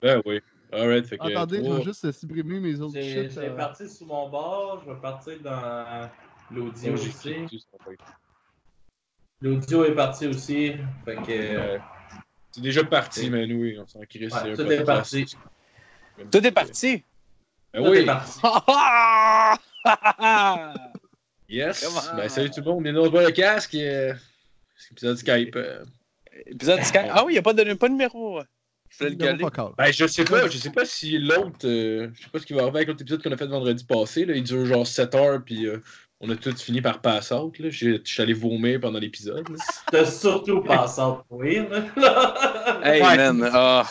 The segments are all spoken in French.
Ben oui. Alright, fait que. Attendez, je vais juste supprimer mes autres shit. j'ai euh. parti sous mon bord, je vais partir dans l'audio aussi. L'audio est parti aussi. Fait que. Euh, C'est déjà parti, mais nous, on s'en crisse. Ouais, tout est parti. Tout est parti? Ben Tout oui. est parti. Yes. Comment? Ben salut tout le monde. Bienvenue dans le casque. euh, C'est l'épisode Skype. Épisode Skype. Ah oui, il n'y a pas de, pas de numéro. Je le galer. Ben je sais pas. Je sais pas si l'autre. euh, Je sais pas ce qui va arriver avec l'autre épisode qu'on a fait vendredi passé. Là. Il dure genre 7 heures. Puis euh, on a tous fini par pass out. là. J'ai- Je suis allé vomir pendant l'épisode. T'as surtout en courir, là. Hey Ouais. man. ah.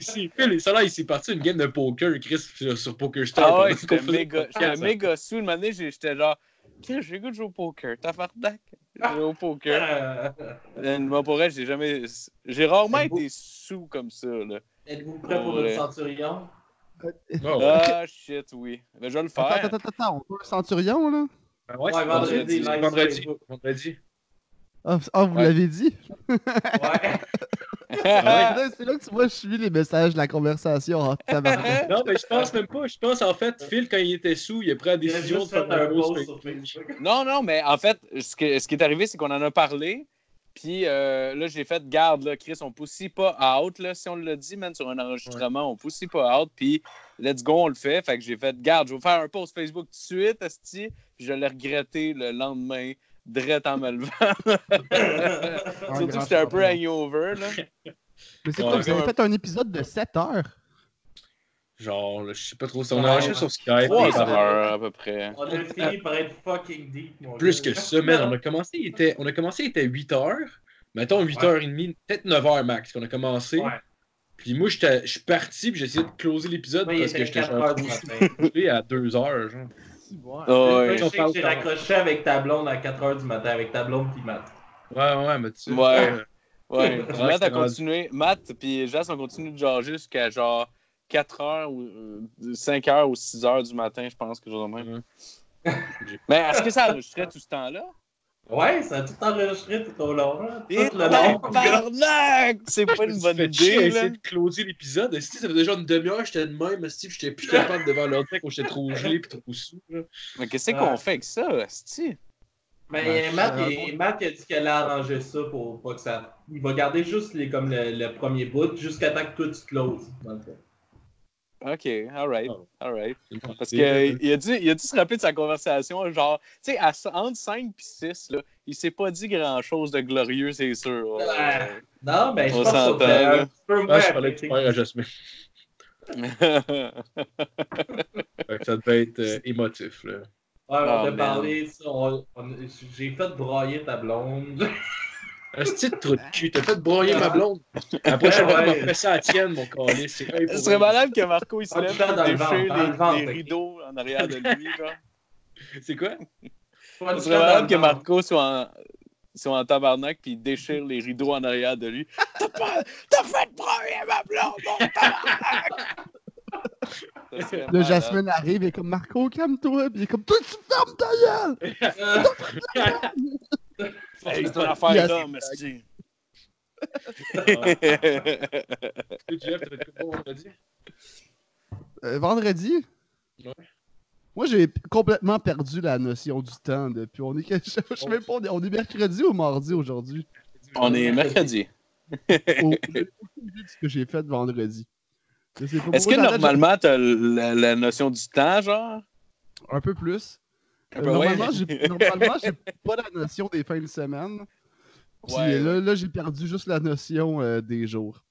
Phil, ça là, il s'est parti une game de poker, Chris, sur, sur PokerStar. Ah ouais, j'étais méga, podcast. méga sous. Une année, j'étais genre, Chris, j'ai goût de jouer au poker. T'as fait Jouer au poker. Euh, Moi, pour elle, j'ai jamais. J'ai rarement été sous comme ça, là. Êtes-vous prêt pour le centurion? Ah ouais. Ah, shit, oui. Mais je vais le Attends, faire. attends, attends, attends, on veut un centurion, là? Ah Ouais, c'est vendredi, vendredi. Vendredi. Ah, ah, vous Ouais. l'avez dit? Ouais. Ah Là, C'est là que tu vois, je suis les messages de la conversation. Non, mais je pense même pas. Je pense en fait, Phil, quand il était sous, il a pris la décision de faire un Facebook. sur Facebook. Non, non, mais en fait, ce, que- ce qui est arrivé, c'est qu'on en a parlé. Puis euh, là, j'ai fait garde, là, Chris, on pousse pas out, là, si on l'a dit, man, sur un enregistrement, on pousse pas out, puis let's go, on le fait. Fait que j'ai fait garde, je vais faire un post Facebook tout de suite, esti, puis je l'ai regretté le lendemain, direct en me levant. Surtout que j'étais un peu hangover, là. Mais c'est Ouais, quoi, vous avez ouais. fait un épisode de 7 heures? Genre, là, je sais pas trop si on Ouais. a enregistré sur Skype. Trois on parlait- heures, à peu près. On a fini par être fucking deep, mon Plus que semaine. On a commencé, il était, on a commencé, il était 8 heures. Mettons 8h30, peut-être 9h max qu'on a commencé. Ouais. Puis moi, j'étais- je suis parti, puis j'ai essayé de closer l'épisode Ouais, parce que j'étais 4 genre à 2h. Genre. Ah ouais. Je sais que j'ai raccroché avec ta blonde à 4h du matin, avec ta blonde qui m'a. Ouais, ouais, mais tu. Ouais. euh, Ouais, puis Ouais, Matt a continué. Matt puis Jas ont continué de jaser jusqu'à genre 4 heures ou euh, 5 heures ou 6 heures du matin, je pense, que de même. Mais est-ce que ça enregistrait tout ce temps-là? Ouais, ça a tout enregistré tout au long. Tout Et le long. C'est pas une bonne idée, là. essayer de closer l'épisode. Esti, ça fait déjà une demi-heure, j'étais de même, puis j'étais plus capable devant l'ordi quand j'étais trop gelé puis trop sous. Mais qu'est-ce Ouais. qu'on fait avec ça, Esti? Mais Ben, Matt, il, Matt il a dit qu'elle a arrangé ça pour pas que ça. Il va garder juste les, comme le, le premier bout jusqu'à temps que toi tu closes. dans le fond. Ok, alright, Oh. alright. C'est une Parce qu'il a, dû, il a dû se rappeler de sa conversation, genre, tu sais, à- entre 5 et 6, là, il s'est pas dit grand-chose de glorieux, c'est sûr. Ouais. Non, mais je On pense que s'entend, c'était là. un peu Ah, moins je parlais de faire à Jasmine. Fait que Ça devait être euh, émotif. Là. Ouais, on Oh, a parlé, ça, on- on- j'ai fait broyer ta blonde. Esti de trou de cul, t'as fait broyer ma blonde. La prochaine fois, on va faire ça à la tienne, mon vrai Ce serait malade que Marco il se Ah, lève du temps et dans le déchire le ok. rideaux en arrière de lui. C'est quoi? Ce serait malade que le. Marco soit en, soit en tabarnak puis il déchire les rideaux en arrière de lui. T'as fait broyer ma blonde, mon tabarnak! Malade. Jasmine arrive et est comme Marco, calme-toi. Puis il est comme Toi, tu fermes ta gueule! Hey, c'est une affaire d'homme, vendredi? Euh, vendredi? Ouais. Moi, j'ai complètement perdu la notion du temps depuis. On est, je sais même pas, on est, mercredi ou mardi aujourd'hui? On est mercredi. Au- ce que j'ai fait vendredi. Est-ce que normalement, t'as la, la notion du temps, genre? Un peu plus. Un Euh, peu, normalement, j'ai normalement, j'ai pas la notion des fins de semaine. Puis Ouais, là, là, j'ai perdu juste la notion euh, des jours.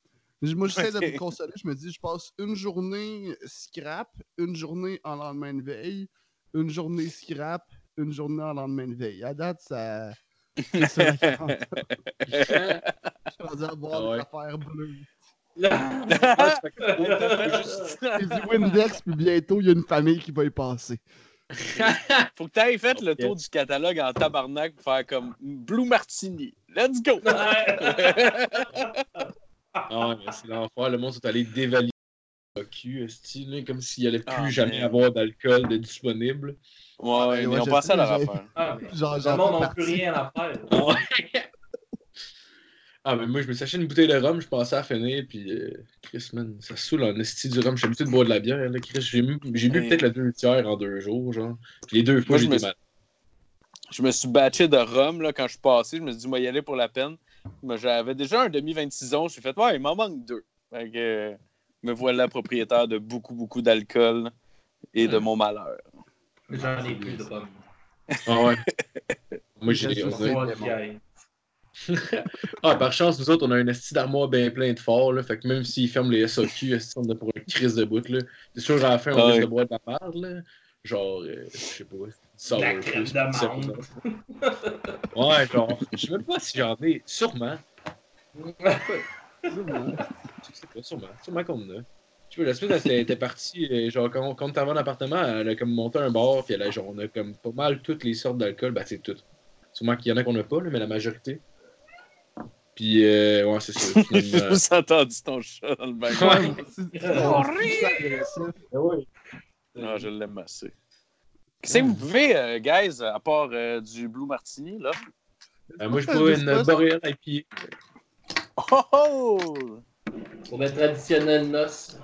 Je- Moi, j'essaie de me consoler. Je me dis, je passe une journée scrap, une journée en lendemain de veille, une journée scrap, une journée en lendemain de veille. À date, ça. c'est ça. Je suis boire Ah ouais. Faut juste- J'ai du Windex, puis bientôt, il y a une famille qui va y passer. Faut que tu aies fait le tour du catalogue en tabarnak pour faire comme Blue Martini. Let's go! Ah, mais c'est l'enfer. Le monde sont allés dévalider le cul, esti, là, comme s'il allait plus Ah, jamais man. avoir d'alcool de disponible. Ouais, ouais, mais ouais, pensait à leur affaire. Ah, Genre, Le monde n'a plus rien à faire. Ah, mais moi, je me suis acheté une bouteille de rhum, je pensais à finir, puis euh, Chris, man, ça saoule en esti du rhum. Je suis habitué de boire de la bière, là, Chris. J'ai bu, j'ai peut-être la deux tiers en deux jours, genre. Puis les deux fois, je j'ai me été suis- mal. Je me suis batché de rhum là, quand je suis passé. Je me suis dit, moi, y aller pour la peine. Mais j'avais déjà un demi-26 ans. Je suis fait, ouais, il m'en manque deux. Fait que, euh, me voilà propriétaire de beaucoup, beaucoup d'alcool et de mon malheur. J'en ai plus de rhum. Ah ouais. moi, j'ai. suis Ah, par chance, nous autres, on a un esti d'armoire bien plein de fort, là. Fait que même s'ils ferment les SOQ, on a pour une crise de bout, là. C'est sûr, à la fin, on risque ouais. de boire de la merde, là. Genre, euh, je sais pas, ça La crème d'amande. Ouais, genre, je sais même pas si j'en ai. Sûrement. Je sais pas, sûrement. Sûrement qu'on en a. Tu vois, la semaine, elle était partie, euh, genre, quand quand avant l'appartement, elle a comme monté un bar, puis elle a, genre, on a comme pas mal toutes les sortes d'alcool. Ben, c'est toutes. Sûrement qu'il y en a qu'on n'a pas, là, mais la majorité. Puis, euh, ouais, c'est ça. Me suis entendu ton chat dans le. Ouais. C'est agressif. Ah, je l'aime assez. Qu'est-ce que vous buvez, euh, guys, à part euh, du Blue Martini, là? Euh, moi, je bois une ça? Boreal IPA. Oh! oh! Pour le traditionnel noce.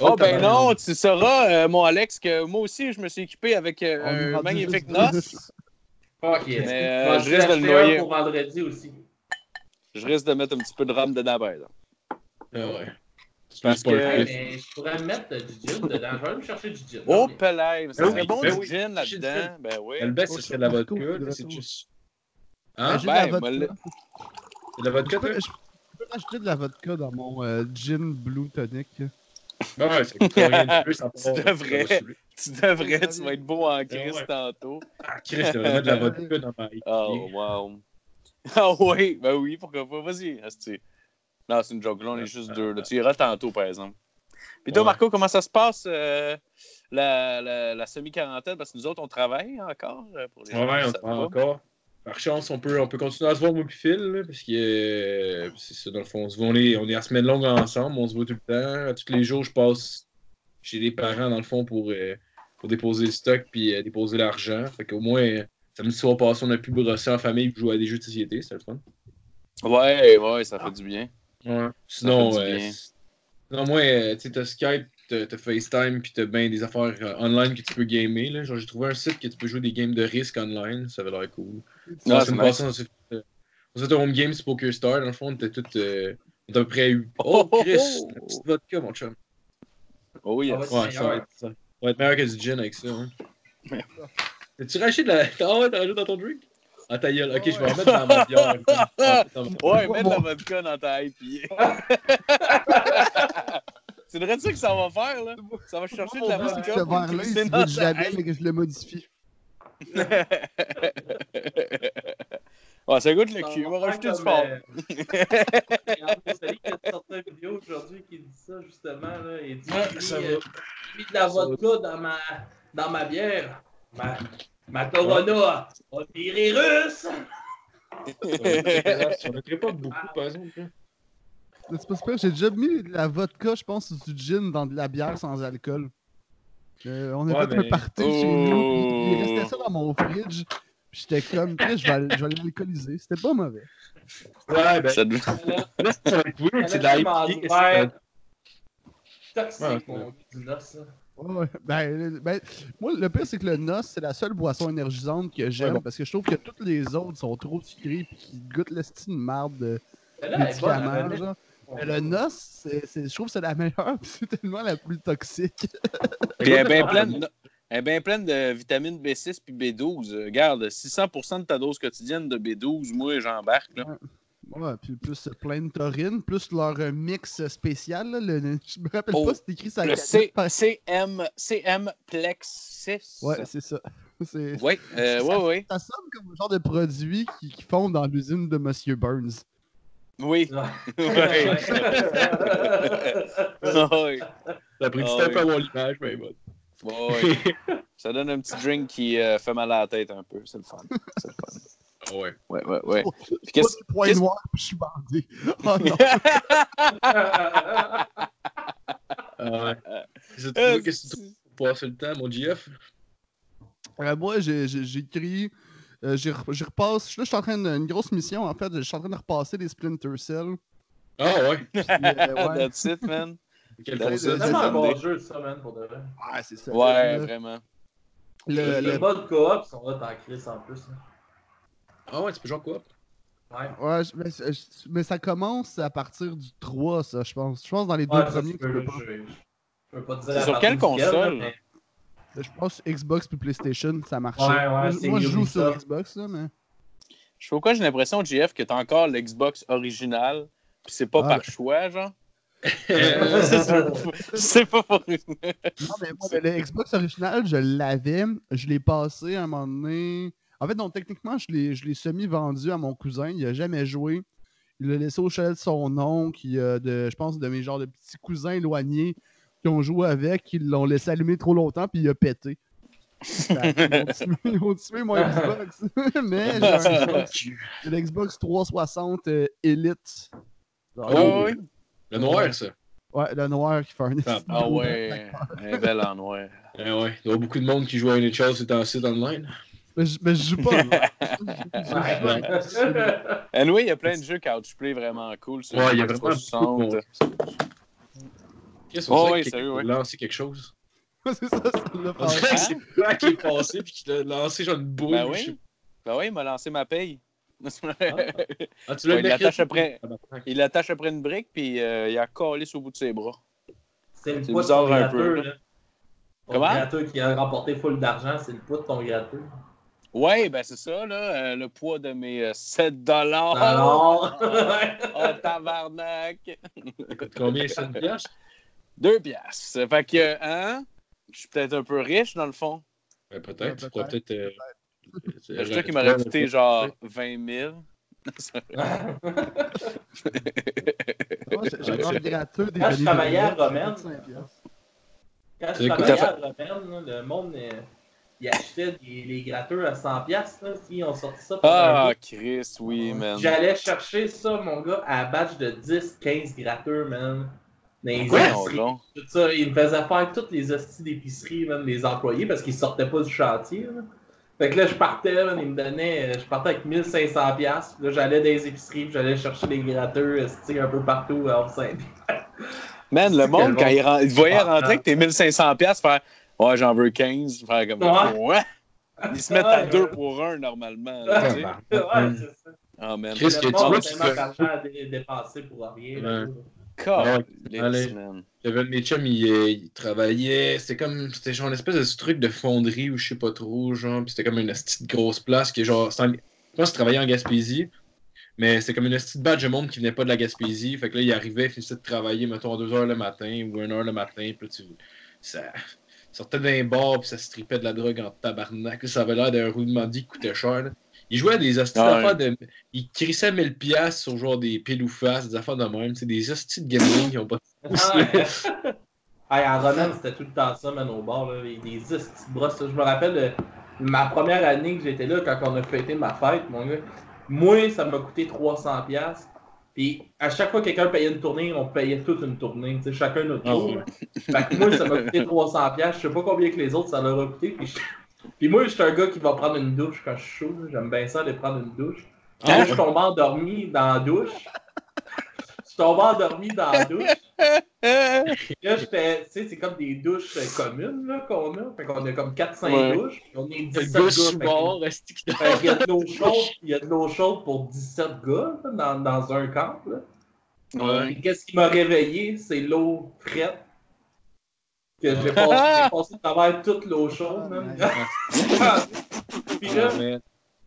Oh, ben non, tu sauras, euh, mon Alex, que moi aussi, je me suis équipé avec euh, un magnifique juste noce. Fuck yes. Mais, euh, je risque de le noyer. pour vendredi aussi? Je risque de mettre un petit peu de rhum dedans, par exemple. Ah ouais. Parce que- Ouais, mais je pourrais me mettre du gin dedans. Je vais aller me chercher du gin. Oh, pelay! Ça Ben serait bon ben du oui. gin là-dedans. Ben oui. Le best, ce serait de la vodka, c'est juste. Ben, Hein? j'ai Ben, de la moi, vodka. C'est de la vodka, Je peux, je peux rajouter de la vodka dans mon euh, gin blue tonic. Ah ouais, ça coûte rien de plus. à part- Tu devrais. Tu devrais, tu vas être beau en crise ouais. tantôt. Ah, Chris, je devrais mettre de la vodka dans ma. Oh, wow. Ah oui, ben oui, pourquoi pas. Vas-y. Non, c'est une joke. Là, on est juste deux. là. Tu iras tantôt, par exemple. Puis toi, Ouais. Marco, comment ça se passe, euh, la, la, la semi-quarantaine? Parce que nous autres, on travaille encore. euh, Pour les gens Ouais, on pas. encore. Par chance, on peut, on peut continuer à se voir, Phil, là, parce que euh, c'est ça, dans le fond. On, se voit, on, est, on est à semaine longue ensemble, on se voit tout le temps. Tous les jours, je passe chez les parents, dans le fond, pour, euh, pour déposer le stock puis déposer l'argent. Fait qu'au moins, samedi soir passé, on a pu brosser en famille et jouer à des jeux de société, c'était le fun. Ouais, ouais, ça fait du bien. Ouais. Sinon, Ça fait du euh, bien. sinon moi, euh, tu sais, t'as Skype, t'as t'as FaceTime, puis t'as bien des affaires euh, online que tu peux gamer. Là. Genre, j'ai trouvé un site que tu peux jouer des games de risque online, ça avait l'air cool. Ah, La c'est nice. on s'est fait, euh, fait un home game sur Poker Star. Dans le fond, on était tous. euh, on était à peu près. eu- Oh, Chris, la petite vodka, mon chum. Oh, yes. Ouais. Ouais, ça va, être, ça va être meilleur que du gin avec ça. Hein. T'as-tu racheté de la. Ah ouais, t'as rajouté dans ton drink? Ah, ta gueule. Ok, je vais en mettre dans ma bière. Ah, Ouais, mets de la vodka dans ta IPA. c'est vrai de ça que ça va faire, là? Ça va chercher de la vodka. ce verre-là, il se ta jamais, mais que je le modifie. ouais, ça goûte le cul. On va rajouter du fort. Regarde, Rosalie qui a sorti une vidéo aujourd'hui qui dit ça justement. Là. Il dit Ouais, J'ai ça mis, va. euh, j'ai mis de la vodka dans ma, dans ma bière. Ma, ma Corona a viré russe. Ça mettrait pas beaucoup, par exemple. là. C'est pas super, j'ai déjà mis de la vodka, je pense, du gin dans de la bière sans alcool. Euh, on a Ouais, fait mais- un party chez nous, il, restait ça dans mon fridge. J'étais comme, je vais, je vais l'alcooliser. C'était pas mauvais. Ouais, ben. Ça devait- ça être weird, c'est de la IPA, Toxique, mon du noce. Ouais. Ben, le- ben, moi, le pire, c'est que le NOS, c'est la seule boisson énergisante que j'aime Ouais, bon. parce que je trouve que toutes les autres sont trop sucrées et qui goûtent le style de marde de médicaments. va genre. Mais le NOS, c'est, c'est- je trouve que c'est la meilleure puis c'est tellement la plus toxique. Puis elle est bien pleine, elle est bien pleine de vitamines B6 puis B12. Euh, Regarde, 600% de ta dose quotidienne de B12, moi, j'embarque. là. Ouais, puis plus plein de taurine, plus leur euh, mix spécial. Là, le, je me rappelle Oh, pas, c'est écrit ça Le C- CM, CM Plex 6. Ouais, c'est ça. Euh, ouais, ouais. Ça sonne comme le genre de produit qu'ils qui font dans l'usine de Monsieur Burns. Oui. Ouais. Ouais. Ça a pris du Ah temps oui. pour avoir l'image, mais bon. Ça donne un petit drink qui euh, fait mal à la tête un peu. C'est le fun. C'est le fun. Ah ouais. Ouais, ouais, ouais. Oh, qu'est-ce- noirs, puis je suis bandé. Oh non. Ah ouais. C'est Euh, toi, qu'est-ce que tu trouves pour passer le temps, mon GF? Euh, moi, j'ai- j'ai- j'écris Euh, j'y re- j'y repasse. Là, je suis en train de. Une grosse mission, en fait. Je suis en train de repasser les Splinter Cell. Ah ouais. Puis, euh, ouais, That's it, man. Quel. C'est tellement un c'est bon jeu, ça, man, pour de vrai. ouais, c'est ça. Ouais, vraiment. le- Le, le- mode coop sont là en crise en plus. hein. Ah ouais, tu peux jouer quoi? Ouais. Ouais, je- mais, mais ça commence à partir du 3, ça, je pense. Je pense dans les deux Ouais, premiers tu que tu peux, peux pas. je, peux pas te dire sur quelle console? mais- Je pense Xbox puis PlayStation, ça marchait. Ouais, ouais, moi, moi, je joue sur. Xbox, là, mais. Je sais pas pourquoi j'ai l'impression, JF, que t'as encore l'Xbox original, pis c'est pas Ah, par ben. choix, genre? C'est pas pour Non, mais moi, le Xbox original, je l'avais. Je l'ai passé à un moment donné. En fait, non, techniquement, je l'ai je l'ai semi-vendu à mon cousin. Il a jamais joué. Il l'a laissé au chalet de son oncle. Il a de, je pense de mes genres de petits cousins éloignés qui ont joué avec. Ils l'ont laissé allumer trop longtemps, puis il a pété. Ils ont tué mon Xbox. mais j'ai un Xbox- j'ai l'Xbox 360 euh, Elite. Oh, oui. Le noir, ça. Ouais, le noir qui fait un Ah, Ah ouais, un bel en noir. Eh ouais. Il y a beaucoup de monde qui joue à NHL sur un site online. Mais je, mais je joue pas. Ouais. Anyway, il y a plein de jeux couchplay vraiment cool. sur Ouais, il y a vraiment beaucoup de 360. Qu'est-ce que oui, c'est sérieux, lancer quelque chose? c'est ça, c'est le On dirait que c'est qui est passé puis qui l'a lancé genre une boule. Ben oui. Ben oui, il m'a lancé ma paye. Ah, tu l'as Ouais, il mercredi. l'attache après. Ah, ben, il l'attache après une brique, puis euh, il a collé sur le bout de ses bras. C'est le poids de bizarre ton un gratteur, peu. là. Ton Comment? gratteur qui a remporté full d'argent, c'est le poids de ton gratteur. Ouais, ben c'est ça, là. euh, le poids de mes euh, 7 dollars. Oh, tabarnak! Combien 5 piastres? Deux piastres. Fait que, hein? Je suis peut-être un peu riche, dans le fond. Ben, Ouais, peut-être. Tu pourrais peut-être. euh, Je suis sûr qu'il m'aurait coûté genre 20 000. Moi, j'ai- un gratteux des Quand je travaillais à Romaine, ça coûte 5 piastres. Quand je C'est travaillais à Romaine, le monde, euh, il achetait des, les gratteurs à 100$. piastres, Là, ils ont sorti ça Ah. Chris, oui, man. J'allais chercher ça, mon gars, à batch de 10-15 gratteurs, man. Dans les Ouais, épiceries, non, non. tout ça. Ils me faisaient faire toutes les hosties d'épicerie, même les employés, parce qu'ils sortaient pas du chantier. là. Fait que là, je partais, man, ils me donnaient, euh, je partais avec 1500$. piastres. Là, j'allais dans les épiceries, puis j'allais chercher les gratteurs, hosties, un peu partout, à Saint. Man, le monde, quand il, il voyait Ah, rentrer avec tes 1500$, piastres, faire Ouais, j'en veux 15. Faire comme Ouais. Ouais. Ils se mettent à deux pour un, normalement. là, tu sais. ouais, c'est ça. Ah, man. Chris, que tu vois, tellement d'argent à dé- dépenser pour rien. là. De mes chums, il, il travaillait. C'était comme. C'était genre une espèce de truc de fonderie ou je sais pas trop, genre. Puis c'était comme une petite grosse place qui est genre. Je pense qu'il travaillait en Gaspésie. Mais c'était comme une petite badge de monde qui venait pas de la Gaspésie. Fait que là, il arrivait, il finissait de travailler, mettons, à 2h le matin ou 1h le matin. Puis là, tu. Ça sortait d'un bar, puis ça se tripait de la drogue en tabarnak. Ça avait l'air d'un roulement de vie qui coûtait cher. là. Il jouait à des hosties Ah ouais. d'affaires de. Il crissait 1000$ piastres sur genre des piles ou faces, des affaires de même. C'est des hosties de gambling qui ont pas Ah, ouais. Hey, en Ronan, c'était tout le temps ça, man, au bar. Là. Des petites brosses. Je me rappelle de ma première année que j'étais là, quand on a fêté ma fête, mon gars. Moi, ça m'a coûté 300$. Puis à chaque fois que quelqu'un payait une tournée, on payait toute une tournée. chacun notre Ah tour. Fait que moi, ça m'a coûté 300$. piastres. Je sais pas combien que les autres, ça leur a coûté. Puis, je- puis moi, je suis un gars qui va prendre une douche quand je suis chaud. J'aime bien ça, aller prendre une douche. Puis là, je tombé endormi dans la douche. Je suis tombé endormi dans la douche. Là, j'étais, tu sais, c'est comme des douches euh, communes là, qu'on a. Fait qu'on a comme 4-5 Ouais. douches. puis On est Le 17 gars sous bord, fait qu'il y a de l'eau chaude, il y a de l'eau chaude pour 17 gars là, dans, dans un camp. Là. Ouais. Et qu'est-ce qui m'a réveillé? C'est l'eau frette. Que j'ai passé, j'ai passé à travers toute l'eau chaude. même. Puis là,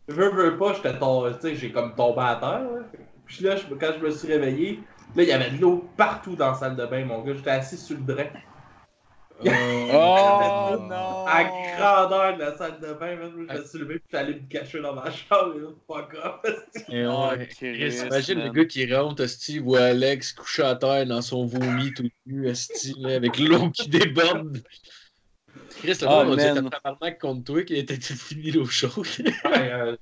veux, veux pas, j'étais tombé, tu sais, j'ai comme tombé à terre. là. Puis là, je- quand je me suis réveillé, là, il y avait de l'eau partout dans la salle de bain, mon gars. J'étais assis sur le drain. Oh non! À grandeur de la salle de bain, je me suis levé, puis j'allais me cacher dans ma chambre. Et là, fuck off. Et Oh, ouais. Chris, Chris, imagine le gars qui rentre, Esti, voit Alex couché à terre dans son vomi tout nu, Esti, là, avec l'eau qui déborde. Chris, le Ah, monde man. être tabarnak contre toi qui était tout fini l'eau chaude? Ouais, euh,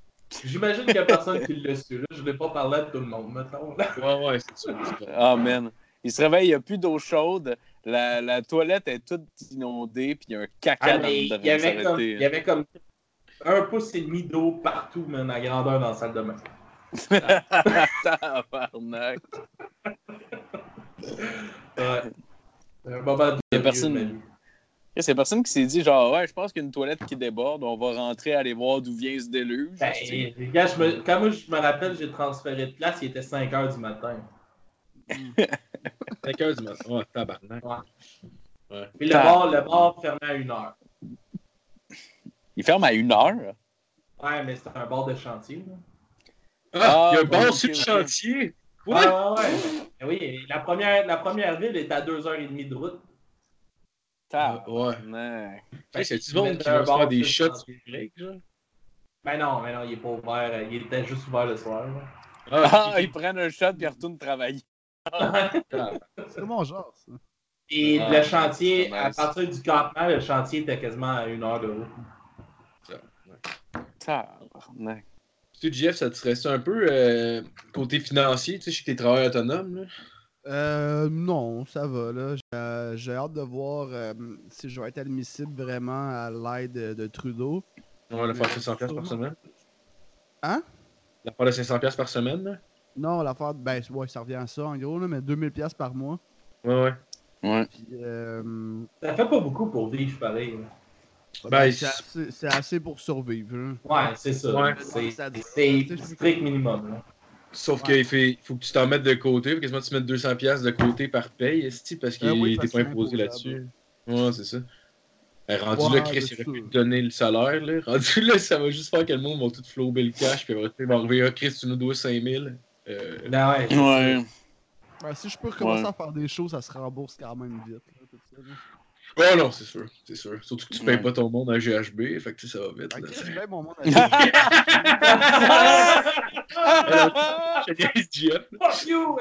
J'imagine qu'il y a personne qui l'a su. Là. Je l'ai pas parlé à tout le monde, mettons. là. ouais, ouais, c'est sûr. Ah, man. Il se réveille, il n'y a plus d'eau chaude. La, la toilette est toute inondée, puis il y a un caca Ah, dans il y avait comme. Il y avait comme un pouce et demi d'eau partout, man, à grandeur dans la salle de bain. Tabarnak. Ouais. Un moment de ma vie. Il y a personne qui s'est dit, genre, ouais, je pense qu'il y a une toilette qui déborde, on va rentrer aller voir d'où vient ce déluge. Ben, les gars, je me- quand moi je me rappelle, j'ai transféré de place, il était 5 h du matin. 5 heures du matin. Oh, tabarnak. Puis le bar, le bar fermait à 1 heure. Il ferme à une heure? Ouais, mais c'était un bar de chantier. là. Ah, il y a un bon, bar sur le chantier? Ouais, Quoi? ouais, ouais. Ben oui, la première, la première ville est à 2h30 de route. Ah, ouais. Tabarnak. Hey, c'est du monde qui bar faire des shots? sur genre? Ben non, mais non, il est pas ouvert. euh, Il était juste ouvert le soir. là. Ah, ok. ils prennent un shot puis ils retournent travailler. C'est mon genre, ça. Et Ah, le chantier, nice. à partir du campement, le chantier était quasiment à une heure de route. Tabarnak. Tu sais, Jeff, ça te stresse un peu euh, côté financier, tu sais, je sais que t'es travailleur autonome, là. Euh, non, ça va, là. J'ai, euh, J'ai hâte de voir euh, si je vais être admissible vraiment à l'aide de, de Trudeau. On va le faire 500$ piastres par semaine. Hein? La part de 500$ piastres par semaine, là? Non, l'affaire, ben, ouais, ça revient à ça, en gros, là, mais 2000$ piastres par mois. Ouais, ouais. Ouais. Puis, euh, Ça fait pas beaucoup pour vivre pareil. là. Ben, ben, c'est- c'est assez, c'est assez pour survivre. hein. Ouais, c'est ça. Ouais. C'est c'est strict minimum. Là. Sauf Ouais. qu'il fait- faut que tu t'en mettes de côté, faut quasiment que tu mettes 200$ piastres de côté par paye, esti, parce que Ah oui, t'es parce pas imposé là-dessus. Ouais, c'est ça. Ben, rendu Ouais, là, Chris, il aurait pu te donner le salaire, là. Rendu là, ça va juste faire que le monde va tout flouber le cash, puis après, il va arriver, ah, Chris, tu nous dois 5000. Euh, Ben ouais. Ouais. Ben, si je peux recommencer Ouais. à faire des choses, ça se rembourse quand même vite. là, tout ça, là. Oh non, c'est sûr, c'est sûr. Surtout que tu payes pas ton monde à GHB, fait que tu sais, ça va vite. Là. Chris, ben, mon monde Je Jeff. ça. Fuck you!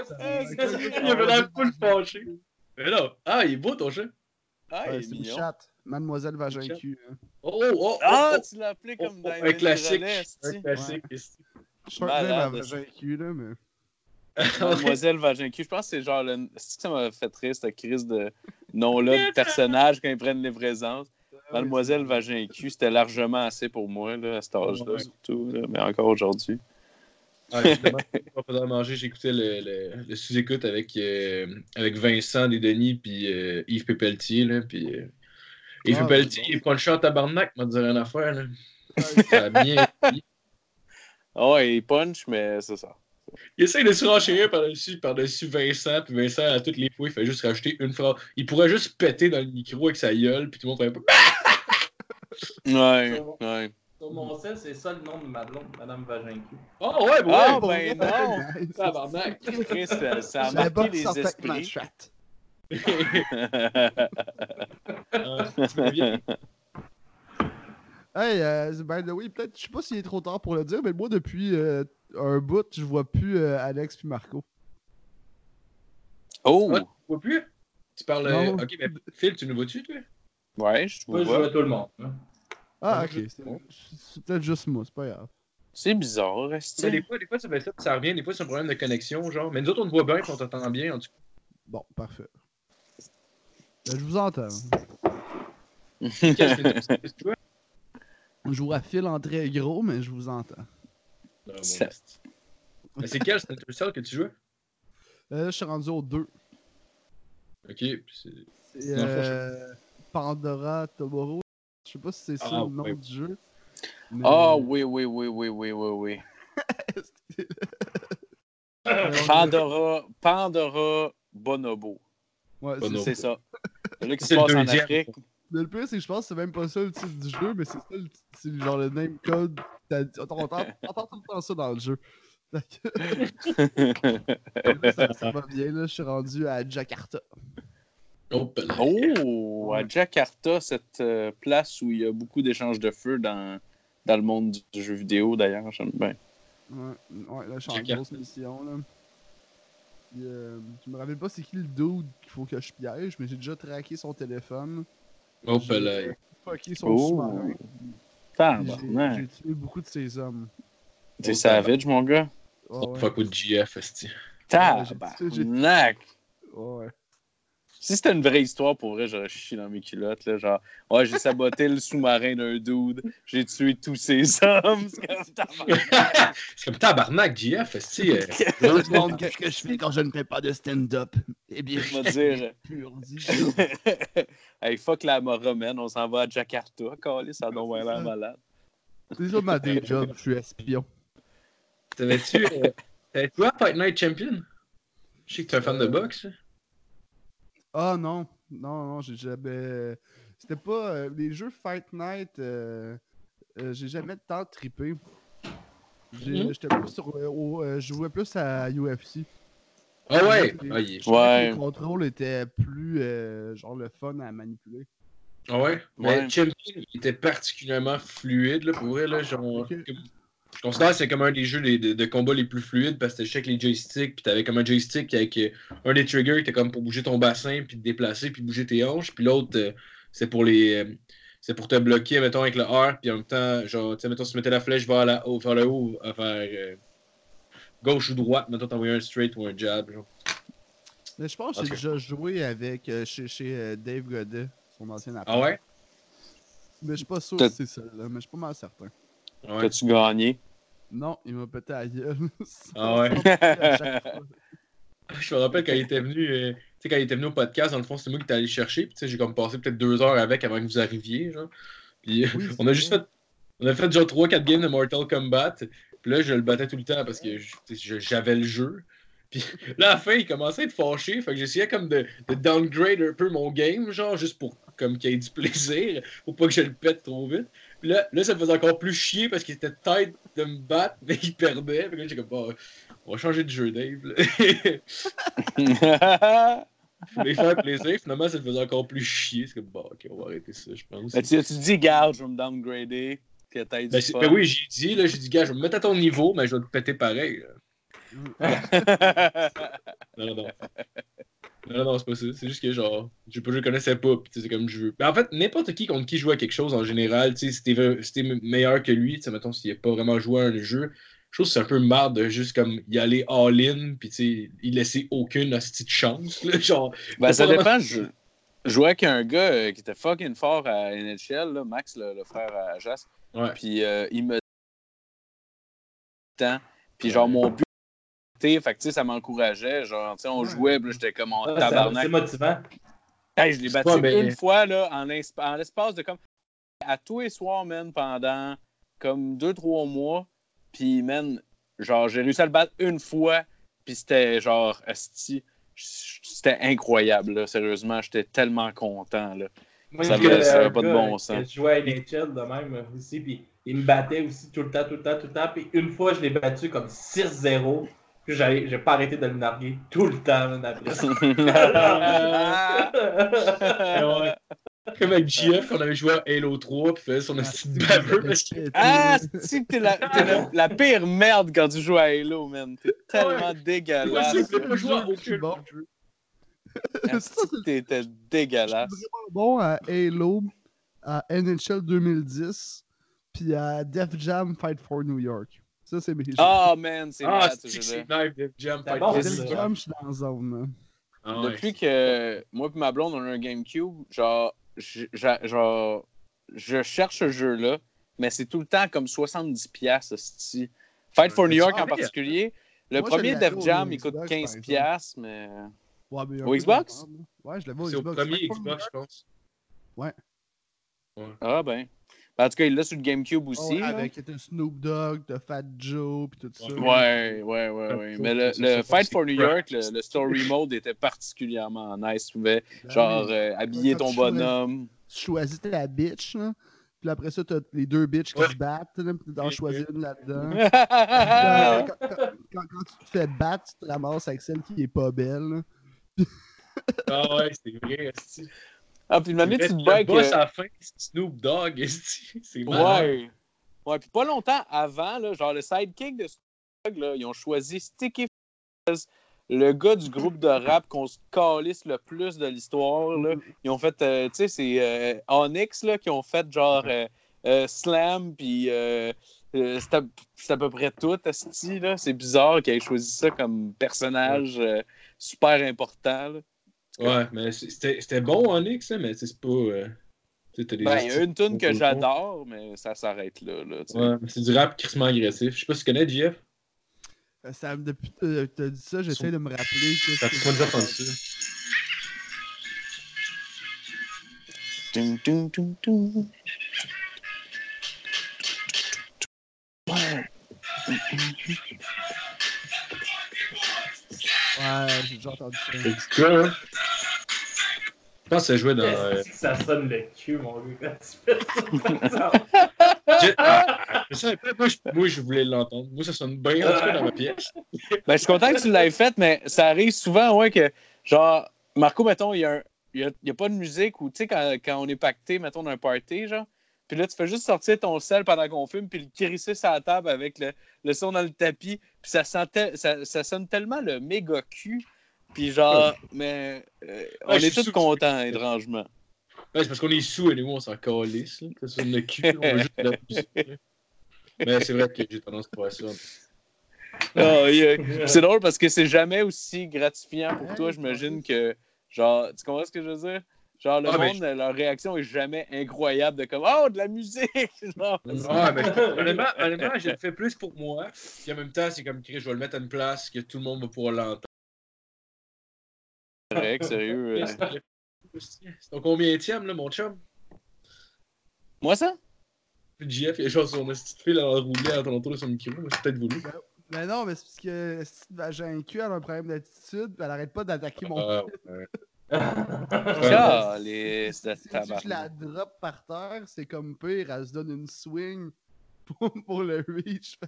Il avait l'air full fâché. Mais non. Ah, il est beau ton chat. Ah, il est c'est une mignon. chatte. Mademoiselle Vagin cul. Hein. Oh, oh, oh. Ah, oh, tu l'as appelé oh, comme dans Un classique. Un classique. Je peux pas Vagin cul, là, mais. Mademoiselle Vagincu. Je pense que c'est genre le. C'est que ça m'a fait rire, cette crise de nom-là de personnage quand ils prennent les présences. Mademoiselle Vagincu, c'était largement assez pour moi, là, à cet âge-là, surtout. là, mais encore aujourd'hui. Ah, justement, pendant manger, j'écoutais le, le, le sous-écoute avec, euh, avec Vincent Desdenis puis euh, Yves Pépeltier. Là, puis, euh, Yves Ah, Pépeltier, il est pas le chat en tabarnak, m'a dit rien à faire. Là. Ça a bien. Ah ouais, il punch, mais c'est ça. Il essaie de surenchérir par-dessus par -dessus Vincent, puis Vincent, à toutes les fois, il fait juste rajouter une phrase. Il pourrait juste péter dans le micro avec sa gueule, puis tout le monde ferait pas. Ouais, ouais. Sur mon sel, c'est ça le nom de ma blonde, Madame Vagincu. Oh ouais, ouais, Ah, bon, ben non! Tabarnak. Chris, ça, a marqué les esprits. chatte. Ah, tu vas bien? Hey, euh, by the way, peut-être, je sais pas s'il est trop tard pour le dire, mais moi, depuis euh, un bout, je vois plus euh, Alex puis Marco. Oh! Ouais. Tu vois plus? Tu parles. euh, Non. Ok, mais Phil, tu nous vois-tu, toi? Ouais, je Moi, je vois. tout le monde. hein. Ah, ok. C'est c'est peut-être juste moi, c'est pas grave. C'est bizarre, Mais reste des fois, des fois, ça fait ça, revient. Des fois, c'est un problème de connexion, genre. Mais nous autres, on te voit bien, puis on t'entend bien, en tout cas. Bon, parfait. Ben, je vous entends. Qu'est-ce que qu'est-ce que tu vois? Je joue à fil en très gros, mais je vous entends. Non, mon Ça- esti. Mais c'est quel Splinter Cell que tu joues? Euh, là, je suis rendu au 2. Ok, puis c'est. C'est Dans le fond, je- euh, Pandora Tomorrow. Je sais pas si c'est ça Ah, le nom du jeu. mais- Ah oui, oui, oui, oui, oui, oui, oui. Euh, on- Pandora, Pandora Bonobo. Ouais, c'est Bonobo. C'est ça. C'est là qui se C'est le passe en deuxième. Afrique. Mais le pire, c'est que je pense que c'est même pas ça le titre du jeu, mais c'est ça, le- c'est genre le name code. On entend, on entend tout le temps ça dans le jeu. Ça, ça va bien, là. Je suis rendu à Jakarta. Oh, à Jakarta, cette euh, place où il y a beaucoup d'échanges de feu dans, dans le monde du, du jeu vidéo, d'ailleurs. J'aime bien. Ouais, ouais, là, je suis en Jakarta. grosse mission, là. Puis, euh, je me rappelle pas c'est qui le dude qu'il faut que je piège, mais j'ai déjà traqué son téléphone. Oh, là. fucké son Oh, sous-marin. J'ai tué beaucoup de ses hommes. T'es savage, mon gars. Ouais, ouais. Fuck with GF, esti. Tabarnak. Ouais, ouais. Si c'était une vraie histoire, pour vrai, j'aurais chié dans mes culottes. Là, genre, ouais, j'ai saboté le sous-marin d'un dude, j'ai tué tous ces hommes. C'est comme tabarnak. C'est comme tabarnak, JF. esti, euh, Je me demande qu'est-ce que je fais quand je ne fais pas de stand-up. Eh bien, Je vais dire. dit. hey, fuck la romaine, on s'en va à Jakarta. Calé, ça donne vraiment l'air malade. C'est ça ma day job, je suis espion. T'avais-tu. euh, à Fight Night Champion? Je sais que t'es un fan de boxe. Ah non, non, non, j'ai jamais. C'était pas. euh, les jeux Fight Night, euh, euh, j'ai jamais tant trippé. Mhm. J'étais plus sur. euh, au- euh, je jouais plus à UFC. Ah ouais? Les- Ah, il trouvais que Ouais. Les contrôles étaient plus. euh, genre le fun à manipuler. Ah ouais? Mais Ouais. Champion, était particulièrement fluide, là, pour vrai, là, genre... Je considère que c'est comme un des jeux de, de combat les plus fluides parce que c'était avec les joysticks, puis t'avais comme un joystick avec euh, un des triggers qui était comme pour bouger ton bassin, puis te déplacer, puis bouger tes hanches, puis l'autre, euh, c'est pour les... euh, c'est pour te bloquer, mettons, avec le R, puis en même temps, genre, tu sais, mettons, si tu mettais la flèche vers, la, haut, vers le haut, euh, gauche ou droite, mettons, t'envoyer un straight ou un jab, genre. Mais je pense que j'ai déjà joué avec euh, chez, chez Dave Godet, son ancien appart. Ah ouais? Mais je suis pas sûr que c'est ça, là, mais je suis pas mal certain. Ouais. T'as-tu gagné? Non, il m'a pété à la gueule. Ah ouais? À chaque fois. Je me rappelle quand il était venu, euh, tu sais, quand il était venu au podcast, dans le fond, c'est moi qui étais allé chercher. Puis, tu sais, j'ai comme passé peut-être deux heures avec avant que vous arriviez, genre. Puis, Oui, on a juste fait, on a fait genre 3-4 games de Mortal Kombat. Puis là, je le battais tout le temps parce que j'avais le jeu. Puis là, à la fin, il commençait à être fâché. Fait que j'essayais comme de, de downgrade un peu mon game, genre, juste pour comme qu'il y ait du plaisir, pour pas que je le pète trop vite. Puis là, là ça me faisait encore plus chier parce qu'il était tête de me battre, mais il perdait. Que là, j'ai comme, Bon, on va changer de jeu, Dave. là. Je voulais faire plaisir, finalement, ça me faisait encore plus chier. C'est comme, bon, ok, on va arrêter ça, je pense. Mais tu as-tu dit, garde, je vais me downgrader, que du Ben, ben oui, j'ai dit, là, j'ai dit, gars, je vais me mettre à ton niveau, mais je vais te péter pareil. Non, non, non. Non, c'est pas ça. C'est juste que, genre, je, je connaissais pas, pis c'est comme je veux. Mais en fait, n'importe qui contre qui joue à quelque chose, en général, tu sais, si t'es si meilleur que lui, tu sais, mettons, s'il a pas vraiment joué à un jeu, je trouve que c'est un peu marre de juste, comme, y aller all-in, pis tu sais, y laisser aucune de chance, là, genre. Ben, ça dépend. Je, je jouais avec un gars euh, qui était fucking fort à NHL, là, Max, le, le frère à Jas. Ouais. Puis euh, il me. Puis genre, mon but. Fait que, tu sais, ça m'encourageait. Genre, tu sais, on jouait, puis j'étais comme en Ah, tabarnak. C'est motivant. Hey, je l'ai battu pas, mais- une fois, là, en, en l'espace de comme. À tous les soirs, man, pendant comme deux, trois mois. Puis, man, genre, j'ai réussi à le battre une fois. Puis c'était genre, c'était incroyable, là, sérieusement. J'étais tellement content, là. Moi, Ça j'ai avait- un ça avait pas de bon sens. Je jouais à NHL de même aussi, puis il me battait aussi tout le temps, tout le temps, tout le temps. Puis une fois, je l'ai battu comme 6-0. Puis j'ai pas arrêté de le narguer tout le temps, man, après. Ouais. Comme avec JF, on avait joué à Halo 3, pis faisait son hostie de baveux parce que. ah, si t'es la, la, la pire merde quand tu joues à Halo, man. T'es tellement dégueulasse. Moi aussi, je voulais pas jouer à aucun bon. jeu. T'étais Je dégueulasse. vraiment bon à Halo, à NHL 2010, puis à Def Jam Fight for New York. Ça, c'est mes jeux. Ah, man, c'est Ah, ce jeu-là. je suis dans la zone. là. Ah ouais. Depuis que moi et ma blonde, on a un GameCube, genre, je, je- genre, je cherche ce jeu-là, mais c'est tout le temps comme 70$, piastres, hostie. Fight for Ouais, New York c'est en particulier. Le Moi, premier Def Jam, il coûte Xbox, par 15$, exemple. piastres, mais. Ouais, mais Au Xbox? Ouais, je l'avais au C'est au Xbox. premier Xbox, je pense. Ah, ben. Ben, En tout cas, il l'a sur le GameCube aussi. là. avec t'as Snoop Dogg, t'as Fat Joe, puis tout ça. Ouais, ouais, ouais, ouais. Mais le, Fight for New. York, le, le story mode était particulièrement nice. Tu pouvais, Ben genre, euh, habiller ton tu bonhomme. Tu choisis ta bitch, là. Puis après ça, t'as les deux bitches qui Ouais. se battent, là, puis t'en choisis une là-dedans. ah, quand, quand- quand- quand tu te fais battre, tu te ramasses avec celle qui est pas belle. là. Ah ouais, c'est vrai, esti. puis une année, tu te Le bats boss euh, à la fin, c'est Snoop Dogg. C'est malade. Ouais. Ouais, puis pas longtemps avant, là, genre le sidekick de Snoop Dogg, là, ils ont choisi Sticky Fingers, le gars du groupe de rap qu'on se calisse le plus de l'histoire. là. Ils ont fait, euh, tu sais, c'est euh, Onyx là, qui ont fait genre euh, Slam, puis c'est à, c'est à peu près tout, esti, là. C'est bizarre qu'ils aient choisi ça comme personnage super important. là. Ouais, mais c'était c'était bon Onyx, hein, mais c'est pas. euh, tu Ben, il y a une tune que j'adore, mais ça s'arrête là. là tu. Ouais, mais c'est du rap crissement agressif. Je sais pas si tu connais JF. Euh, Ça, depuis que t'as dit ça, j'essaie de me rappeler. que- pas déjà entendu ça. Dun, dun, dun, dun. Ouais, j'ai déjà entendu ça. C'est du quoi, hein? Je pense que ça jouait dans. euh, ça sonne le cul, mon gars. Je... Ah, je moi, je... moi, je voulais l'entendre. Moi, ça sonne bien en tout cas dans ma pièce. Ben, je suis content que tu l'aies fait, mais ça arrive souvent, ouais, que, genre, Marco, mettons, il y a, un- il y a, il y a pas de musique ou, tu sais, quand, quand on est pacté, mettons, d'un party, genre, puis là, tu fais juste sortir ton sel pendant qu'on filme, puis le crisser sur la table avec le, le son dans le tapis, puis ça, sentait, ça, ça sonne tellement le méga cul, puis genre, mais euh, on Ouais, est tous contents, étrangement. Ouais, c'est parce qu'on est sous et nous, on s'en calisse. là. Ça sonne le cul. On veut juste de la musique. Mais c'est vrai que j'ai tendance à faire ça. Ah, oui, c'est drôle parce que c'est jamais aussi gratifiant pour toi, j'imagine, que, genre, tu comprends ce que je veux dire? Genre, le Ah, monde, leur réaction est jamais incroyable de comme Oh, de la musique! Mais honnêtement, honnêtement, je le fais plus pour moi. Puis en même temps, c'est comme je vais le mettre à une place que tout le monde va pouvoir l'entendre. C'est correct, sérieux. euh. C'est ton combien là, mon chum? Moi, ça? JF, il y a genre son petite fille à rouler à ton tour de son micro. mais C'est peut-être voulu. Mais non, mais c'est parce que si vagin cul, elle a un problème d'attitude, elle arrête pas d'attaquer mon Ah, ouais. Ah, les. Si si je la drop par terre, c'est comme pire, elle se donne une swing pour, le reach.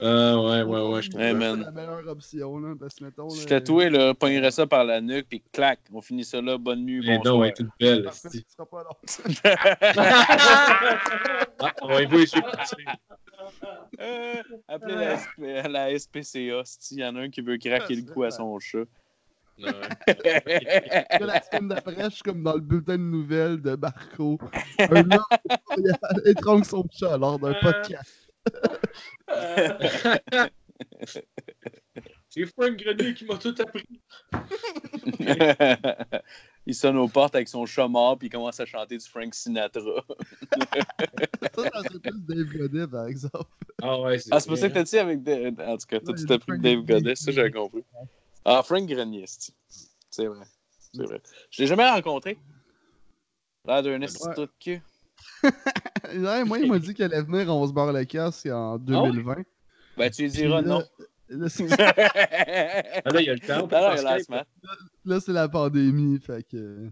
Ah, ouais, ouais, ouais, je c'est trouve. Ouais, pas man. la meilleure option, là, parce que mettons... Je suis là, tatoué, là, pognerais ça par la nuque, puis clac, on finit ça là, bonne nuit, Mais bonsoir. Parfait, ce sera pas long. Ah, on va y voir. Euh, appelez la, SP la SPCA, s'il y en a un qui veut craquer le cou à son chat. La semaine d'après, je suis comme dans le bulletin de nouvelles de Marco. Un homme étrangle son chat lors d'un podcast. C'est Frank Grenier qui m'a tout appris. il sonne aux portes avec son chat mort, puis il commence à chanter du Frank Sinatra. Ça, ça serait plus Dave Godet, par exemple. Ah, ouais, c'est Ah, c'est pour ça que t'as dit avec. Dave- En tout cas, toi, Ouais, tu t'as pris Frank Dave. Godet, ça, j'avais compris. Ah, Frank Grenier, c'est c'est vrai. C'est vrai. Je l'ai jamais rencontré. L'air d'un Ouais. de cul. Ouais, moi, il m'a dit qu'elle allait venir, on se barre le casque en 2020. Ben, tu lui diras là- non. Là, c'est- Ah, là, il y a le temps. Ah, Skype. smart. là, c'est la pandémie, fait que...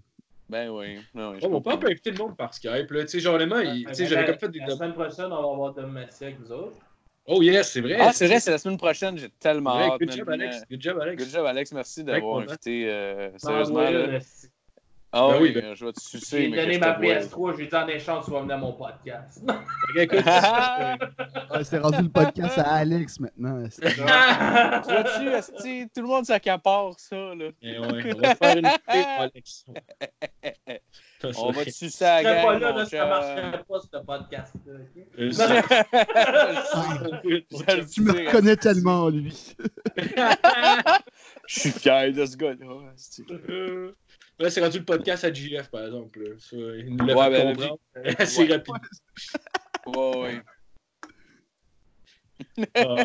Ben oui. Non, oui, je Oh, comprends. père peut inviter le monde par Skype. Là. Tu sais, genre, honnêtement, il- tu sais, j'avais comme fait des La semaine prochaine, on va avoir Dom Massy avec nous autres. Oh, yes, c'est vrai. Ah, c'est vrai, c'est la semaine prochaine. J'ai tellement Ouais, hâte. Good job, Alex. Euh, Good job, Alex. Good job, Alex. Merci d'avoir invité. euh, sérieusement, là. une- Ah Ben oui, oui, ben- je vais te sucer. J'ai donné ma te vois. PS3, j'ai dit en échange, tu vas venir à mon podcast. Écoute, Ah! Ouais, c'est rendu le podcast à Alex, maintenant. Tu vois-tu, esti, tout le monde s'accapare ça, là? Eh ouais, on va faire une vidéo, Alex. On va te sucer à Je la pas là, là, ça marcherait pas, ce podcast-là. ok? Euh, Tu me reconnais tellement, lui. Je suis fier de ce gars-là. Là, c'est rendu le podcast à JF, par exemple. Ça, il nous l'a Ouais, fait ben, comprendre assez ouais. rapide. Ouais, ouais. Ah,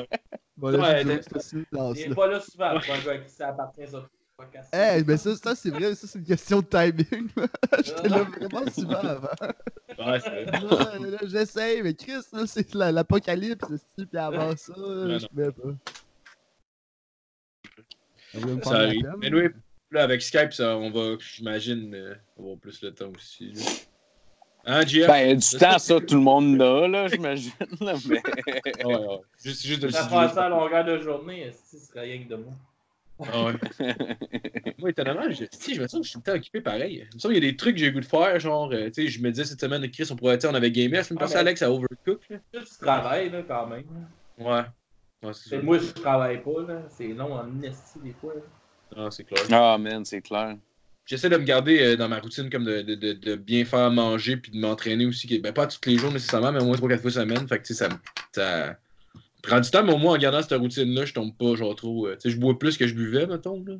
Bon, là, Ouais, ce silence, Il là. est pas là souvent pour un gars à qui ça appartient, ça. Eh, mais ça, ça c'est vrai, ça, c'est une question de timing. J'étais là vraiment souvent avant. ouais, c'est vrai. J'essaye, mais Chris, là, c'est la- l'apocalypse, c'est puis avant ça, non. je pouvais pas. Ça arrive. Mais oui, là, avec Skype, ça, on va, j'imagine, euh, avoir plus le temps aussi. là. Hein, JF? Ben, du temps, ça, tout le monde l'a, là, j'imagine. Mais... Ah ouais, ouais. Juste, juste de le Ça ça à longueur de journée, ce serait rien que de moi? Ah ouais. Moi, étonnamment, je, si, je me sens que je suis tout le temps occupé pareil. Il me semble qu'il y a des trucs que j'ai le goût de faire, genre, euh, tu sais, je me disais cette semaine, Chris, on pourrait, tu on avait gamé Ah, passée, mais- Alex, à Overcook. Là. Tu travailles, là, quand même. Ouais. C'est moi, je travaille pas, là. C'est long en esti, des fois. là. Ah, c'est clair. Ah, man, c'est clair. J'essaie de me garder euh, dans ma routine comme de, de, de, de bien faire manger puis de m'entraîner aussi. qui- Ben, pas tous les jours nécessairement, mais au moins 3-4 fois semaine. Fait que, tu sais, ça, me- ça prend du temps, mais au moins en gardant cette routine-là, je tombe pas, genre, trop. euh, tu sais, je bois plus que je buvais, mettons. Là.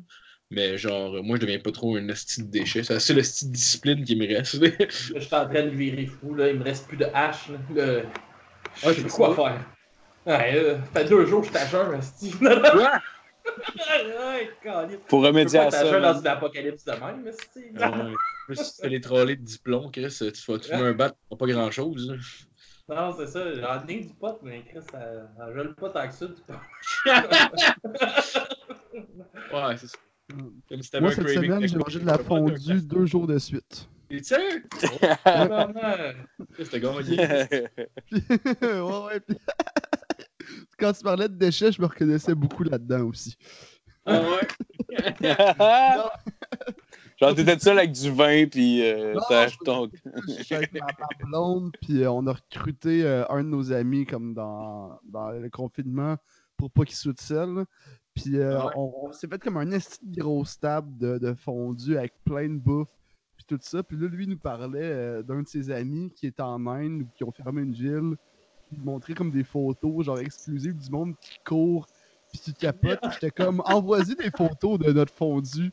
Mais genre, moi, je deviens pas trop un esti de déchet. C'est la seule esti de discipline qui me reste. Je suis en train de virer fou, là. Il me reste plus de hache, là. Le- Ah, Je sais plus quoi faire. Ouais, euh, ça fait deux jours que je jeun, Steve. Ouais, câlisse. Pour remédier à ça. jeun dans une apocalypse de même. Plus si tu fais les trolley de diplôme, Chris, tu vas tu mets un bat, tu pas grand chose. Non, c'est ça. J'en ai du pot, mais Chris, ça, ça gèle pas tant que ça, du pot. Ouais, c'est ça. Comme si t'avais Moi, cette semaine, j'ai mangé de la fondue deux jours de suite. T'es sérieux? Tabarnak. C'était gagné. ouais, ouais. puis- Quand tu parlais de déchets, je me reconnaissais beaucoup là-dedans aussi. Ah ouais? Genre, t'étais seul avec du vin, puis euh, t'as je- ton. Je suis avec ma, ma blonde, puis euh, on a recruté euh, un de nos amis comme dans, dans le confinement pour pas qu'il soit seul. Puis euh, Ah ouais? on, on s'est fait comme un esti de grosse table de, de fondue avec plein de bouffe, puis tout ça. Puis là, lui il nous parlait euh, d'un de ses amis qui est en Inde ou qui ont fermé une ville. Puis il montrait comme des photos, genre exclusives du monde qui court, puis tu capotes. Puis J'étais comme, envoyez des photos de notre fondue.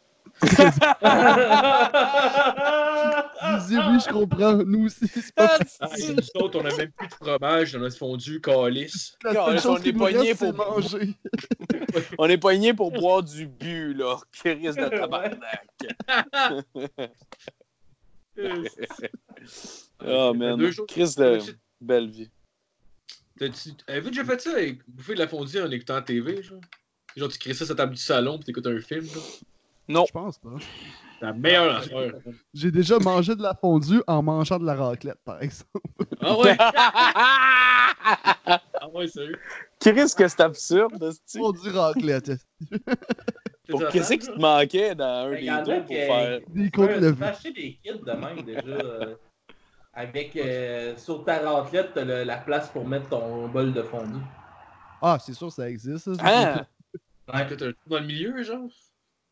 Oui, je comprends. Nous aussi, c'est pas Ah, nous autres, on a même plus de fromage dans notre fondue calice. La on est poigné pour- manger. On est poigné pour boire du bu, là. Risque de tabarnak. Oh, man. Chris de belle vie. Avez-vous déjà fait ça? et Bouffer de la fondue en écoutant la TV, genre? Genre, tu crées ça sur ta table du salon pis t'écoutes un film, genre? Non. Je pense pas. La meilleure affaire. J'ai déjà mangé de la fondue en mangeant de la raclette, par exemple. Ah ouais? Ah ouais, sérieux? Qui risque que c'est absurde, hostie? Fondue raclette. Pour qu'est-ce qui te manquait dans un des deux pour que- faire? Des levées. acheter des kits de même déjà. euh, avec euh, sur ta raclette, t'as le- la place pour mettre ton bol de fondu. Ah, c'est sûr, ça existe. ça. Ah! Ouais, t'as un trou dans le milieu, genre?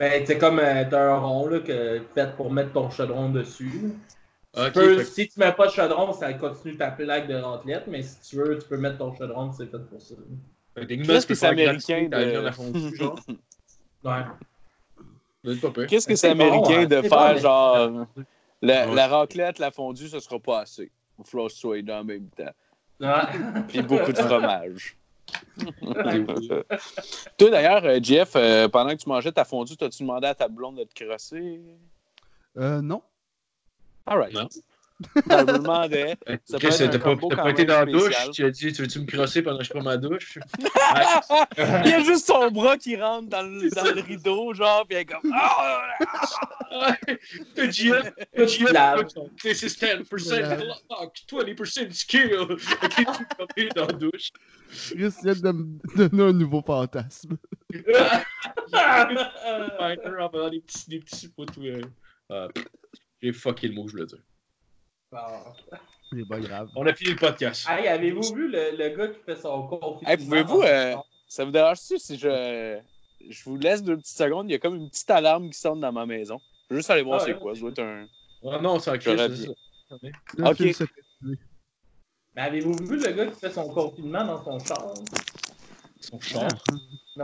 Ben, c'est comme euh, t'as un rond là, que, fait pour mettre ton chaudron dessus. Ah, Tu peux- fait Si tu mets pas de chaudron, ça continue ta plaque de raclette, mais si tu veux, tu peux mettre ton chaudron, c'est fait pour ça. fait Qu'est-ce tu que c'est américain ta de-? Ouais. Qu'est-ce que C'est bon, américain hein, de faire bon, mais- genre. La, Ouais. la raclette, la fondue, ça sera pas assez. Il va falloir que ce soit les deux en même temps. Ouais. Puis beaucoup de fromage. Toi d'ailleurs, euh, Jeff, euh, pendant que tu mangeais ta fondue, t'as-tu demandé à ta blonde de te crosser? Euh, non. Alright. Non. Ben, je me demandais. Ça peut Chris, être un t'as pas, t'as été dans la douche, tu as dit, tu veux-tu me crosser pendant que je prends ma douche? Il y a juste son bras qui rentre dans le, dans le rideau, genre, puis elle est comme. Ah! The GF, Tout GF, lave. this is 10% luck, 20% skill. Ok, tu aller dans la douche. De me donner un nouveau fantasme. Des petits, des petits J'ai fucké le mot que je voulais dire. Bon. C'est pas grave. On a fini le podcast. Hey, avez-vous vu le, le gars qui fait son confinement? Hey, pouvez-vous, euh, Ça vous dérange-tu si je. Je vous laisse deux petites secondes, il y a comme une petite alarme qui sonne dans ma maison. Je veux juste aller voir Ah, c'est ouais. quoi. Ça doit être un. Oh non, c'est ça. Le Ok. Mais avez-vous vu le gars qui fait son confinement dans son char? Son char.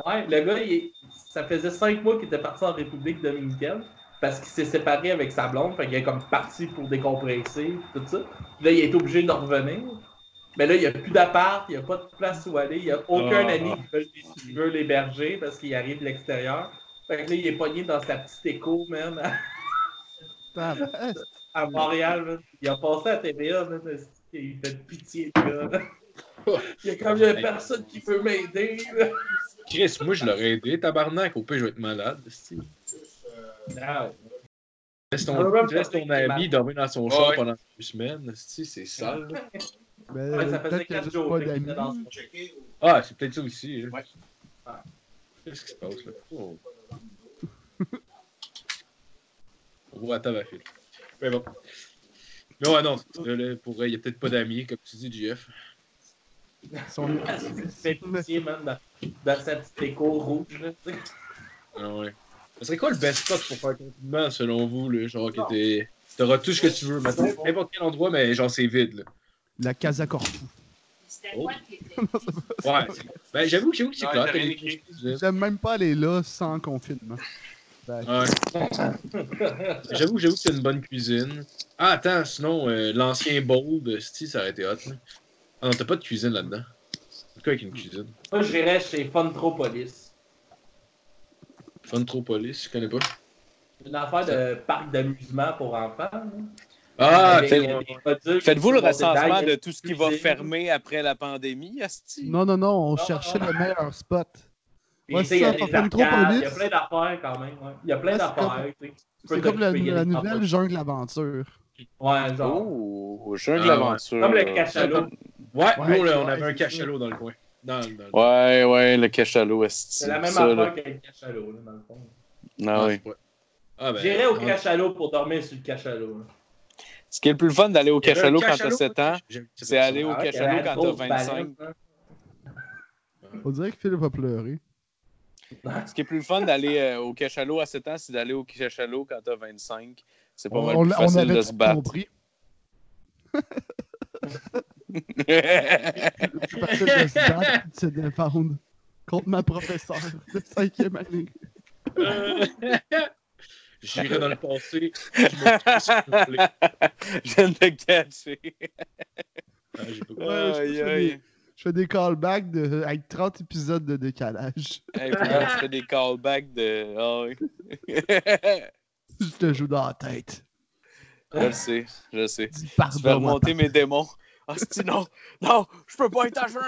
Ouais, le gars, il ça faisait cinq mois qu'il était parti en République dominicaine parce qu'il s'est séparé avec sa blonde, fait qu'il est comme parti pour décompresser, tout ça. Là, il est obligé de revenir. Mais là, il n'y a plus d'appart, il n'y a pas de place où aller, il n'y a aucun Ah. ami qui veut, qui veut l'héberger parce qu'il arrive de l'extérieur. Fait que là, il est pogné dans sa petite écho, man, à- à Montréal, man. Il a passé à TVA, man, qu'il fait pitié, le gars. Il y a comme, il a personne qui peut m'aider, là. Chris, moi je l'aurais aidé, tabarnak. Au pire, je vais être malade. esti. Ah, Laisse Ah, ton, laisse ton ami dormir dans son char pendant deux semaines. C'est sale. là. Ben, Ouais, ça faisait peut-être qu'il y a quatre juste jours qu'il était dans son- Ah, c'est peut-être ça aussi. hein. Ouais. Ah. Qu'est-ce qui se passe là? Oh. On voit à fil. Mais bon. Mais ouais, non, pour vrai, il n'y a peut-être pas d'amis, comme tu dis, JF. Son- fait pitié, man, dans, dans sa petite écho rouge, là, tu sais. Ah ouais. Ce serait quoi le best spot pour faire un confinement selon vous? Là? Genre que t'es. T'auras tout ce que tu veux, mettons. N'importe quel endroit, mais genre c'est vide. Là. La Casa Corfu. Oh. Ouais. c'est- Ben j'avoue, j'avoue que c'est clair. J'aime même pas aller là sans confinement. Fait que- Ouais. J'avoue, j'avoue que c'est une bonne cuisine. Ah, attends, sinon, euh, l'ancien bold, si ça aurait été hot. là. Ah non, t'as pas de cuisine là-dedans. C'est quoi avec une cuisine? Moi, j'irais chez Funtropolis. Funtropolis, je connais pas? Une affaire de parc d'amusement pour enfants. là. Ah, euh, Faites-vous le recensement de tout ce qui va fermer après la pandémie, Asti? Non, non, non, on Ah, cherchait ah. le meilleur spot. Ouais, il y a ça, des Funtropolis. arcades, il y a plein d'affaires quand même. ouais. Il y a plein Ouais, d'affaires. C'est comme la, t'occuper, il y a la nouvelle jungle aventure. Ouais, genre. Oh, jungle ouais. l'aventure. Comme le cachalot. Ouais, nous, là, on avait un cachalot dans le coin. Dans, dans le- Ouais, ouais, le cachalot. C'est la même Ça, affaire que le cachalot, là, dans le fond. Ah, oui. ouais. Ah, ben, J'irais au ouais. cachalot pour dormir sur le cachalot. là. Ce qui est le plus fun d'aller au un cachalot quand t'as cachalot, 7 ans, c'est aller au Ah cachalot quand t'as grosse 25. balance, On dirait que Philippe a pleuré. hein. Ce qui est plus fun d'aller euh, au cachalot à 7 ans, c'est d'aller au cachalot quand t'as 25. C'est pas On, mal plus on facile avait de se battre. compris. Plus facile de se battre et de se défendre contre ma professeure de cinquième année. Euh, J'irai dans le passé. Je me. Je viens de. Ah, j'ai pas- Ouais, je Aïe, fais aïe. des- Je fais des callbacks de, avec 30 épisodes de décalage. Hey, là, tu fais des callbacks de. Ah oui. Je te joue dans la tête. je le sais, je le sais. Fais pardon. remonter mes démons. Ah, c'est non, non, je peux pas être à jeun.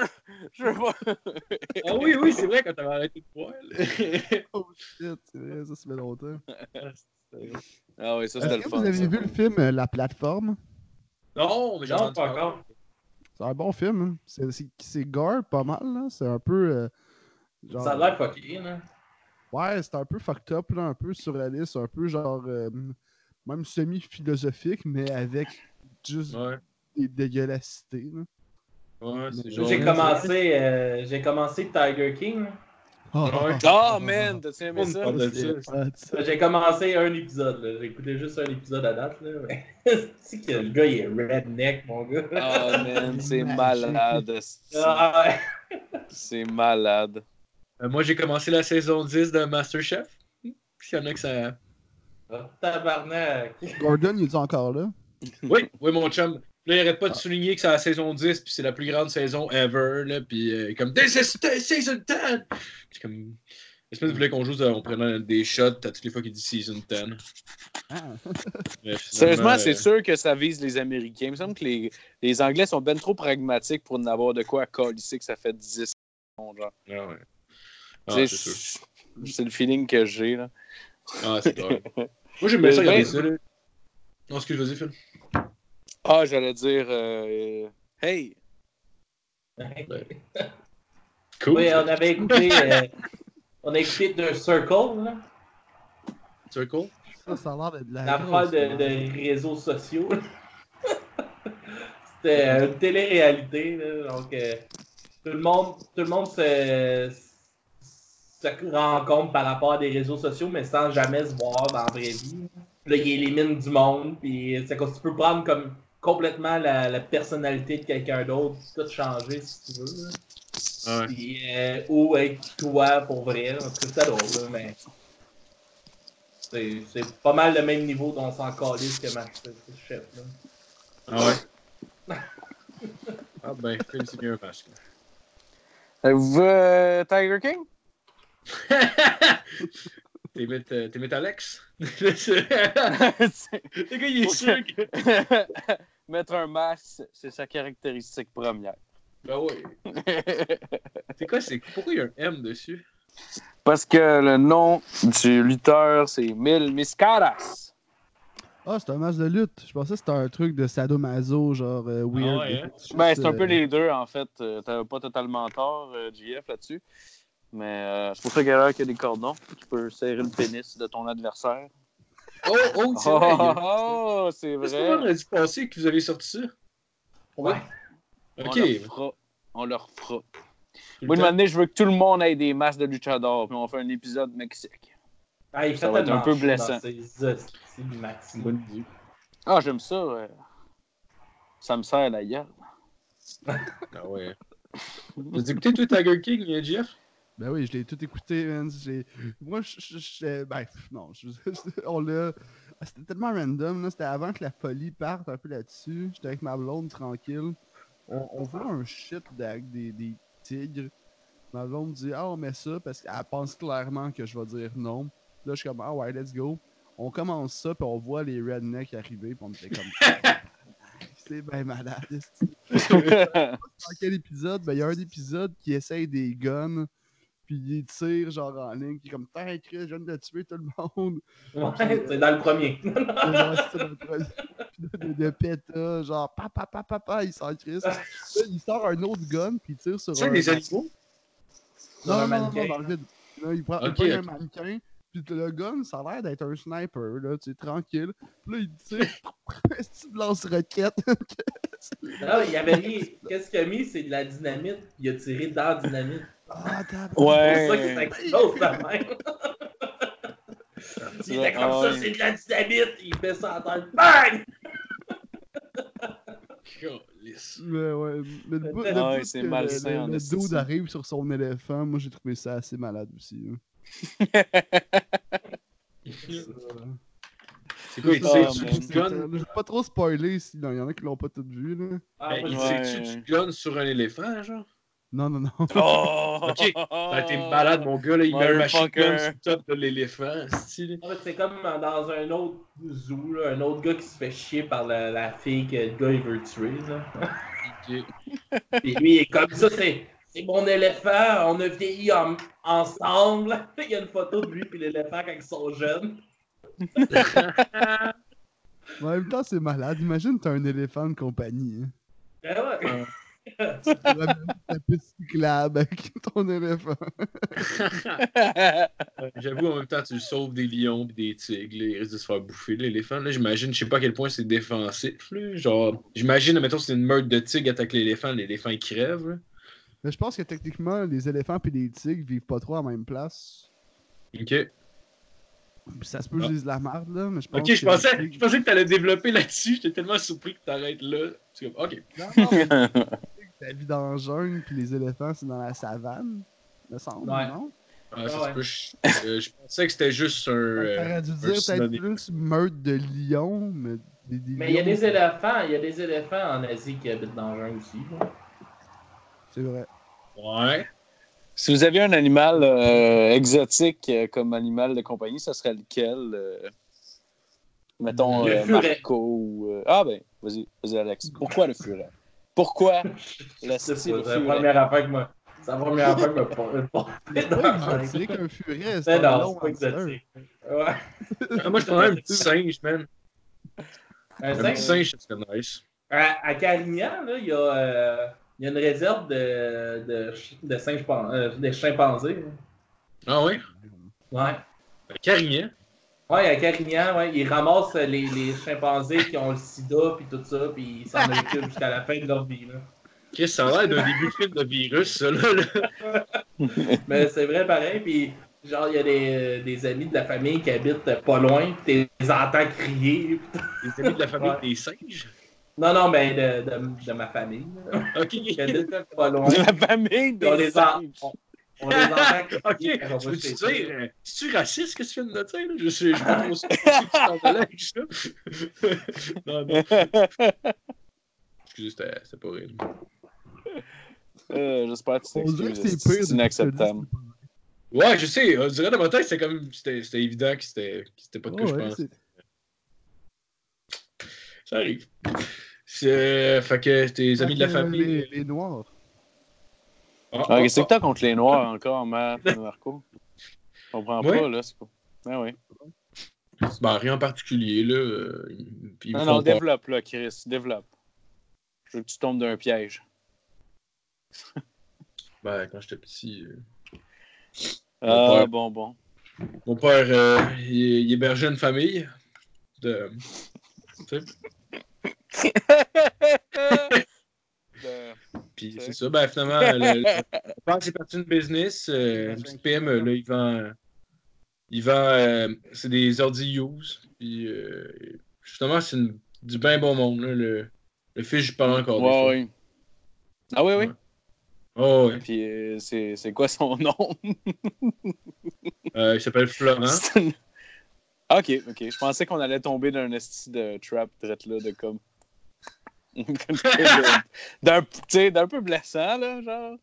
Je veux pas. Ah oui, oui, c'est vrai quand t'avais arrêté de boire. Oh shit, c'est vrai, ça, ça fait longtemps. Ah oui, ça c'était le fun. vous avez ça. vu le film euh, La Plateforme? non, mais entendu pas encore. C'est un bon film. hein. C'est- C'est c'est gore pas mal. là. C'est un peu. euh, genre- Ça a l'air fucké, là. Ouais, c'est un peu fucked up, là, un peu surréaliste, un peu genre. euh, même semi-philosophique, mais avec juste Ouais, des dégueulassités. là. ouais, c'est J'ai commencé, euh, j'ai commencé Tiger King. Oh man, t'as-tu aimé ça? J'ai commencé un épisode. là. J'ai écouté juste un épisode à date. Là. mais c'est que le gars, il est redneck, mon gars. Oh man, c'est malade. Ah. C'est malade. Euh, moi, j'ai commencé la saison 10 de Masterchef. S'il y en a que ça. Ah, Tabarnak. Gordon, il est encore là? Oui, oui, mon chum. Là, il arrête pas de souligner que c'est la saison 10, puis c'est la plus grande saison ever, là, puis euh, comme This is the season 10! C'est comme. L'espèce voulait qu'on joue, on prenait des shots à toutes les fois qu'il dit season 10. Ah. Sérieusement, euh, c'est sûr que ça vise les Américains. Il me semble que les, les Anglais sont ben trop pragmatiques pour n'avoir de quoi à colisser que ça fait 10 secondes. Genre. Ah ouais. Ah, c'est sûr. je- c'est le feeling que j'ai. là. Ah, c'est drôle. Moi, j'aime bien ça, Ben- regarder ça, là. Non, excuse, vas-y, Phil. Ah, j'allais dire euh, Hey! Cool. Oui, on avait écouté. euh, on a écouté The Circle, là. Circle? Ça, ça a l'air de la. L'affaire de, de réseaux sociaux. C'était euh, une télé-réalité. là, Donc, euh, tout le monde, tout le monde se, se rencontre par rapport à des réseaux sociaux, mais sans jamais se voir dans la vraie vie. Puis là, il élimine du monde. Puis c'est tu peux prendre comme complètement la, la personnalité de quelqu'un d'autre, tout changer si tu veux. là. Ouais. Puis, euh, ou être toi pour vrai. c'est drôle, là, mais. C'est c'est pas mal le même niveau dont on s'en calisse que Masterchef. là. Ah ouais? ah ben, Phil, c'est. Avez-vous euh, Tiger King? T'imites euh, Alex? Le gars, il est sûr que... Mettre un masque, c'est sa caractéristique première. Ben oui. C'est quoi, c'est... Pourquoi il y a un M dessus? Parce que le nom du lutteur, c'est Mil Miscaras. Ah, c'est un match de lutte. Je pensais que c'était un truc de sadomaso, genre euh, weird. Ah ouais, hein? Ben, c'est un peu euh, les deux, en fait. Euh, T'avais pas totalement tort, euh, JF, là-dessus. Mais euh, c'est pour ça qu'il y a qu'il y a des cordons. Tu peux serrer le pénis de ton adversaire. Oh, oh, c'est vrai! oh, oh, c'est Est-ce qu'on que vous avez sorti ça? Ouais. On Ok. leur fera. On leur fera. Tout le Moi, je veux que tout le monde ait des masques de luchador, puis on fait un épisode Mexique. Ah, il Ça va être un peu blessant. dans ses hosties de maxi. Bonne idée. Ah, j'aime ça. euh. Ça me sert la gueule. Ah ouais. T'as écouté, toi, Tiger King, Jeff? Ben oui, je l'ai tout écouté, man. Moi, je. Ben, non. je- On l'a. Ah, C'était tellement random, là. C'était avant que la folie parte un peu là-dessus. J'étais avec ma blonde tranquille. On, on voit un shit avec des, des tigres. Ma blonde dit Ah, on met ça parce qu'elle pense clairement que je vais dire non. Là, je suis comme Ah ouais, let's go. On commence ça, puis on voit les rednecks arriver, puis on était comme. C'est bien malade. Dans quel épisode? Ben, il y a un épisode qui essaye des guns, puis il tire genre en ligne, puis comme Putain, Chris, je viens de tuer tout le monde. Ouais, c'est dans le premier. C'est dans le premier- là, de, de péta, genre papa, papa, papa, il sort Chris. Il sort un autre gun, puis il tire sur C'est un. des animaux? Non, non, non, dans le vide. Là, il prend, il Ok, prend un mannequin, puis le gun, ça a l'air d'être un sniper, là, tu sais, tranquille. Puis là, il tire, tu lances roquette? Non, il avait mis. Qu'est-ce qu'il a mis? C'est de la dynamite. Il a tiré dans la dynamite. Ah, tabarnak. C'est pour ça que ouais. ça explose de même. Il était comme Ah ça, ouais. c'est de la dynamite. Il fait ça en tête. Bang. Mais ouais, mais le bout, le Ah ouais, le- le, le dude arrive sur son éléphant, moi j'ai trouvé ça assez malade aussi. hein. C'est quoi, il tire du gun? Je vais pas trop spoiler s'il y en a qui l'ont pas tout vu là. Ah, Ben, il je- Ouais. tire du gun sur un éléphant, genre? Non, non, non. Oh! Ok, Ben, t'es malade, mon gars, là, il met un machine gun sur le top de l'éléphant, style. En fait, c'est comme dans un autre zoo, là, un autre gars qui se fait chier par la, la fille que le gars il veut tuer. Là. Ok. Et lui, il est comme ça, c'est, c'est mon éléphant, on a vieilli en- ensemble. il y a une photo de lui et l'éléphant quand ils sont jeunes. En même temps, c'est malade. Imagine, t'as un éléphant de compagnie. Hein. Ah ouais. Tu vas la piste cyclable avec ton éléphant. J'avoue, en même temps, tu sauves des lions et des tigres. là, ils risquent de se faire bouffer, l'éléphant. Là, j'imagine, je sais pas à quel point c'est défensif. Là, genre, j'imagine, mettons, c'est une meute de tigres attaque l'éléphant, l'éléphant il crève. Mais je pense que techniquement, les éléphants et les tigres vivent pas trop à la même place. Ok. Puis ça se peut que Ah. je dise de la merde, là, mais je pense Ok, je que pensais, les je pensais que t'allais développer là-dessus. J'étais tellement surpris que t'arrêtes là. Comme, ok. Non, mais dans la jungle, puis les éléphants, c'est dans la savane. Me semble, Ouais. non? Ah, ça Ah se peut, je, euh, je pensais que c'était juste un. euh, T'aurais dû dire peut-être plus meute de lions, mais des, des Mais il y a des éléphants, il y a des éléphants en Asie qui habitent dans le jungle aussi. là. C'est vrai. Ouais. Si vous aviez un animal euh, exotique euh, comme animal de compagnie, ça serait lequel? euh, mettons Le euh, furet. Marco ou... euh, Ah ben, vas-y, vas-y Alex. Pourquoi le furet? Pourquoi le C'est c'est la première affaire que moi. C'est la première affaire que me C'est pas exotique, un furet, c'est C'est un non, c'est pas exotique. Ouais. Ah, moi, je prendrais un petit singe, man. Un Un singe, petit singe, ça serait nice. À, à Carignan, là, il y, a, euh, il y a une réserve de, de, euh, des chimpanzés. Ah ouais? Ouais. Carignan. Ouais, à Carignan, ouais, ils ramassent les, les chimpanzés qui ont le sida puis tout ça, puis ils s'en occupent jusqu'à la fin de leur vie. Là. Chris, ça a l'air d'un début de film de virus, ça, là. là. Mais c'est vrai pareil, puis genre, il y a des, des amis de la famille qui habitent pas loin, puis tu les entends crier. Les amis de la famille Ouais. des singes? Non, non, mais de, de, de ma famille. Ok. pas loin. La famille On des les a- singes. On les entend Ok, on veux-tu chez dire, euh, c'est-tu raciste que tu viens de dire, là? Je sais, je pas tu allais avec ça. non, non. Excusez, c'était pas réel. Euh, J'espère que tu On c'est. C'est inacceptable. Ouais, je sais, on dirait dans ma tête, c'était comme. C'était c'était évident que c'était que c'était pas de que je Ouais, pense. Ça arrive. C'est- Fait que tes amis de la famille. Les, les noirs. Ah, Qu'est-ce que t'as contre les Noirs encore, Matt, Marco? Je comprends Ouais. pas, là. c'est quoi? Ah oui. Ben, rien en particulier, là. ils Non, non, développe, là, Chris. Développe. Je veux que tu tombes d'un piège. Ben, quand j'étais petit. euh, Ah, père. bon, bon. Mon père, euh, il, il hébergeait une famille. De... Puis c'est ça, ben finalement, le, le- c'est parti une business, euh, une petite PME, là, il vend, il vend, euh, c'est des ordi use, puis euh, justement, c'est une- du bien bon monde, là, le, le fils, je parle encore ouais. Ah oui, oui. Ouais. Oh, ouais. Puis euh, c'est c'est quoi son nom? Euh, il s'appelle Florent. Ok, ok. Je pensais qu'on allait tomber d'un esti de trap drette là, de comme. d'un d'un peu blessant, là, genre.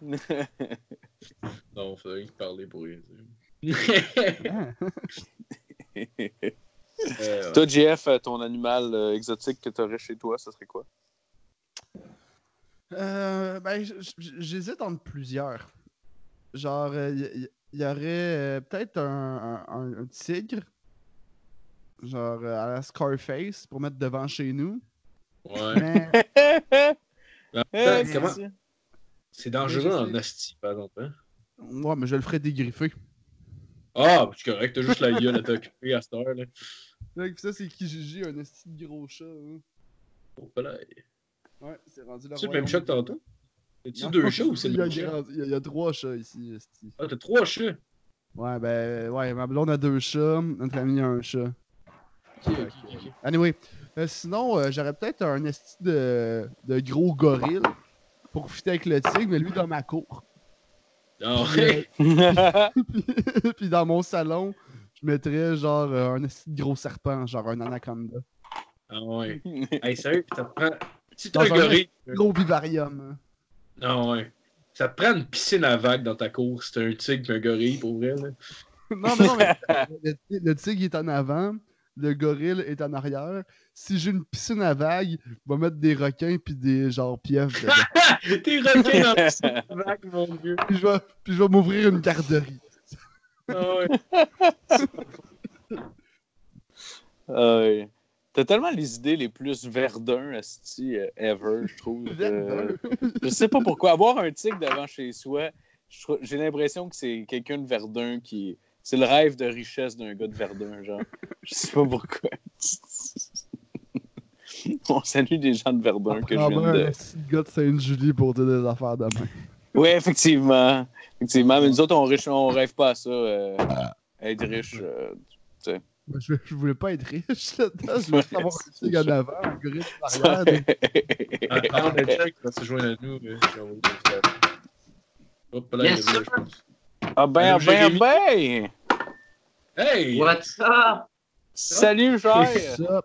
Non, faudrait qu'il parler pour rien. Euh, toi, JF, euh, ton animal euh, exotique que tu aurais chez toi, ça serait quoi? Euh, ben, j'hésite entre plusieurs. Genre, il y, aurait euh, peut-être un, un- un- un tigre. Genre, euh, à la Scarface pour mettre devant chez nous. Ouais. Mais, En Eh, temps, comment- c'est- dangereux en asti, par exemple. Hein? ouais, mais je le ferais dégriffer. Ah, c'est correct, t'as juste la gueule à t'occuper à cette heure. Là. Ça, c'est Kijiji, un esti de gros chat. hein. Oh, là. Ouais, c'est rendu le C'est le même chat que tantôt? Y'a-tu Non, deux chats ou c'est il y le a même chat? Il y, a- il y a trois chats ici. esti. Ah, t'as trois chats? Ouais, ben, ouais, ma blonde a deux chats, notre famille a un chat. Ok, ok, ok. Anyway, sinon, euh, j'aurais peut-être un esti de, de gros gorille pour fitter avec le tigre, mais lui dans ma cour. Ah, Puis, ouais. euh, puis dans mon salon, je mettrais genre euh, un esti de gros serpent, genre un anaconda. Ah, ouais. Hey, sérieux, ça te prend. Si t'as un un gorille. Gros vivarium. hein. Ah, ouais. Ça te prend une piscine à vagues dans ta cour si t'as un tigre et un gorille, pour vrai. Là. Non, mais non, mais le, le tigre est en avant, le gorille est en arrière. Si j'ai une piscine à vagues, je vais mettre des requins puis des genre pieuvres dedans. T'es requin dans la piscine à vagues, mon vieux. puis je vais, puis je vais m'ouvrir une garderie. Ah, ouais. Euh, T'as tellement les idées les plus verdun, esti, euh, ever, je trouve. Euh, je sais pas pourquoi. Avoir un tigre devant chez soi, j'ai l'impression que c'est quelqu'un de Verdun qui. C'est le rêve de richesse d'un gars de Verdun, genre. Je sais pas pourquoi. On salue des gens de Verdun que je Ah viens de. un petit gars de Sainte-Julie pour dire des affaires de main. Oui, effectivement. Effectivement, mais nous autres, on, riche- on rêve pas à ça. euh, être riche. euh, Moi, Je, je voulais pas être riche là-dedans, je voulais juste avoir un c'est tigre en ça. avant, un gorille en arrière. des- Attends, le check va se joindre à nous. Hop là, Yes, il est là, je pense. ah ben, ah ben, ah ben! Hey! What's up? Salut, cher! Ça,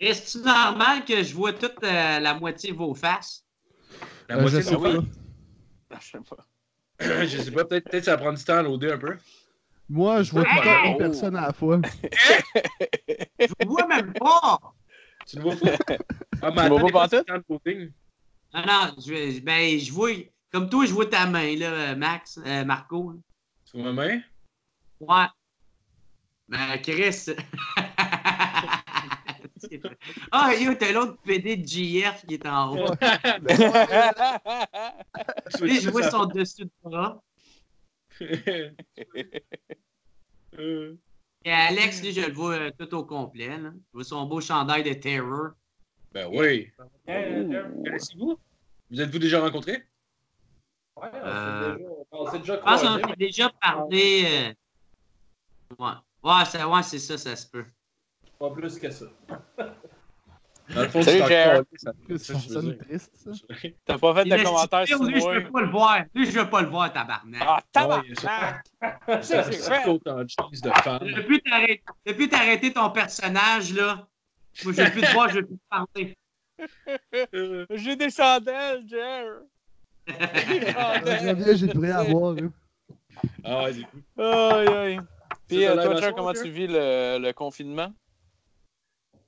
Est-ce normal que je vois toute euh, la moitié de vos faces? La euh, moitié je de sais nos pas. fans. Ah, Je sais pas. je sais pas, peut-être peut ça va prendre du temps à loader un peu. Moi, je vois une personne à la fois. Je vous vois même pas! Tu ne vois pas? Ah, mais Tu vois pas. Non, non, je, ben, je vois. Comme toi, je vois ta main, là, Max, euh, Marco. Tu vois ma main? Ouais. Ben, Chris. Ah, yo, t'as l'autre PD de GF qui est en haut. Lui, je vois son dessus de bras. Euh, Et Alex, lui, je le vois euh, tout au complet. Là. Je vois son beau chandail de terror. ben oui. Connaissez-vous? Vous êtes-vous déjà rencontrés? Euh, on s'est déjà Je pense qu'on s'est déjà parlé. euh, Ouais, ouais, ça- ouais, c'est ça, ça se peut. Pas plus que ça. Fond, Salut, Jer. ça- Ça ça, je triste, ça. T'as pas fait Il de est commentaire stupide, sur lui, je moi? veux pas le voir. Lui, je veux pas le voir, tabarnak. Ah, Ah, tabarnak! C'est femme. Depuis t'arrêter, ton personnage, là, moi, je veux plus te voir, je veux plus te parler. J'ai des chandelles, Jer! J'ai rien à voir. hein. Ah, ouais, c'est. Aïe, aïe. Puis, euh, toi, comment tu vis le, le confinement?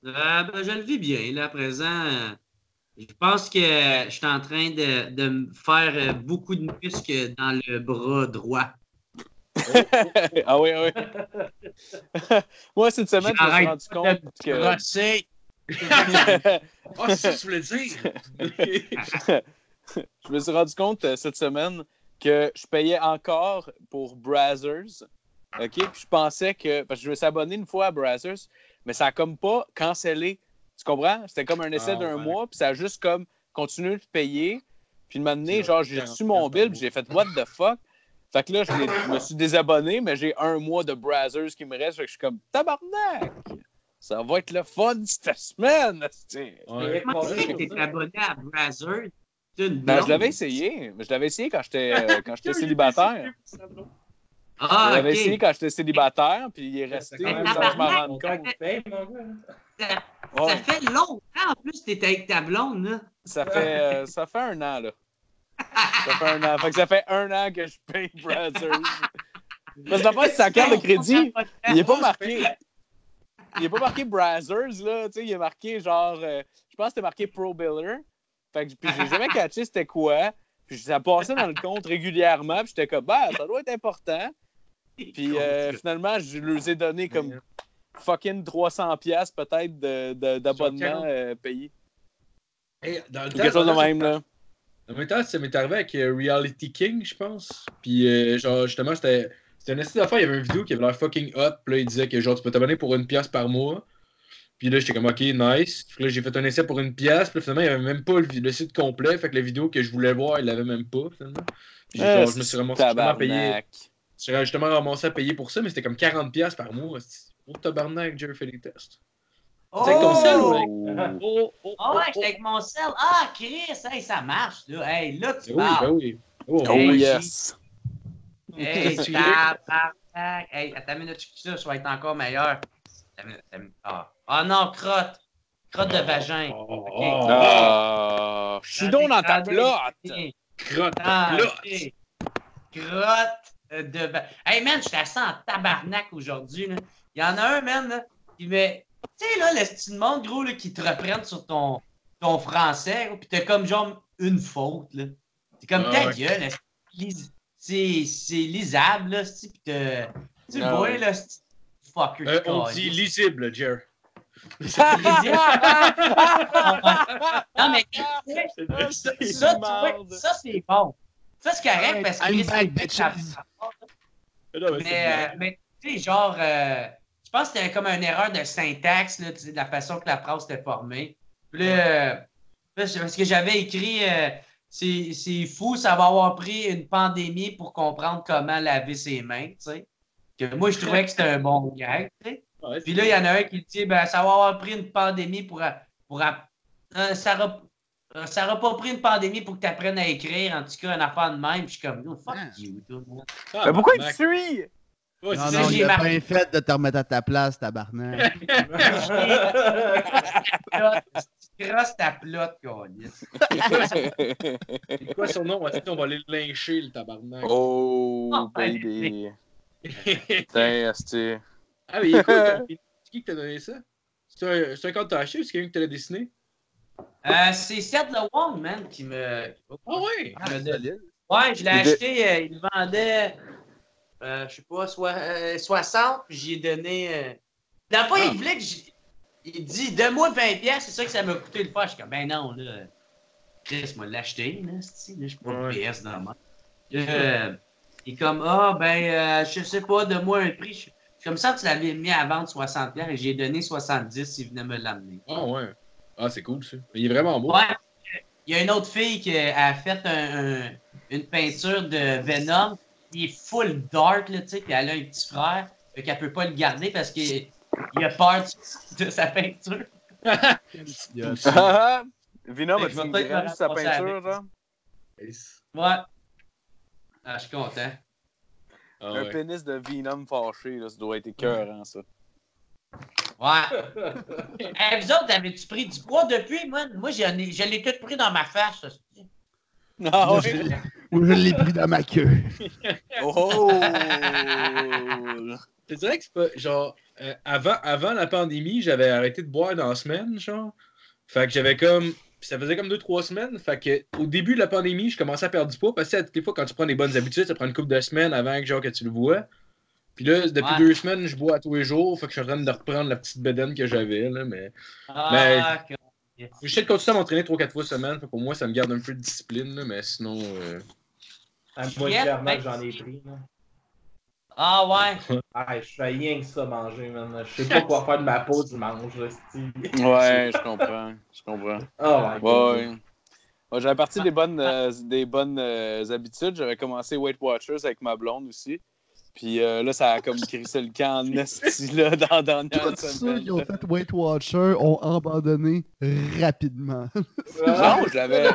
Euh, ben, je le vis bien, là, à présent. Je pense que je suis en train de, de me faire euh, beaucoup de muscles dans le bras droit. ah oui, ah oui. Moi, cette semaine, je me suis rendu compte que. Ah, c'est ça que tu voulais dire! je me suis rendu compte euh, cette semaine que je payais encore pour Brazzers. OK? Puis je pensais que. Parce que je me suis abonné une fois à Brazzers, mais ça a comme pas cancellé. Tu comprends? C'était comme un essai Ah, d'un ouais. mois, puis ça a juste comme continué de payer. Puis de m'amener, genre, j'ai reçu mon bill, puis j'ai fait What the fuck? Fait que là, je, me suis désabonné, mais j'ai un mois de Brazzers qui me reste. Fait que je suis comme Tabarnak! Ça va être le fun cette semaine! Ouais. Comment tu sais que t'es abonné à Brazzers? Ben, je l'avais essayé. mais Je l'avais essayé quand j'étais euh, quand j'étais célibataire. Ah, l'avais ok. essayé quand j'étais célibataire, puis il est resté sans que je m'en rende compte. Ça, ça fait longtemps en plus que avec ta blonde, là. ça, fait, euh, ça fait un an, là. Ça fait un an. Fait que ça fait un an que je paye Brazzers. Parce que c'est sa carte de crédit. Il est pas marqué. Il est pas marqué Brazzers, là. Tu sais, il est marqué genre. euh, je pense que c'était marqué Pro Biller. Fait que puis j'ai jamais catché c'était quoi. Puis ça passait dans le compte régulièrement. Puis j'étais comme, bah, ça doit être important. Puis euh, finalement, je leur ai donné comme fucking 300$ piastres peut-être de- de- d'abonnement euh, payé. Hey, dans le quelque chose de même, là. En même temps, ça m'est arrivé avec euh, Reality King, je pense. Puis, euh, genre, justement, c'était. C'était une essai d'affaires, il y avait une vidéo qui avait l'air fucking hot. Puis là, il disait que genre, tu peux t'abonner pour une pièce par mois. Puis là, j'étais comme, ok, nice. Puis là, j'ai fait un essai pour une pièce. Puis là, finalement, il n'y avait même pas le, le site complet. Fait que la vidéo que je voulais voir, il l'avait même pas, finalement. Puis genre, je me suis ramassé justement à payer. Tabarnak. Je suis justement ramassé à payer pour ça, mais c'était comme 40$ piastres par mois. Pour tabarnak, Jerry fait les tests. Oh! C'est comme ça, Oh. Oh, oh, Ah ouais, j'étais avec mon sel. Ah, Chris, hey, ça marche, là. Hey, là, tu Ben oui, ben oui. Oh, Oh Hey, yes. Hey, Tu tabarnak. Hey, attends une minute, je ça, ça va être encore meilleur. Attends une minute, attends une minute. Ah, Ah non, crotte. Crotte de vagin. oh, Ok. oh, Ah, je suis donc dans ta plotte. crotte, Ah, là. ok. Crotte de va- Hey man, je suis assez en tabarnak aujourd'hui. là. Il y en a un, man, là, qui met. Tu sais, là, le style de monde, gros, là, qui te reprennent sur ton, ton français, pis t'as comme genre une faute, là. C'est comme Ah, ta ouais. gueule, là, c'est c'est c'est lisable, là, pis t'as- Tu le Ah, vois, là, fucker. Euh, de on dit lisible, Jer. Non, mais ça, vois, ça c'est bon. Ça, c'est correct Ouais, parce que I'm back, c'est- ça- bitches. Mais, euh, mais tu sais, genre, euh, je pense que c'était comme une erreur de syntaxe, là, de la façon que la phrase était formée. Puis là, euh, parce que j'avais écrit, euh, c'est c'est fou, ça va avoir pris une pandémie pour comprendre comment laver ses mains, tu sais. Que moi, je trouvais que c'était un bon gag, tu sais. Puis là, il y en a un qui dit, ben, ça va avoir pris une pandémie pour. pour euh, ça aura, euh, ça pas pris une pandémie pour que tu apprennes à écrire, en tout cas, un affaire de même. Puis je suis comme, no, fuck Ah. you, toi, man. Mais pourquoi il te suit? Ouais, Non, c'est non, j'ai il a marqué. bien fait de te remettre à ta place, tabarnak. Tu crosses ta plotte, câlisse. C'est quoi son nom? Qu'on va aller le lyncher, le tabarnak? Oh, Oh, baby. Putain, asti. Ah, mais il est cool, C'est qui qui t'a donné ça? C'est un, c'est un compte que t'as acheté ou c'est quelqu'un qui te l'a dessiné? Euh, c'est Seth Le Wong, man, qui me. Ah ouais! qui me donne- Ouais, je l'ai Il de- acheté, euh, il vendait, euh, je sais pas, soi- euh, 60, puis j'ai donné. Euh... Dans le fond, Ah. il voulait que j'ai. Il dit, donne-moi 20$, piastres, c'est ça que ça m'a coûté le faire. Je suis comme, ben non, là. Chris m'a l'acheté, là, c'ti, là, je suis pas Ouais. PS dans le monde. Euh, il est comme, ah, ben, euh, je sais pas, donne-moi un prix. Comme ça, tu l'avais mis à vendre 60$ piastres, et j'ai donné 70$ s'il venait me l'amener. Ah ouais. Ah, c'est cool ça. Il est vraiment beau. Ouais. Il y a une autre fille qui a fait un- un- une peinture de Venom. Il est full dark, là, tu sais, puis elle a un petit frère. Fait qu'elle peut pas le garder parce qu'il il a peur de, de sa peinture. Venom, une peut-être sa peinture, genre? Ouais. Ah, je suis content. Ah Un ouais. pénis de Venom fâché, là, ça doit être écœurant, ça. Ouais. hey, vous autres, avez-tu pris du poids depuis? Moi, moi j'en ai- je l'ai tout pris dans ma face. ça. Ah Moi, je l'ai- moi, je l'ai pris dans ma queue. Oh! Je te dirais que c'est pas. Genre, euh, avant, avant la pandémie, j'avais arrêté de boire dans la semaine, genre. Fait que j'avais comme. Puis Ça faisait comme 2-3 semaines. Fait que au début de la pandémie, je commençais à perdre du poids parce que des fois, quand tu prends des bonnes habitudes, ça prend une couple de semaines avant que, genre, que tu le vois. Puis là, depuis Ouais. deux semaines, je bois à tous les jours. Fait que je suis en train de reprendre la petite bedaine que j'avais, là. Mais Ah, que- j'essaie de continuer à m'entraîner 3-4 fois semaine. Fait qu'au moins, ça me garde un peu de discipline, là. Mais sinon. euh, Moi, clairement, que j'en ai pris. là. Ah ouais. Ah, je fais rien que ça manger, man. Je sais pas quoi faire de ma peau dimanche, là, c'ti. Ouais, je comprends. Je comprends. Oh God. Ouais. Ouais, j'avais parti des bonnes, euh, des bonnes euh, habitudes. J'avais commencé Weight Watchers avec ma blonde aussi. Puis euh, là, ça a comme crissé le camp en esti, là, dans la dernière Tous ceux qui ont fait Weight Watcher ont abandonné rapidement. Non, je l'avais,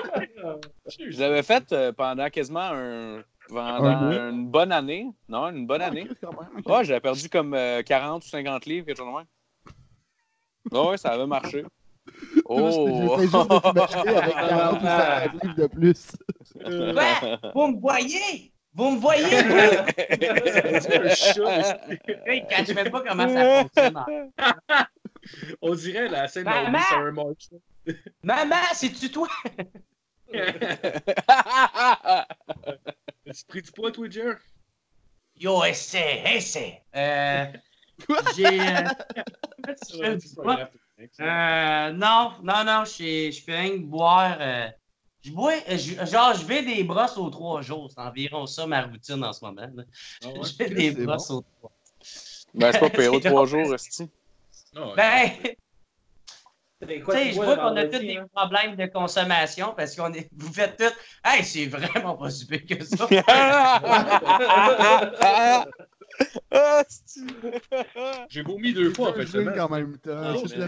je l'avais fait pendant quasiment un, pendant Un une bonne année. Non, une bonne année. Ah, Ok, quand même, ok. Ouais, j'avais perdu comme euh, 40 ou 50 livres, quelque chose de même. Ouais, ouais, ça avait marché. Oh! Juste de avec 40 ou 50 livres de plus. Ouais, vous me voyez? Vous me voyez? Là, il ne cache même pas comment ça fonctionne. On dirait la scène Maman! dans Summer March. Maman, c'est-tu toi? Pris du poids, toi, Jer? Yo, essaie, essaie. Euh, j'ai. euh. Euh, non, non, non, je je fais rien que boire. euh, je bois, euh, je- genre, je vais des brosses aux trois jours. C'est environ ça ma routine en ce moment. là. Ah ouais? Je fais des brosses aux trois. ben, c'est pas pire, aux trois jours, esti. Ah ouais. Ben, tu sais, je vois qu'on a tous des hein? problèmes de consommation parce qu'on est. Vous faites tout. Hey, c'est vraiment pas si pire que ça. J'ai vomi deux fois en fait. Semaine. en même temps. Je la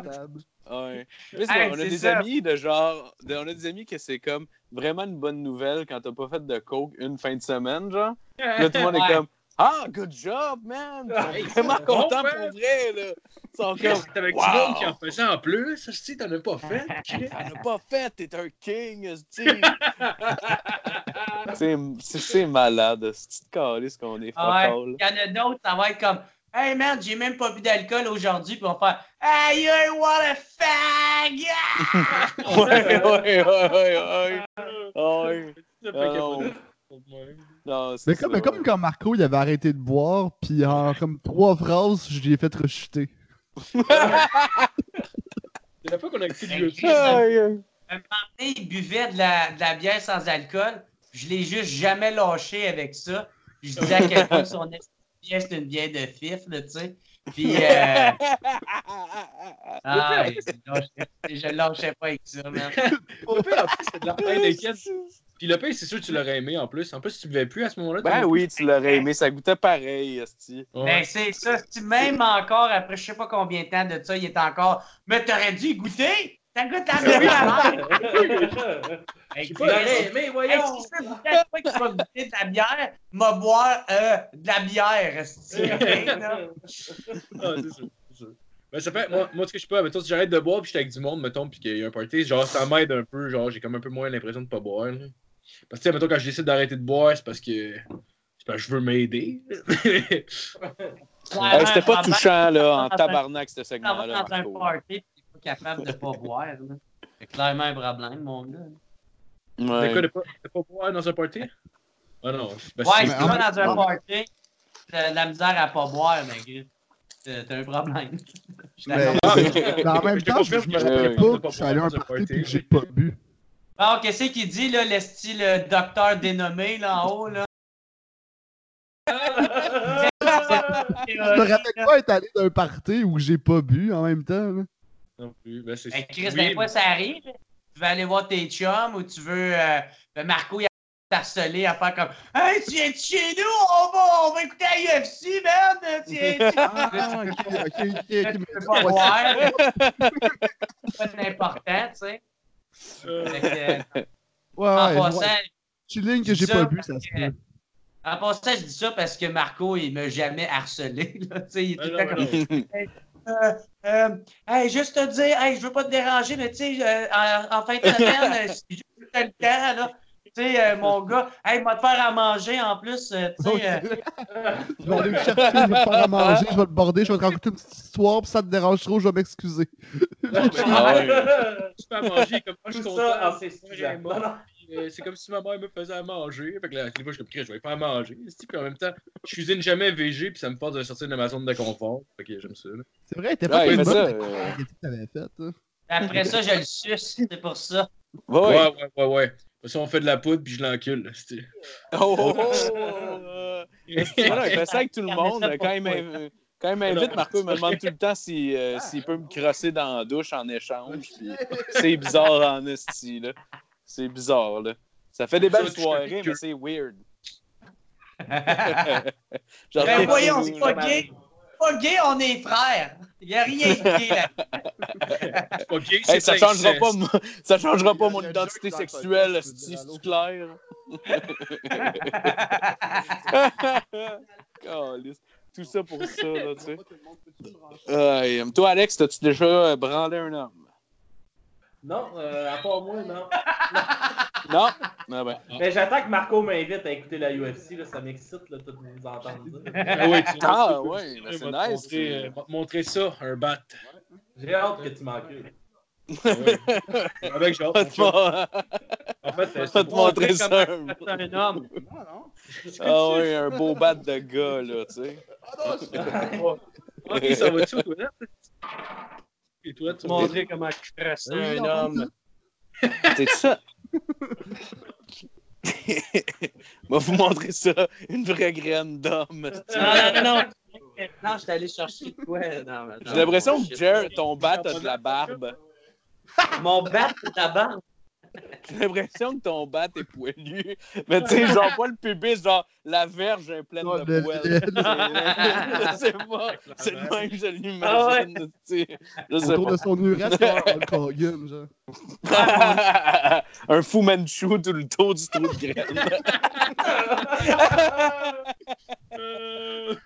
table. Ouais. Hey, on a c'est des ça. amis de genre. de- on a des amis que c'est comme vraiment une bonne nouvelle quand t'as pas fait de coke une fin de semaine, genre. Là, tout le monde Ouais. est comme Ah, good job, man! Ils sont vraiment c'est bon, contents man. pour vrai, là. Ils sont comme T'avais Wow. monde qui en faisait en plus. Si t'en as pas fait. T'en as pas fait, t'es un king. C'est- c'est c'est malade, c'est calice qu'on est Ah Ouais. Il y en a d'autres, ça va être comme Hey man, j'ai même pas bu d'alcool aujourd'hui, puis on va faire Hey you what a fag! Ouais, ouais, ouais, ouais, ouais. Ouais. Ah, qu'il y a non. de- Mais comme, mais comme quand Marco il avait arrêté de boire, puis en comme trois phrases, je l'ai fait rechuter. C'est la fois qu'on a écouté du aïe. Un moment donné, il buvait de la, de la bière sans alcool. Je l'ai juste jamais lâché avec ça. Je disais à quel point son de bière, c'est une bière de fif, là, tu sais. Puis, euh, ah, je lâchais- je lâchais pas avec ça, man. Le pire, en plus, c'est de la peine d'inquiète. Puis le pire, c'est sûr que tu l'aurais aimé en plus. En plus, tu buvais plus à ce moment-là. Ben oui, tu l'aurais aimé, ça goûtait pareil, esti. Ben, Ouais. c'est ça. Si même encore, après je sais pas combien de temps de ça, il est encore. Mais t'aurais dû y goûter! T'as goûté à la bière! Hey, J'ai Chris, pas Allez, mais hey, voyons! si ça goûtait à quoi qu'il va goûter de la bière, m'a boire euh, de la bière, esti? Ah, c'est sûr, c'est sûr. Ben, ça fait, moi, moi, ce que je peux, mettons, si j'arrête de boire puis j'étais avec du monde, mettons, puis qu'il y a un party, genre, ça m'aide un peu, genre, j'ai comme un peu moins l'impression de pas boire. là. Parce que, tu sais, mettons, quand je décide d'arrêter de boire, c'est parce que. C'est parce que je veux m'aider. Hey, C'était pas touchant, là, en tabarnak, ce segment-là. dans un party, t'es pas capable de pas boire, là. C'est clairement un problème, mon gars. C'est quoi Ouais. de pas, de pas boire dans un party? Ah non. Ben, Ouais, si tu en vas dans un party, t'as de la misère à pas boire, mais t'as un problème. Mais, en même temps, je, me que je rappelle peux pas pas que je suis allé à un boire dans un party party. et que j'ai pas bu. Bon, qu'est-ce qu'il dit, là, le style euh, docteur dénommé, là, en haut, là? Je me rappelle pas être allé d'un party où j'ai pas bu en même temps. là. Non plus. Ben, c'est. Hey, Chris, oui, des fois, ça arrive. Tu veux aller voir tes chums ou tu veux. Euh, ben, Marco, il a t'harceler à faire comme Hey, tu viens de chez nous? On va, on va écouter la UFC, man! Tu viens Ah, ok, ok, ok. ok, tu mais- peux pas. C'est pas important, tu sais. Euh, Ouais, en je passant, Chilling que j'ai pas parce ça se peut. En passant, je dis ça parce que Marco, il m'a jamais harcelé. là. Tu sais, il est tout le temps comme euh, euh, hey, juste te dire, hey, je veux pas te déranger, mais tu sais, euh, en, en fin de semaine, si juste t'as le temps, là, tu sais, euh, mon gars, hey, m'a te faire à manger en plus, euh, tu sais, euh, Je vais aller me chercher, je vais te faire à manger, je vais te border, je vais te raconter une petite histoire, puis ça te dérange trop, je vais m'excuser. Ah tu peux à manger comme moi, je suis content. en c'est euh, comme si ma mère me faisait à manger. Fait que là, des fois, je suis comme, Chris, je vais faire à manger. Puis en même temps, je cuisine jamais végé, puis ça me force de sortir de ma zone de confort. Fait que j'aime ça. C'est vrai, t'es pas Ouais, ça. euh, hein. après ça, je le suce, c'est pour ça. Ouais, Ouais, ouais. ouais, on fait de la poudre, puis je l'encule. Oh, oh, oh. Voilà, il fait ça avec tout le monde. Quand il quand il m'invite, Marco, il me demande tout le temps si, euh, s'il peut me crosser dans la douche en échange. C'est bizarre en esti, là. C'est bizarre, là. Ça fait des belles soirées, mais c'est weird. Genre, Ben voyons, c'est c'est pas gay. Pas gay, on est frères. Il n'y a rien de gay là. C'est pas gay, Hey, c'est ça, changera inceste. pas, mon- ça changera pas mon identité sexuelle, si c'est clair. Tout ça pour ça, là, tu sais. Euh, toi, Alex, t'as-tu déjà euh, branlé un homme? Non, euh, à part moi, non. Non? Ah ben. Mais j'attends que Marco m'invite à écouter la UFC, là, ça m'excite là, de vous entendre dire. Ah ouais, tu Ah, ouais, tu c'est nice. Montrer, euh, va te montrer ça, un bat. J'ai hâte que tu m'encules. Ouais. Avec genre. Va En fait, euh, va c'est te montrer ça. c'est un homme. Non, non. Ah ouais, un beau bat de gars, là, tu sais. Ah non, c'est Ok, ça va-tu aux toilettes? Les toilettes sont Montrer comment Oui, un homme. C'est ça. Va vous montrer ça, une vraie graine d'homme. Non, non, non, non. Non, je suis allé chercher de quoi? J'ai l'impression que Jer, ton bat a de la barbe. Mon bat, c'est ta barbe? J'ai l'impression que ton bat est poilu. Mais tu sais, genre pas le pubis, genre la verge est pleine Non, de le- poils. sais pas. C'est le même que je Ah ouais. l'imagine. Je sais Autour de son urètre, il y a Hulk Hogan, genre. Un Fu Manchu tout le tour du trou de graine.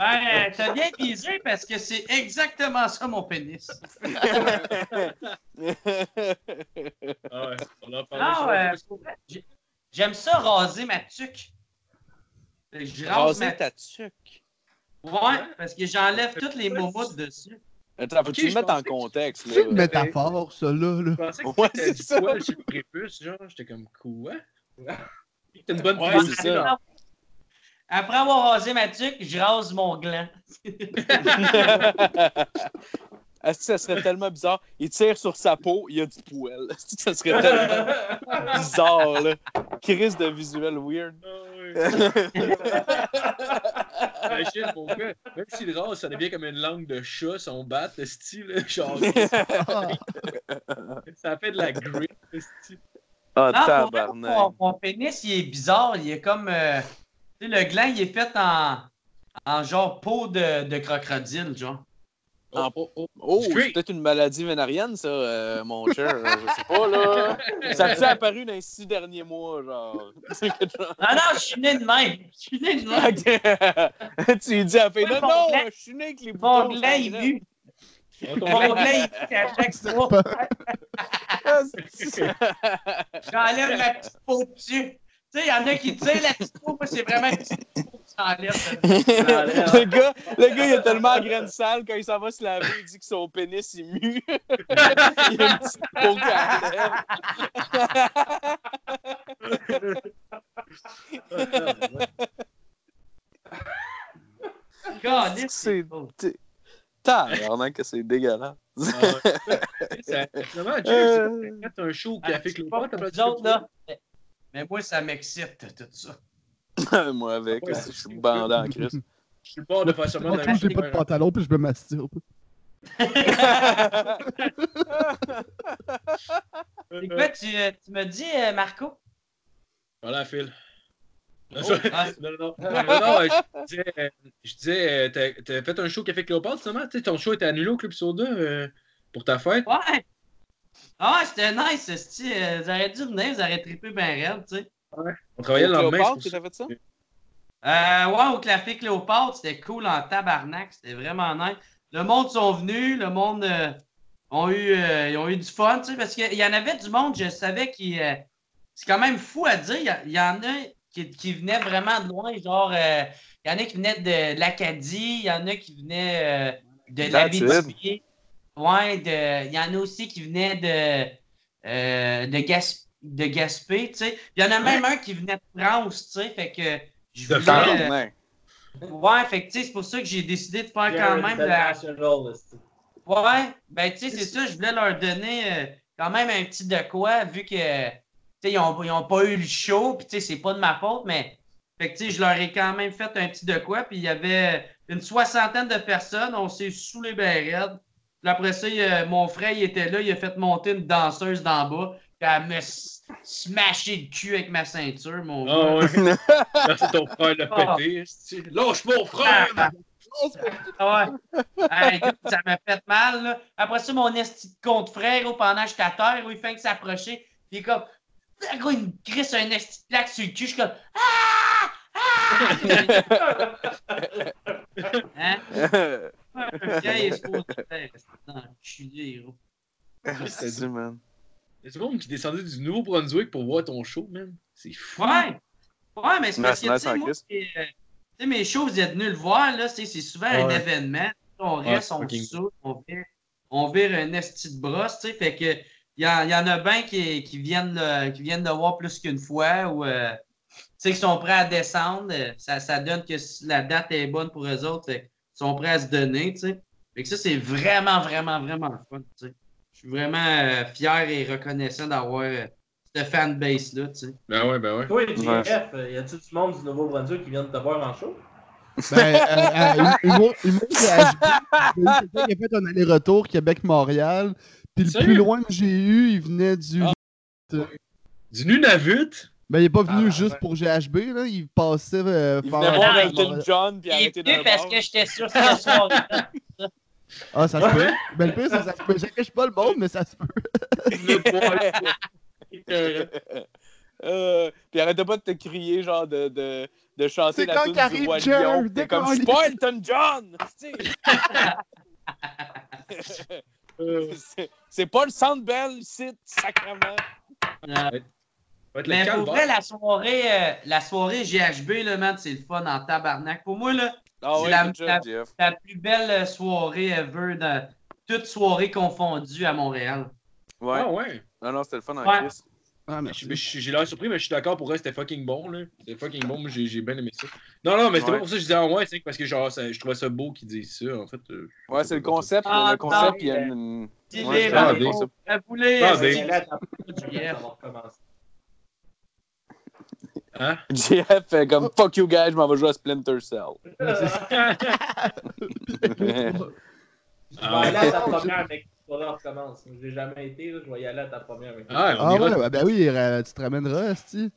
Ouais, t'as bien visé parce que c'est exactement ça mon pénis. Ah ouais, on en parle. Euh, j'aime ça raser ma tuque. Je rase ma ta tuque. Ouais, parce que j'enlève toutes les momoutes dessus. Attends, faut-tu Ok, le mettre en contexte, C'est une métaphore, ça, là. là. Je pensais que Ouais, c'est du ça. poil sur le prépuce, genre? J'étais comme quoi? T'as une bonne Ouais, c'est ça. Après avoir rasé ma tuque, je rase mon gland. Est-ce que ça serait tellement bizarre? Il tire sur sa peau, il y a du poil. Est-ce que ça serait tellement bizarre, là? Crise de visuel weird. Ah. Imagine, mon gars, même s'il rase, ça devient comme une langue de chat, son bat, le style, genre, ça fait de la grip, le style. Ah, Non, pour vrai, tabarnak. mon, mon pénis, il est bizarre. Il est comme. euh, tu sais, le gland, il est fait en, en genre peau de, de crocodile, genre. Oh, oh, oh. Oh, c'est peut-être une maladie vénérienne, ça, euh, mon cher. Euh, Je sais pas, là. Ça t'est apparu dans les six derniers mois, genre. Quelque chose- Non, non, je suis né de même. Je suis né de même. Tu lui dis à Ouais, non, mon non, je suis né avec les Mon boutons. il sans vu. Mon il vu à chaque fois. graines. J'enlève la petite peau dessus. Tu sais, il y en a qui tirent la petite peau. Moi, c'est vraiment une petite peau le, gars, le gars, il a tellement la graine sale, quand il s'en va se laver, il dit que son pénis est mu. il a une petite peau qu'elle Caliste, C'est-. Tabarnak, que c'est dégueulasse. Ah Finalement, Jay, c'est fait un show au Café pas t'as pas là. Mais- moi, ça m'excite, tout ça. Moi, avec, Ouais. je suis bandant en crise. Je suis pas de faire seulement quand j'ai pas de pantalon, puis je me masturbe. C'est quoi, tu, euh, tu me dis, euh, Marco? Voilà, Phil. Non, Oh, ah, non, non, non, non, non, je disais, euh, je disais euh, t'as fait un show Café Cléopâtre, justement? Tu sais, ton show était annulé au Club Soda euh, pour ta fête. Ouais! Ah, c'était nice, esti. Euh, Vous auriez dû venir, vous auriez trippé bien raide, tu sais. On travaillait le lendemain. Cléopâtre, pour t'as fait ça? Euh, ouais, au Café Cléopâtre, c'était cool en tabarnak. C'était vraiment nice. Le monde sont venus, le monde euh, ont, eu, euh, ils ont eu du fun, tu sais, parce qu'il y en avait du monde, je savais qui. euh, c'est quand même fou à dire. Il y en a qui, qui venaient vraiment de loin, genre. euh, il y en a qui venaient de l'Acadie, il y en a qui venaient euh, de l'Abitibi. Ouais, de, il y en a aussi qui venaient de, euh, de, Gas- de Gaspé, tu sais. Il y en a même un qui venait de France, tu sais, fait que je De voulais, France? euh. Ouais, fait que tu sais, c'est pour ça que j'ai décidé de faire quand même de. Ouais, ben tu sais, c'est ça, je voulais leur donner euh, quand même un petit de quoi, vu que, tu sais, ils n'ont ils ont pas eu le show, puis tu sais, c'est pas de ma faute, mais, fait que tu sais, je leur ai quand même fait un petit de quoi, puis il y avait une soixantaine de personnes, on s'est saoulés ben raides. Puis après ça, a- mon frère, il était là, il a fait monter une danseuse d'en bas, puis à me s- smasher le cul avec ma ceinture, mon gars. Ah ouais. Là, c'est ton frère le Ah. pété. Lâche mon frère! Ah, ah ouais. Ah, écoute, ça m'a fait mal. Là. Après ça, mon esti de compte frère, gros, pendant que j'étais à terre, où il fait que s'approcher. Puis il est comme. Gros, il me crisse un esti de plaque sur le cul. Je suis comme. Ah! Ah! hein? Un vieil exposé c'est enculé, gros. C'est man. C'est du monde qui descendait du Nouveau-Brunswick pour voir ton show, man. C'est fou. Ouais. Ouais, mais c'est parce que, tu sais, moi, euh, tu sais, mes shows, vous êtes venus le voir, là, c'est c'est souvent un Ouais. événement. On Ouais, reste, on fucking- saute, on vire, on vire un esti de brosse, tu sais, fait que il y, en- il y en a bien qui, qui, viennent le, qui viennent le voir plus qu'une fois ou, euh, tu sais, qui sont prêts à descendre. Ça, ça donne que la date est bonne pour eux autres, fait sont prêts à se donner, tu sais. Fait que ça, c'est vraiment, vraiment, vraiment le fun, tu sais. Je suis vraiment euh, fier et reconnaissant d'avoir euh, cette fanbase-là, tu sais. Ben ouais, ben ouais. Toi, JF, y a-tu du monde du Nouveau-Brunswick qui vient de te voir en show? Ben, euh, euh, qui a fait un aller-retour Québec-Montréal. Puis le Sérieux? plus loin que j'ai eu, il venait du. Ah. Du Nunavut? Ben, il est pas venu Ah, juste ouais. pour GHB, là. Il passait euh, Il faire- venait voir Ah, Elton John puis Il est arrêter venu d'un parce que j'étais sûr que c'était soir. Ah, ça se peut. Ben, le pire, c'est que ça se peut. Je cache pas le monde, mais ça se peut. Euh, puis arrêtez pas de te crier, genre, de, de, de chanter C'est la quand tune du qu'arrive Roi Lion. Comme, je suis pas Elton John! tu sais. C'est- pas le Sandbell, c'est sacrement. Euh, Ça va être le Mais pour vrai, la soirée, euh, la soirée GHB, là, man, c'est le fun en tabarnak. Pour moi, là, Ah C'est la- job, la- plus belle euh, soirée ever, de, toute soirée confondue à Montréal. Ouais. Ah ouais. Non, non, c'était le fun en Ouais. Christ. Ah, Je- merci. mais je- J'ai l'air surpris, mais je suis d'accord pour elle, c'était fucking bon, là. C'était fucking bon, moi j'ai j'ai bien aimé ça. Non, non, mais c'était Ouais. pas pour ça que je disais ah ouais, c'est parce que genre, ça- je trouvais ça beau qu'ils disent ça, en fait. euh, Ouais, c'est le concept. Ah, le concept, il y a une. Ouais, je Ah, euh, des- c'est- Là, t'as- JF. ça va recommencer. Hein? JF fait comme fuck you guys, je m'en vais jouer à Splinter Cell. Je vais aller à ta première, mec. Tu vas recommence. Je l'ai jamais été, là, je vais y aller à ta première. Mec. Ah, on Ah ira- ouais, ouais, ben oui, tu te ramèneras, Asti.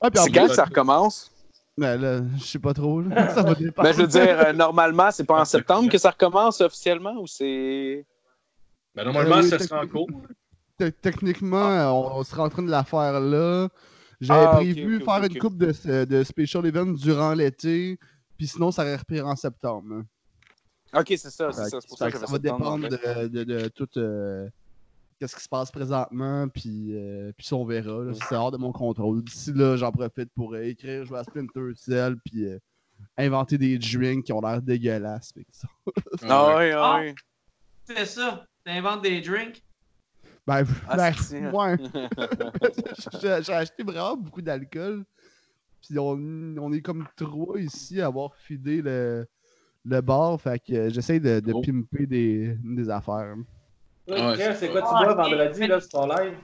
Ah, C'est quand ça recommence? ben là, je sais pas trop, là. Ça va dépendre. Ben, je veux dire, euh, normalement, c'est pas en septembre que ça recommence officiellement ou c'est? Ben normalement, Euh, oui, ça sera en cours. Te- Techniquement, on, on serait en train de la faire là. J'avais Ah, prévu faire une coupe de, de special events durant l'été, puis sinon, ça aurait repris en septembre. Ok, c'est ça, c'est ça. pour ça que que j'avais ça va dépendre de, de, de tout euh, qu'est-ce qui se passe présentement, puis, euh, puis ça, on verra. là. C'est hors de mon contrôle. D'ici là, j'en profite pour euh, écrire, jouer à Splinter Cell, puis euh, inventer des drinks qui ont l'air dégueulasses. ça- Ah oui, ah Ah. oui. C'est ça. T'inventes des drinks. Ben, Ah, ben, c'est- ouais. J'ai acheté vraiment beaucoup d'alcool. Puis on, on est comme trois ici à avoir fidé le, le bar. Fait que j'essaie de, de Oh. pimper des, des affaires. Ouais, Jeff, c'est quoi tu Ah, bois vendredi, là, sur ton live?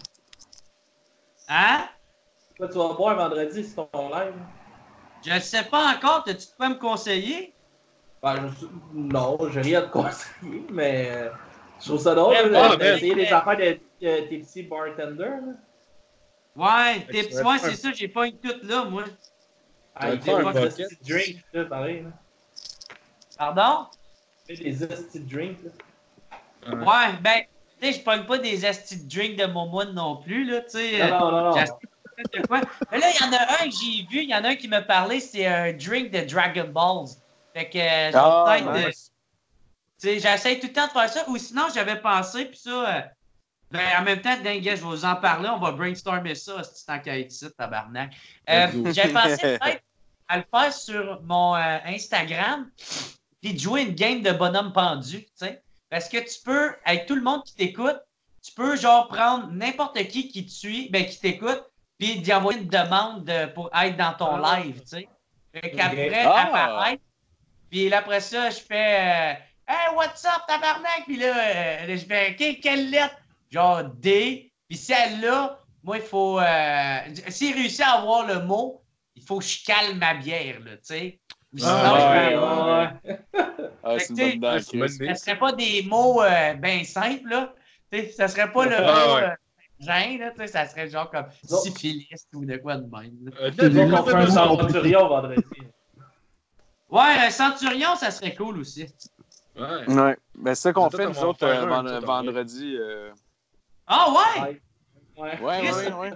Hein? Quoi tu vas boire vendredi sur ton live? Je ne sais pas encore. T'as-tu de quoi me conseiller? Ben, je- Non, j'ai rien à te conseiller, mais euh, je trouve ça drôle Ouais, là, ouais, d'essayer les affaires de, tes petits bartenders. là. Ouais, tes petits. Ouais, c'est ça. J'ai pas une toute là, moi. Ah, il pas drinks, là, pareil. Là. Pardon? Des petits drinks. Là. Ouais, ben, tu sais, je pogne pas des astis de drink de Momoine non plus, là, tu sais. Non, non, non, non. J'ai acheté de quoi. Mais là, il y en a un que j'ai vu, il y en a un qui m'a parlé, c'est un drink de Dragon Balls. Fait que, euh, je vais Ah, peut-être. euh, nice. tu sais, j'essaie tout le temps de faire ça. Ou sinon, j'avais pensé, puis ça. euh, ben, en même temps, dingue, je vais vous en parler. On va brainstormer ça, si tant qu'à être ici, tabarnak. Euh, go. j'avais pensé peut-être à le faire sur mon euh, Instagram, puis de jouer une game de bonhomme pendu, tu sais. Parce que tu peux, avec tout le monde qui t'écoute, tu peux genre prendre n'importe qui qui te suit, ben qui t'écoute, puis d'y envoyer une demande de- pour être dans ton Ah. live, tu sais. Fait qu'après Ah. apparaître, puis après ça, je fais euh, Hey, what's up, tabarnak? Puis là, euh, je fais OK, quelle lettre? Genre D. Puis celle-là, moi, il faut. Euh, S'il réussit à avoir le mot, il faut que je calme ma bière, là, tu sais. Ou sinon, Ah, je ouais, vais- ouais, ouais. Ah, c'est une bonne serait pas des mots euh, bien simples, là. Tu sais, ça serait pas le Ah, mot ouais. euh, là, tu sais, ça serait genre comme syphilis ou de quoi de même. Euh, fait un centurion vendredi. Ouais, un centurion, ça serait cool aussi. Ouais. Ouais. Ben, c'est ça qu'on fait, nous autres, euh, vend- vendredi. euh. Ah ouais? Ouais. Ouais.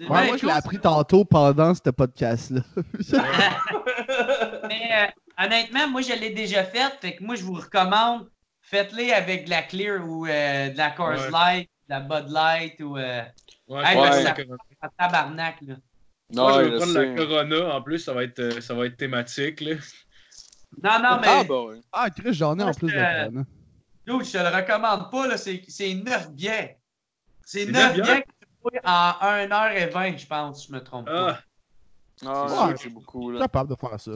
Ouais, ouais, moi, je l'ai appris tantôt pendant ce podcast-là. Mais euh, honnêtement, moi, je l'ai déjà fait. Fait que moi, je vous recommande, faites-les avec de la Clear ou euh, de la Coors Ouais. Light, de la Bud Light ou euh, Ouais, Hey, ça- tabarnak. Là. Moi, je vais prendre sais. la Corona. En plus, ça va être, ça va être thématique. Là. Non, non, mais Ah, bah ouais. Ah, Chris, j'en ai en plus de je- Corona. dude, je te le recommande pas. là, C'est c'est 9 bières. C'est C'est 9 neuf bières bières? que tu en 1h20, je pense, si je me trompe pas. Ah, Ah, c'est beaucoup, Je suis là. capable de faire ça.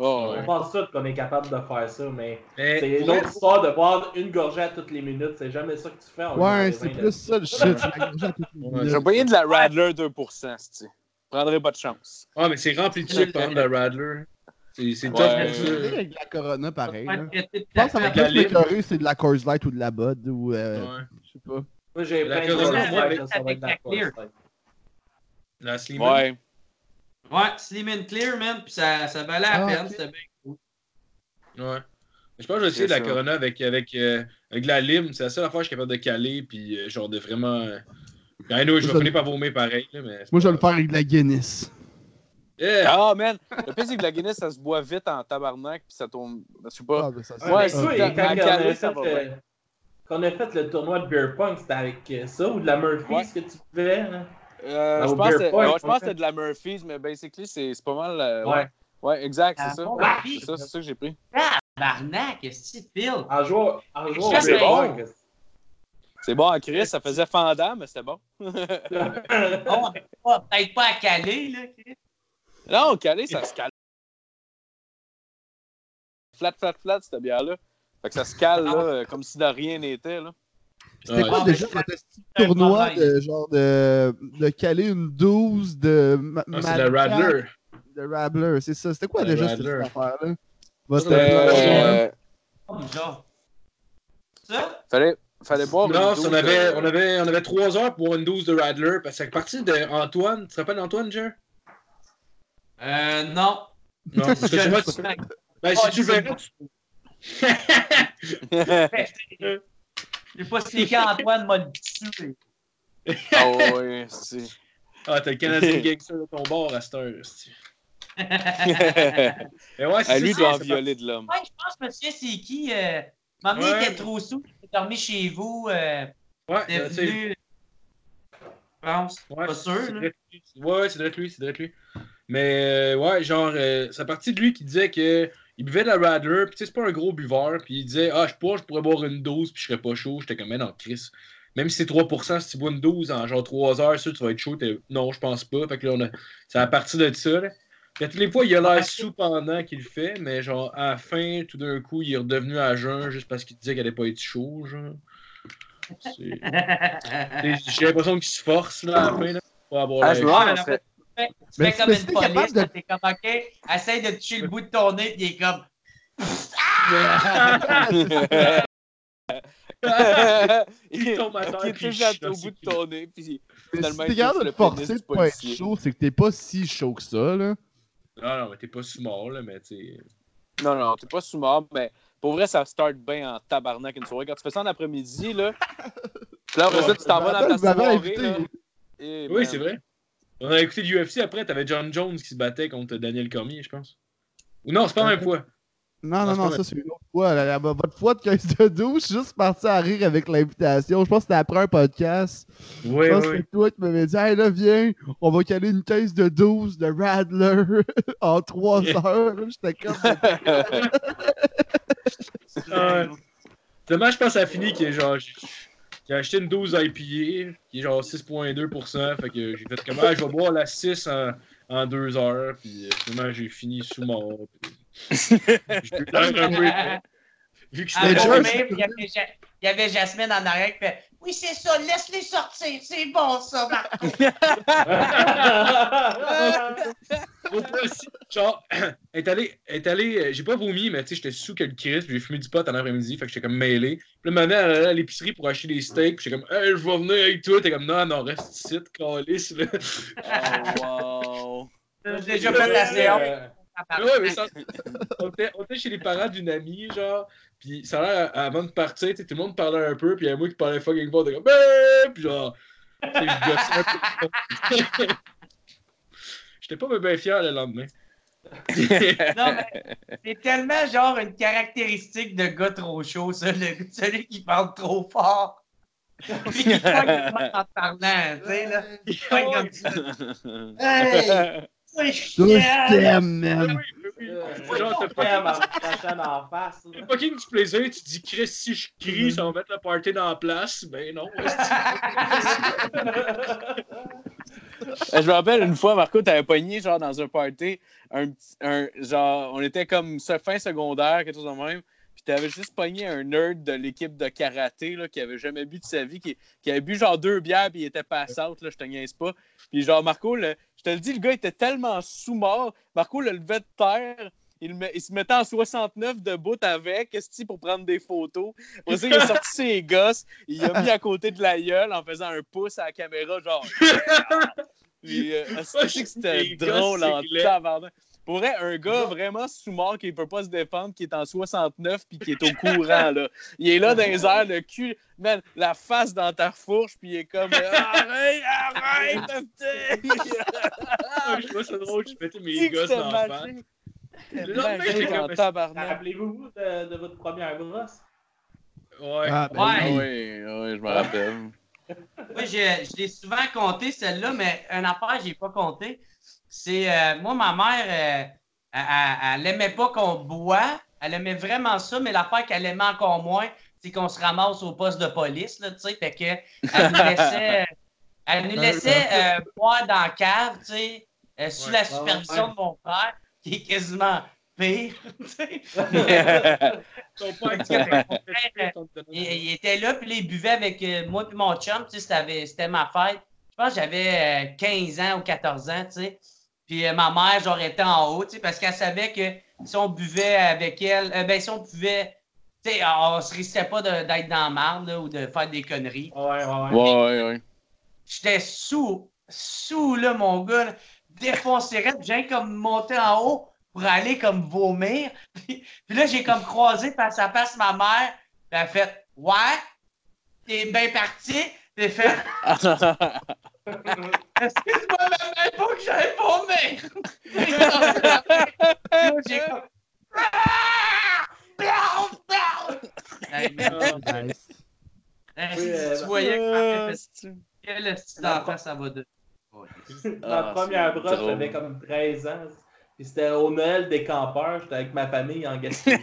Oh, On ouais. pense tous qu'on est capable de faire ça, mais mais c'est une autre histoire de boire une gorgée à toutes les minutes. C'est jamais ça que tu fais. en Ouais, c'est plus ça le shit. la. J'ai payé de la Radler 2%, c'est Prendrais pas de chance. Ah, mais c'est rempli de sucre, par exemple, la Radler. C'est top Ouais. Je avec de la Corona, pareil. Je pense que ça va plus m'écœurer, c'est de la Coors Light ou de la Bud ou euh, Ouais. je sais pas. Moi, j'ai La plein de Corona, choses moi, à avec- faire, ça va être de la. Coors Light. La Slim. Ouais. Ouais, Slim and Clear, man. Puis ça, ça valait la Ah, peine. ok. C'était bien cool. Ouais. Je pense que je vais essayer de la ça. Corona avec, avec, euh, avec de la lime. C'est la seule affaire que je suis capable de caler. Puis, euh, genre, de vraiment. Euh... I know, je vais finir par vomir pareil. Là, mais Moi, je pas vais le faire avec de la Guinness. Yeah! Ah, man. Le pire, c'est que la Guinness, ça se boit vite en tabarnak, puis ça tombe. Je sais pas. Ah, ben, ça, c'est- Ouais, Ouais, mais c'est ça. et quand À on ça fait, euh, quand on a fait le tournoi de Beer Pong, c'était avec ça ou de la Murphy's Ouais. que tu pouvais? Hein? Euh, Ah, je pense que ouais, Point, je pense que ouais. c'était de la Murphy's, mais basically, c'est c'est pas mal. euh, Ouais. ouais. Ouais, exact, Ah, c'est ça. bon, C'est ça, c'est ça que j'ai pris. Tabarnak, qu'est-ce que tu files? En jouant, en jouant Ça, au c'est Beer bon. Pong. C'est bon Chris, ça faisait fendant, mais c'était bon. Oh, pas- Peut-être pas à Calais, là. Chris. Non, calé, ça se cale. Flat, flat, flat, cette bière-là. Fait que ça se cale, là, euh, comme si de rien n'était, là. C'était quoi Ah, déjà mais votre petit un tournoi de genre de, de caler une 12 de ma- Ah, c'est Madcap, Radler. De Radler, c'est ça. C'était quoi déjà cette affaire-là? C'était, euh, Euh, Oh, genre. Ça? fallait, fallait boire Non, on avait, on, avait, on avait trois heures pour une douze de Radler. Parce que c'est parti d'Antoine. Tu te rappelles d'Antoine, Jer? Euh, non. Non, parce que Je ne tu- sais pas. ben, si Ah, tu je verrais, tu- J'ai pas à Antoine m'a le tué. Ah ouais, c'est. Ah, t'as le Canadien Gangster de ton bord à cette heure. c'est- Mais ouais, c'est Ah, lui doit en violer de l'homme. Ouais, je pense, monsieur, c'est qui? Euh, Maman Ouais. était trop sous, il est dormi chez vous. Euh, Ouais, c'est- venu. Je pense. Ouais, pas sûr, c'est lui. Ouais, c'est lui, c'est lui. Mais euh, ouais, genre, euh, c'est parti de lui qui disait que il buvait de la Radler, puis tu sais, c'est pas un gros buveur, puis il disait Ah, je pourrais, je pourrais boire une dose, puis je serais pas chaud. J'étais comme, mais non, Chris. Même si c'est 3%, si tu bois une dose en genre 3 heures, sûr, tu vas être chaud. T'es- Non, je pense pas. Fait que là, on a... c'est à partir de ça. Là. Puis à toutes les fois, il a l'air sous pendant qu'il le fait, mais genre, à la fin, tout d'un coup, il est redevenu à jeun juste parce qu'il disait qu'elle allait pas être chaud, genre. J'ai l'impression qu'il se force, là, à la fin, là, pour avoir Ah, l'air je me Tu Mais fais comme une t'es police, de- t'es comme, OK, essaye de toucher le bout de ton nez, puis il est comme, Il tombe à terre, il touche au bout de ton nez, puis Mais Finalement, si il t'es capable touche de le te forcer pénis de du pas être policier. chaud, c'est que t'es pas si chaud que ça, là. Non, non, mais t'es pas sous mort, là, mais tu sais. Non, non, t'es pas sous mort, mais pour vrai, ça start bien en tabarnak une soirée. Quand tu fais ça en après-midi, là, là, après ça, tu t'en vas dans ta soirée, là. Et, Oui, man, c'est vrai. On a écouté l'UFC après, t'avais John Jones qui se battait contre Daniel Cormier, je pense. Ou non, c'est pas la même fois. Non, Non, non, ça c'est une autre fois. La- votre fois de 15 de 12, je suis juste parti à rire avec l'invitation. Je pense que c'était après un podcast. Oui, je pense que toi qui m'avais dit Hey là, viens, on va caler une caisse de 12 de Radler en 3 heures. J'étais comme. Dommage, je pense que ça a fini qu'il genre. J'ai acheté une 12 IPA qui est genre 6,2%. Fait que j'ai fait comment je vais boire la 6 en, en 2 heures. Puis euh, finalement, j'ai fini sous mort. Puis... j'ai eu l'air un peu. Vu que j'étais George. vomir, puis il y avait Ja- il y avait Jasmine en arrière qui fait, oui, c'est ça, laisse-les sortir, c'est bon, ça, Marco. Genre, elle est allée, euh, j'ai pas vomi, mais tu sais, j'étais sous quel Chris, puis j'ai fumé du pot en après-midi, fait que j'étais comme mêlé. Puis là, ma mère, elle allait à l'épicerie pour acheter des steaks, puis j'étais comme, hey, je vais venir avec toi. T'es comme, non, non, reste ici, calice, là. Oh, wow. J'ai déjà fait la séance? Mais ouais, mais ça, on, était, on était chez les parents d'une amie, genre, puis ça a l'air, avant de partir, tout le monde parlait un peu, puis il y a moi qui parlais fucking fort, t'es comme, ben, puis genre, tu sais, je gossais un peu. J'étais pas bien fier le lendemain. Non, mais c'est tellement genre une caractéristique de gars trop chaud, ça, le, celui qui parle trop fort. Puis qui pogne en parlant, tu sais, là. Il comme ça. Hey! Ah man. oui, oui, oui. Euh, Genre, t'as là. t'as fucking du plaisir, tu te dis, Chris, si je crie, ça va mettre le party dans la place. Ben non. Euh, Je me rappelle une fois, Marco, t'avais pogné genre dans un party, un, petit- un genre, on était comme ce fin secondaire, quelque chose de même. Puis t'avais juste pogné un nerd de l'équipe de karaté là, qui avait jamais bu de sa vie, qui, qui avait bu genre deux bières puis il était pass out, là, je te niaise pas. Puis genre Marco, le- je te le dis, le gars était tellement sous-mort. Marco le levait de terre. Il, le met- il se mettait en 69 debout avec, esti, pour prendre des photos. Après ça, il a sorti ses gosses, il a mis à côté de la gueule en faisant un pouce à la caméra, genre. Puis, euh, que c'était drôle en tabarnak. Pour vrai, un gars vraiment sous-mort qui ne peut pas se défendre, qui est en 69 puis qui est au courant, là. Il est là dans les airs, le cul, man, la face dans ta fourche, puis il est comme Arrête, arrête! Ah, je trouve ça drôle, je mettais mes c'était dans la. Rappelez-vous de, de votre première brosse? Ouais. Ah, ben Ouais. Oui. oui, je me rappelle. Moi, je, je l'ai souvent compté, celle-là, mais une affaire, je n'ai pas compté. C'est, euh, moi, ma mère, euh, elle- n'aimait pas qu'on boit. Elle aimait vraiment ça, mais l'affaire qu'elle aimait encore moins, c'est qu'on se ramasse au poste de police, là, tu sais. Fait que, elle nous laissait, elle nous laissait euh, boire dans la cave, tu sais, euh, sous Ouais. la supervision ouais. de mon frère, qui est quasiment pire, tu sais. Ton père, Il, il était là, puis il buvait avec euh, moi et mon chum, tu sais, c'était, c'était ma fête. Je pense que j'avais euh, 15 ans ou 14 ans, tu sais. Puis euh, ma mère, genre, était en haut, tu sais, parce qu'elle savait que si on buvait avec elle, euh, ben, si on buvait, tu sais, on se risquait pas d'être dans la marde, là, ou de faire des conneries. Ouais, ouais, ouais. Ouais, ouais, ouais. J'étais sous, sous, là, mon gars, là, défoncé j'ai comme monté en haut pour aller comme vomir. Puis, puis là, j'ai comme croisé face à face ma mère. Puis elle a fait Ouais, t'es bien parti. J'ai fait Excuse-moi, maman, il faut que j'aille vomir. J'ai comme Hey, man, Nice. hey, Oui, si euh, tu voyais elle fait quel style d'enfant ça va de. Ma Ah, première drôle. j'avais comme 13 ans. Puis c'était au Noël des campeurs. J'étais avec ma famille en Gaspésie.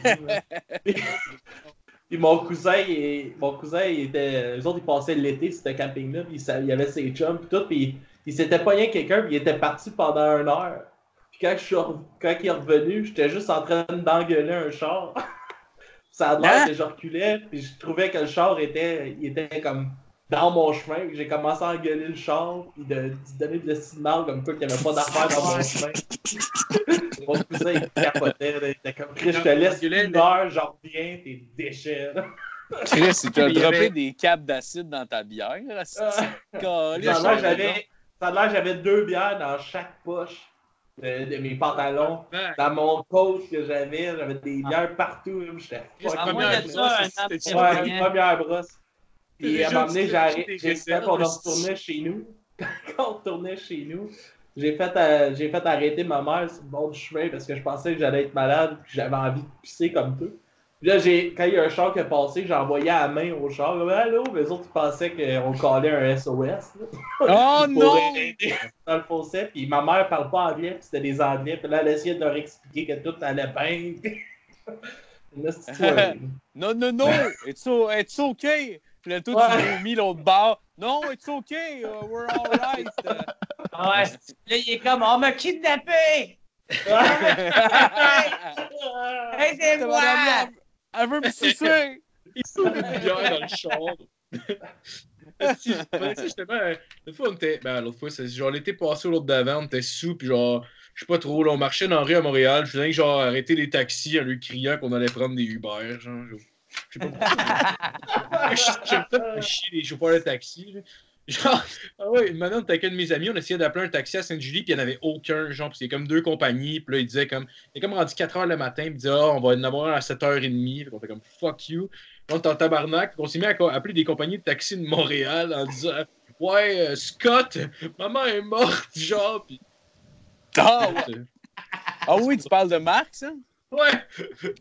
puis, mon cousin, il, mon cousin, il était. Eux autres, ils passaient l'été, c'était camping-là. Puis il, y avait ses chums, puis tout. Puis il s'était pas rien quelqu'un, puis il était parti pendant une heure. Puis quand, je suis re- quand il est revenu, j'étais juste en train d'engueuler un char. Ça a l'air Hein? que je reculais, puis je trouvais que le char était, il était comme dans mon chemin. puis J'ai commencé à engueuler le char, puis de, de donner de l'estime mal comme quoi qu'il n'y avait pas d'affaires dans mon chemin. Mon cousin, il capotait. là, Il était comme, Chris, je te laisse une heure, je reviens, tes déchets. Chris, il t'a Il y droppé avait- des capes d'acide dans ta bière. Ah. Ça a l'air, j'avais- deux bières dans chaque poche de, de mes pantalons. Ben, Dans mon coat que j'avais, j'avais des bières partout. J'étais première brosse, Ouais, une première? brosse. Puis à un moment donné, tu j'ai t'es arrêté. des j'ai- recettes, Quand on là, retournait chez nous, quand on retournait chez nous, j'ai fait, euh, j'ai fait arrêter ma mère sur le bord du chemin parce que je pensais que j'allais être malade et j'avais envie de pisser comme tout. Puis là, j'ai, quand il y a un char qui est passé, j'ai envoyé à la main au char. Comme, Allô? Mais les autres, ils pensaient qu'on collait un SOS. là, Oh non! dans le fossé. Puis ma mère parle pas anglais, puis c'était des anglais. Puis là, elle essayait de leur expliquer que tout allait bien. Là, c'est toi, Non, non, non! It's, o- it's okay! Puis là, toi, Ouais. tu mis l'autre bord. Non, it's okay! uh, we're alright! Ouais. Là, il est comme On m'a kidnappé! Aidez-moi! Elle veut me sucer! Il sauve une bière dans le char. Si, tu sais, justement, euh, l'autre fois, on était. Ben, l'autre fois, c'est genre l'été passé ou l'autre d'avant, on était sous, puis genre, je sais pas trop, là, on marchait dans la rue à Montréal. Je faisais que genre arrêter les taxis en lui criant qu'on allait prendre des Uber. Genre, je je sais pas pourquoi. Chier les chauffeurs de taxi. là. Genre, ah ouais, une manière, on était avec un de mes amis, on essayait d'appeler un taxi à Sainte-Julie, puis il n'y en avait aucun. Genre, puis c'est comme deux compagnies, puis là, il disait comme. Il est comme rendu 4 h le matin, puis il disait, ah, on va en avoir à 7h30. Puis on fait comme, fuck you. Puis on était en tabarnak, puis on s'est mis à appeler des compagnies de taxi de Montréal en disant, ouais, euh, Scott, maman est morte, genre, puis. Ah, ouais. Ah oui, tu parles de Marc, ça? Ouais!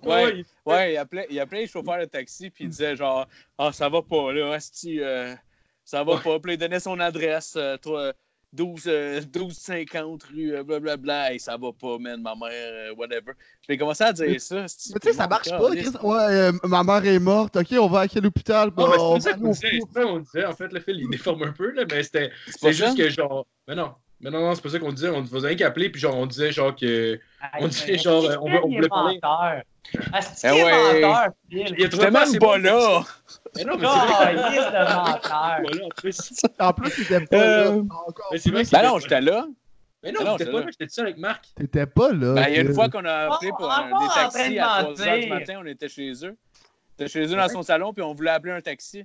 Ouais. il- Ouais, il appelait, il appelait les chauffeurs de taxi, puis il disait genre, ah, ça va pas, là, asti, euh, ça va pas. Puis il donnait son adresse, euh, toi, 12, euh, 1250 rue, euh, blablabla, et ça va pas, man, ma mère, euh, whatever. Puis il commençait à dire ça, Mais tu sais, ça marche pas. Chris. Ouais, euh, ma mère est morte. Ok, on va à quel hôpital? Non, mais Bon, c'est on ça qu'on disait. Qu'on disait. En fait, le fil, il déforme un peu, là, mais c'était C'est pas c'est juste que genre. Mais non. Mais non, non, c'est pas ça qu'on disait. On faisait rien qu'appeler, puis genre, on disait genre que. On dit genre, on veut- on voulait parler. Eh ouais. menteur, Phil? Il pas même pas bon. là! Mais non, mais c'est vrai. Calisse de menteur. En plus. Plus, t'étais pas là. Euh, c'est que Ben non, j'étais là. Mais Ah non, non, j'étais j'étais pas là. là, j'étais seul avec Marc. T'étais pas là. Ben, il y a une fois qu'on a appelé pour des en train taxis à 3 h du mentir. matin, on était chez eux. On était chez eux dans son salon, puis on voulait appeler un taxi.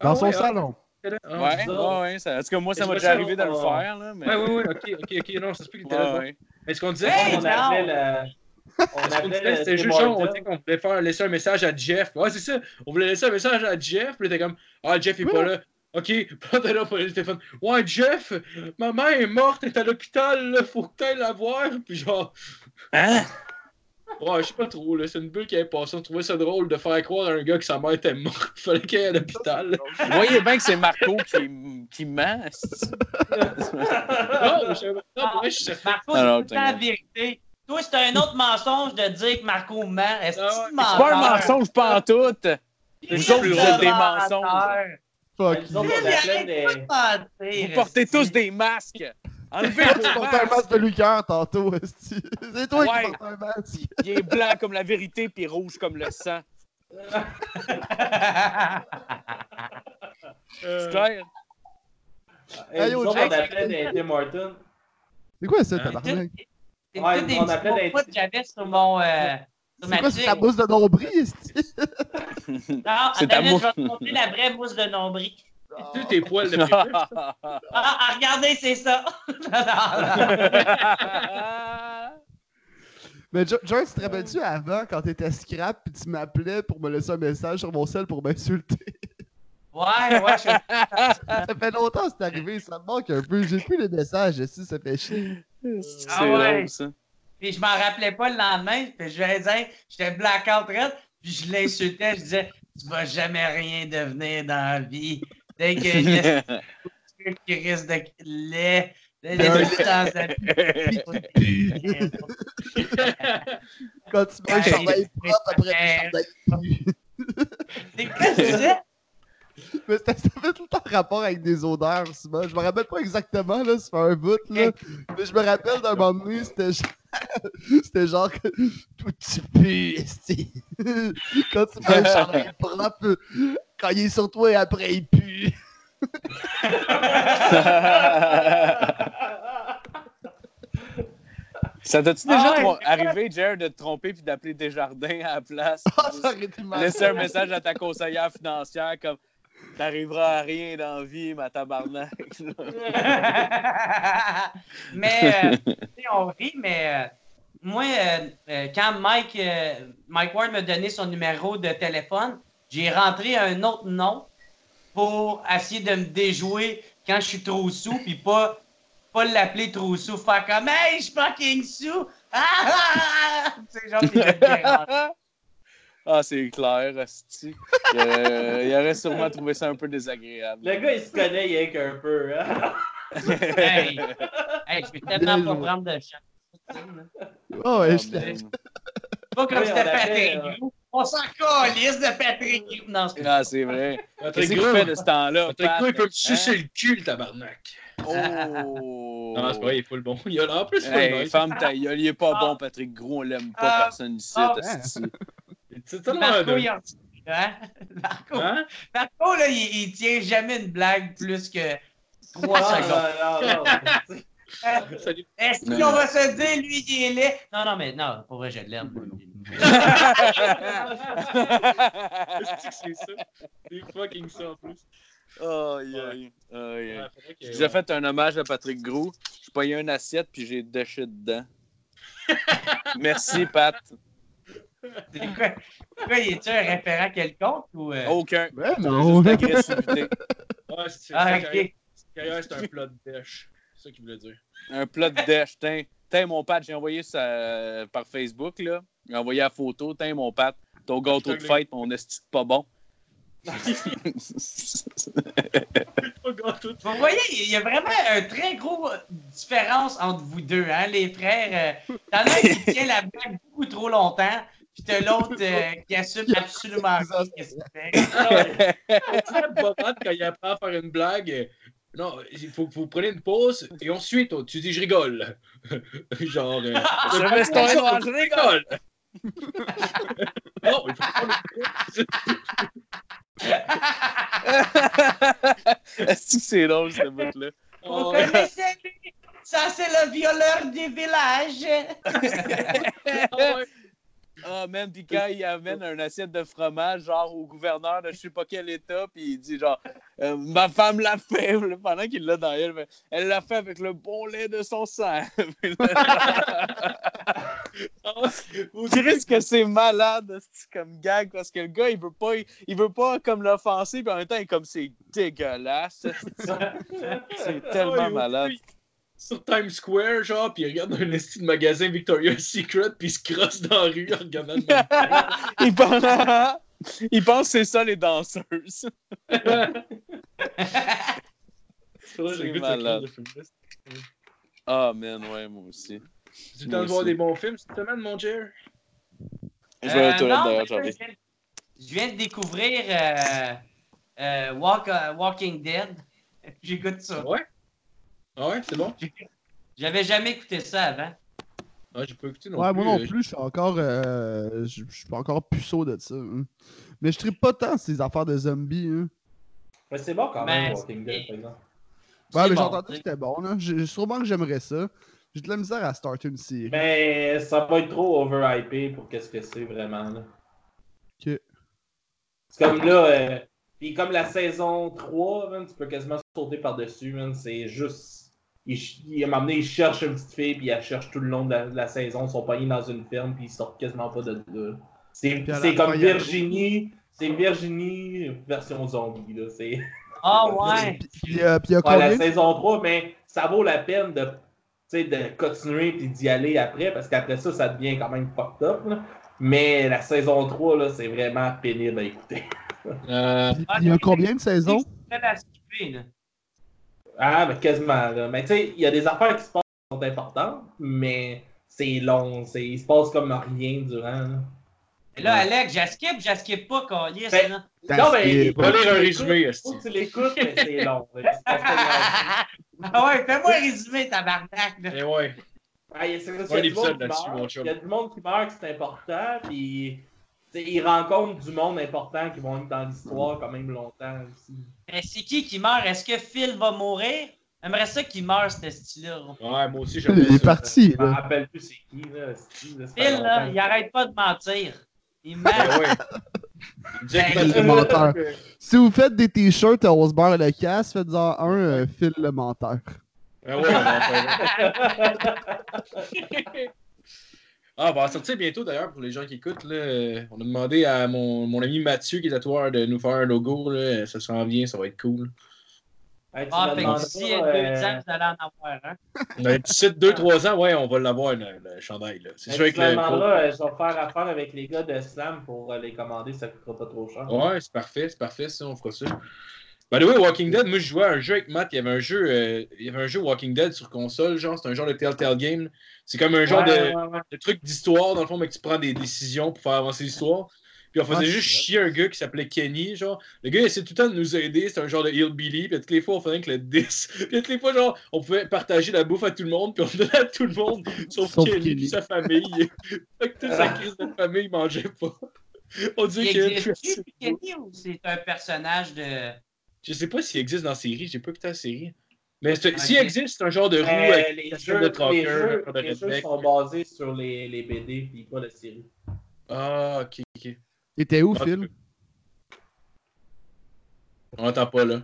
Dans Ah son ouais, salon. Ouais, ouais, ouais. Ça, en tout cas, moi, ça m'a déjà arrivé de le faire, là. Mais... Ouais, ouais, ouais, ok, ok, ok, non, ça se peut qu'il était là. ouais. Mais ce qu'on disait, Hey, on appelait le. On ce qu'on appelait disait, le c'était juste genre, on qu'on voulait faire laisser un message à Jeff. Ouais, c'est ça. On voulait laisser un message à Jeff, puis il était comme, ah, Jeff est Oui. pas là. Ok, t'es là pour le téléphone. Ouais, Jeff, maman est morte, elle est à l'hôpital, là, faut que t'ailles la voir. Puis genre, Hein? Ouais, je sais pas trop, là, c'est une bulle qui est passée. On trouvait ça drôle de faire croire à un gars que sa mère était morte. Il fallait qu'elle aille à l'hôpital. Vous voyez bien que c'est Marco qui, qui ment. non, je. Non, je. Marco, c'est la vérité. Toi, c'est un autre mensonge de dire que Marco ment. Est-ce que Ah ouais. c'est C'est pas un mensonge pantoute. Vous autres, vous êtes des mensonges. Fuck. Vous portez tous des masques. Enlevez Tu vos portais un masques. masque de Lucaire tantôt, esti. C'est toi Ouais. qui portes un masque. Il est blanc comme la vérité, puis rouge comme le sang. C'est clair? Et Hey, nous yo, autres, on appelait des Tim Hortons. C'est quoi ça, Hein? tabarnak? C'est Ouais, des on petits des- que j'avais sur mon. euh, sur ma C'est quoi, c'est ta mousse de nombril, esti? Non, C'est attends, je vais te montrer la vraie mousse de nombril. Tu tes poils de. Ah, ah, regardez, c'est ça. Mais Jo- Joyce, tu te rappelles-tu avant, quand t'étais scrap, puis tu m'appelais pour me laisser un message sur mon sel pour m'insulter? ouais, ouais, je Ça fait longtemps que c'est arrivé, ça me manque un peu. J'ai plus les messages, si ça fait chier. C'est Ah ouais. ça. Puis je m'en rappelais pas le lendemain. Puis je vais dire, j'étais blackout red. Puis je l'insultais. Je disais, tu vas jamais rien devenir dans la vie. Dès que y a un truc qui risque de lait, de la substance Quand tu mets un Hey, chandail propre après un hey. chandail pu. C'est quoi que tu disais? Mais c'était- ça fait tout le temps rapport avec des odeurs, souvent. Je me rappelle pas exactement, là, ça fait un bout, là. Mais je me rappelle d'un moment donné, c'était genre... C'était genre que... Tout tu pues, esti. Quand tu mets un chandail propre, quand il est sur toi et après il pue. Ça t'a-tu déjà Ah ouais, arrivé, Jared, de te tromper puis d'appeler Desjardins à la place? Ah, ça aurait été. Laisser un message à ta conseillère financière comme T'arriveras à rien dans la vie, ma tabarnak. mais, euh, on rit, mais euh, moi, euh, quand Mike, Mike Ward m'a donné son numéro de téléphone, j'ai rentré un autre nom pour essayer de me déjouer quand je suis trop sous, puis pas, pas l'appeler trop sous, faire comme Hey, je suis fucking sous! Ah, ah, ah! Sais, genre, puis de me déranger. Ah, c'est clair, asti. Euh, il aurait sûrement trouvé ça un peu désagréable. Le gars, il se connaît, il est un peu. Hein? Hey, hey, je peux tellement pas prendre de chance. Oh, ouais, je. Pas comme Oui, c'était Patrick euh, Gros. On s'en calisse de Patrick Gros. Non, c'est Ah, c'est vrai. Patrick Qu'est-ce qu'il fait de ce temps-là? Patrick Pat? Gros, il peut me Hein? sucer le cul, le tabarnak. Oh! Non, c'est pas vrai, il est full bon. Il a en plus, il Hey, est femme ta gueule, il est pas Ah. bon, Patrick Gros, on l'aime pas, Ah. personne ici, Ah. C'est tellement Marco, un il a hein? Marco, Hein? Marco, là, il, il tient jamais une blague plus que 3 Non, secondes. Est-ce qu'on va se dire, lui, il est laid? Non, non, mais non, pour vrai, je l'aime. Est-ce que c'est ça? C'est fucking ça en plus. Ouais, que- J'ai déjà fait un hommage à Patrick Gros. J'ai payé une assiette puis j'ai déché dedans. Merci, Pat. C'est quoi? Quoi, il est-tu un référent quelconque ou. euh? Aucun. Ben C'est non. juste l'agressivité. Ouais, c'est Ah, un plat de dèche. C'est ça qu'il voulait dire. Un plat de dèche. Tiens, tiens, mon Pat, j'ai envoyé ça par Facebook. là. J'ai envoyé la photo. Tiens, mon Pat, ton gâteau de fête, mon esti pas bon. Vous voyez, il y a vraiment une très grosse différence entre vous deux, hein, les frères. euh, T'en as un qui tient la blague beaucoup trop longtemps, puis t'as l'autre euh, qui assume absolument rien. qu'est-ce qu'il fait? Quand il apprend à faire une blague, non, il faut que vous preniez une pause et ensuite oh, tu dis je rigole. Genre, euh, Je vais noir, je rigole. non, il faut prendre une pause. Est-ce que c'est drôle, ce bout-là? Oh? Ça, c'est le violeur du village. ouais. Ah, man, pis quand il amène un assiette de fromage, genre au gouverneur de je sais pas quel état, puis il dit genre, euh, ma femme l'a fait, pendant qu'il l'a dans elle, elle l'a fait avec le bon lait de son sang. Puis là, Vous risques que c'est malade comme gag parce que le gars il veut pas il, veut pas comme l'offenser puis en même temps il est comme c'est dégueulasse. C'est tellement malade. Sur Times Square, genre, puis il regarde un esti de magasin Victoria's Secret, puis il se crosse dans la rue en regardant le il pense il pense que c'est ça les danseuses. C'est malade. Ah man ouais moi aussi. Tu le temps de voir des bons films cette semaine, mon Jer? Je vais Euh, non, je viens- Je viens de découvrir euh, euh, Walk- euh, Walking Dead. J'écoute ça. Ouais? Ah ouais, c'est bon? J'avais jamais écouté ça avant. Ah, j'ai pas écouté non Ouais, plus. moi non euh, plus, je suis encore. euh, je suis pas encore puceau de ça. hein. Mais je tripe pas tant ces affaires de zombies. Hein. Mais c'est bon quand même, Ben, Walking Dead, par exemple. Ouais, C'est mais j'ai bon, entendu que c'était bon. Là. J'ai- Sûrement que j'aimerais ça. J'ai de la misère à starter une série. Mais ça va être trop overhypé pour qu'est-ce que c'est vraiment. Là. Ok. C'est comme là, euh, puis comme la saison 3, man, tu peux quasiment sauter par-dessus, man, c'est juste. Il, il, à un moment donné, il cherche une petite fille, puis il la cherche tout le long de la, de la saison. Ils sont pognés dans une ferme, puis ils sortent quasiment pas de là. C'est Puis comme Virginie. C'est Virginie version zombie, là. Ah ouais. Puis, puis, euh, puis il y a Ouais, la saison 3, mais ça vaut la peine de, tu sais, de continuer et d'y aller après, parce qu'après ça, ça devient quand même fucked up. là. Mais la saison 3, là, c'est vraiment pénible à écouter. euh, Puis- puis il y a combien de saisons C'est la skipper, là. Ah, mais quasiment, là. Mais tu sais, il y a des affaires qui se passent qui sont importantes, mais c'est long. c'est- Il se passe comme rien durant. là. Et là, Alex, j'askip, j'askip pas, Calis, Ben- là. Non, mais va lire un faut que tu résumé. Faut que tu l'écoutes, mais c'est long. Ah ouais, fais-moi un résumé, tabarnak, là. eh ouais. Ah, il y a- c'est parce Ouais, qu'il y a du monde qui là-dessus, meurt. Il y a du monde qui meurt, c'est important, puis ils rencontrent du monde important qui vont être dans l'histoire quand même longtemps aussi. Mais c'est qui qui meurt? Est-ce que Phil va mourir? J'aimerais ça qu'il meure, ce style-là. Ouais, moi aussi, j'aime Il est ça. parti. Je me rappelle plus c'est qui, là. Phil, là, il arrête pas de mentir. Il. Il Ben, faisait- le menteur. Si vous faites des t-shirts à On se beurre le casse, faites-en un, euh, Phil le menteur. Ah ouais, on va en faire un. Ah, on va en sortir bientôt d'ailleurs pour les gens qui écoutent. Là. On a demandé à mon, mon ami Mathieu, qui est tatoueur, de nous faire un logo. Là. Ça s'en vient, ça va être cool. Hey, Ah, fait que d'ici deux euh, ans, vous allez en avoir a d'ici 2-3 ans, ouais, on va l'avoir, le, le chandail. là. C'est hey, sûr que le. là, je vais faire affaire avec les gars de Slam pour euh, les commander, ça coûtera pas trop cher. Ouais, c'est parfait, c'est parfait, ça, on fera ça. By the way, Walking Dead, moi je jouais à un jeu avec Matt, il y avait un jeu, euh, il y avait un jeu Walking Dead sur console, genre, c'est un genre de Telltale Game. C'est comme un genre Ouais, de, ouais, ouais. de truc d'histoire, dans le fond, mais que tu prends des décisions pour faire avancer l'histoire. Puis on faisait Ah, juste chier un gars qui s'appelait Kenny, genre. Le gars, il essayait tout le temps de nous aider, c'était un genre de hillbilly, puis toutes les fois, on faisait que le 10. Puis toutes les fois, genre, on pouvait partager la bouffe à tout le monde, puis on donnait à tout le monde, sauf, Sauf Kenny Kenny. et sa famille. fait que toute sa crise de famille, il mangeait pas. On dirait qu'il y a existe Kenny ou c'est un personnage de. Je sais pas s'il existe dans la série, j'ai pas écouté la série. Mais c'est- s'il existe un genre de roue Mais avec les jeux, de trucker, les jeux, de les jeux sont basés sur les, les BD puis pas la série. Ah, ok, ok. T'étais où, Ah, Phil? On n'entend pas, là.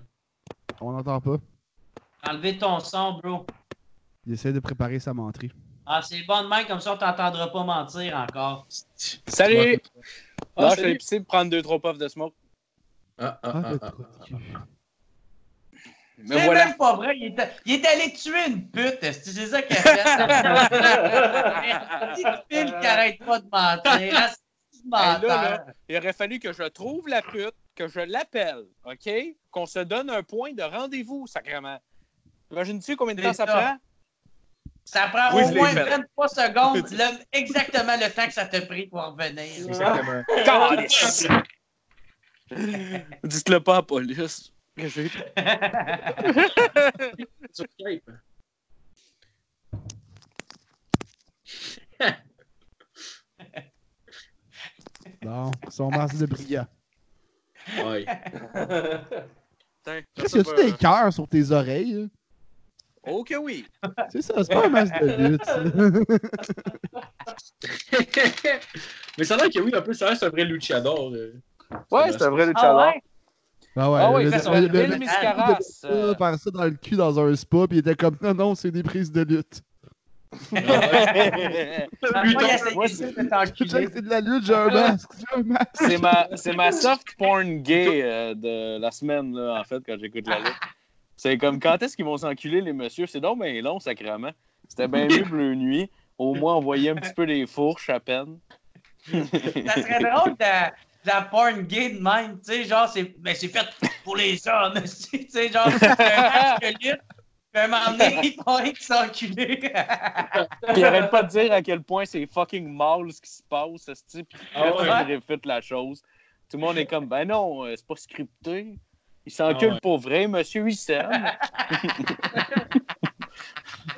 On n'entend pas. Enlever ton son, bro. Il essaie de préparer sa menterie. Ah, c'est bon de même, comme ça on t'entendra pas mentir encore. Salut! Ah, Là, je suis salut. épicé de prendre deux, trois puffs de smoke. Ah, ah, Ah, C'est voilà. même pas vrai, il est, il est allé tuer une pute, est-ce que c'est ça qu'il a fait? Il Phil qui arrête pas de mentir. Là, menteur. là. Il aurait fallu que je trouve la pute, que je l'appelle, OK? Qu'on se donne un point de rendez-vous, sacrément. Imagines-tu combien de temps ça ça. prend? Ça prend Oui, au moins fait. 23 secondes, le- exactement le temps que ça t'a pris pour revenir. Exactement. Dites-le pas à la police. que j'ai- Sur Skype. Bon, son masque de brillant. Ouais. Qu'est-ce que tu des cœurs sur tes oreilles? là? Oh que oui! C'est ça, c'est pas un masque de lutte. Mais ça a l'air que oui, en plus, ça reste un vrai luchador. euh. Ouais, c'est un vrai Ah ouais? Ah ouais, Ah oui, le- le- Miscaras, euh. faire ça dans le cul dans un spa, puis il était comme non, non, c'est des prises de lutte. Ah, moi, c'est- de la lutte, j'ai un masque, c'est ma, c'est ma soft porn gay euh, de la semaine, là, en fait, quand j'écoute la lutte. C'est comme quand est-ce qu'ils vont s'enculer, les messieurs? C'est donc bien long, sacrément. C'était bien mieux Bleu Nuit. Au moins, on voyait un petit peu les fourches à peine. Ça serait drôle de la porn gay de même, tu sais, genre, c'est ben, c'est fait pour les hommes, tu sais, genre, c'est un match de lutte, puis à un moment donné, ils font rien s'enculer. Puis arrête pas de dire à quel point c'est fucking mal ce qui se passe, ce type. Puis Ah ouais. réfute la chose. Tout le monde est comme, ben non, euh, c'est pas scripté. Il s'encule Ah ouais. pour vrai, monsieur, il s'aime.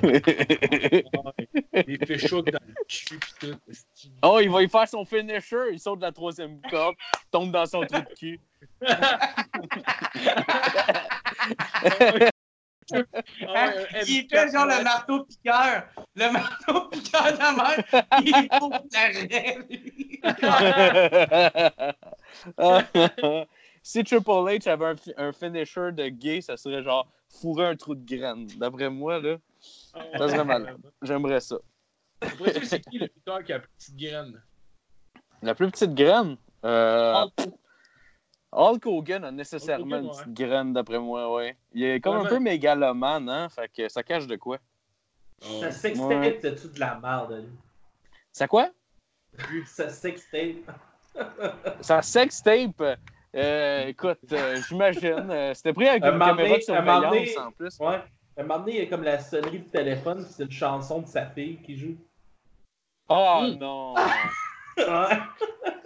Des fichouks dans le cul pis tout. esti. oh, il va y faire son finisher. Il saute de la troisième corde, tombe dans son trou de cul. Ah il M4, fait genre le marteau piqueur. Le marteau piqueur de la mer, il faut l'arrêt. si Triple H avait un, fi- un finisher de gay, ça serait genre fourrer un trou de graine. D'après moi, là, ça serait mal. J'aimerais ça. Après, c'est qui le lutteur qui a la petite graine? La plus petite graine? Euh, Hulk. Hogan a nécessairement Hogan, une petite graine, d'après moi, ouais. Il est comme un peu mégalomane, hein? Fait que ça cache de quoi? Oh. Ça sextape, Ouais. c'est-tu de la merde? Ça quoi? lui? Ça sextape. Ça sextape? Euh, écoute, euh, j'imagine. euh, C'était pris avec Un une caméra de surveillance en plus. Ouais. À un moment donné, il y a comme la sonnerie du téléphone, c'est une chanson de sa fille qui joue. Oh Mm. non! Ouais.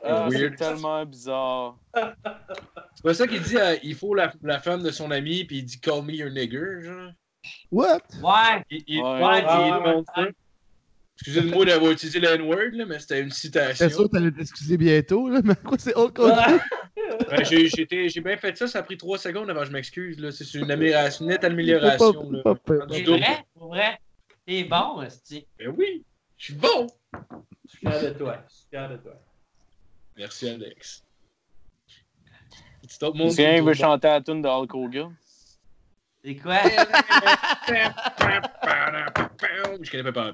Ah, c'est tellement bizarre. C'est pas ça qu'il dit, euh, il faut la, la femme de son ami, puis il dit Call me your nigger, genre. What? Ouais, Il, il, Ouais. ouais, Ouais, ouais, Excusez-moi d'avoir utilisé le N-word, là, mais c'était une citation. J'étais sûr que t'allais t'excuser bientôt, là, mais quoi, c'est Hulk Hogan? Ouais, j'ai, bien fait ça, ça a pris trois secondes avant que je m'excuse. Là. C'est une, amélioration, une nette amélioration. C'est vrai, pour vrai. T'es bon, esti. Ben oui, je suis bon. Je suis fier de toi. Je suis fier de toi. Merci, Alex. Autre un qui veut chanter la tune de Hulk Hogan. C'est quoi? Je connais pas. Je connais pas.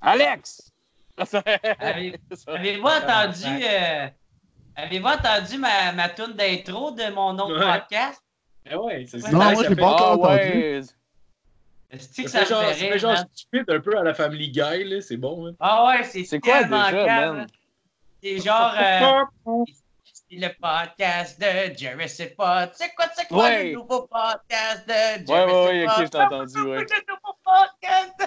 Alex! Avez- Avez-vous entendu, euh, avez-vous entendu ma, ma tune d'intro de mon autre Ouais. podcast? Eh ouais, c'est Non, moi, j'ai pas encore Ah entendu. que Ça ça genre, ça genre stupide un peu à la Family Guy, là. C'est bon, hein. Ah ouais, c'est C'est quoi tellement déjà, calme. man? C'est genre... euh, c'est le podcast de Jerry C'est pas. Tu sais quoi, tu sais quoi, Ouais. le nouveau podcast de Jerry Ouais, ouais, ouais, C'est ok, pas? je t'ai entendu, ouais. Le nouveau podcast?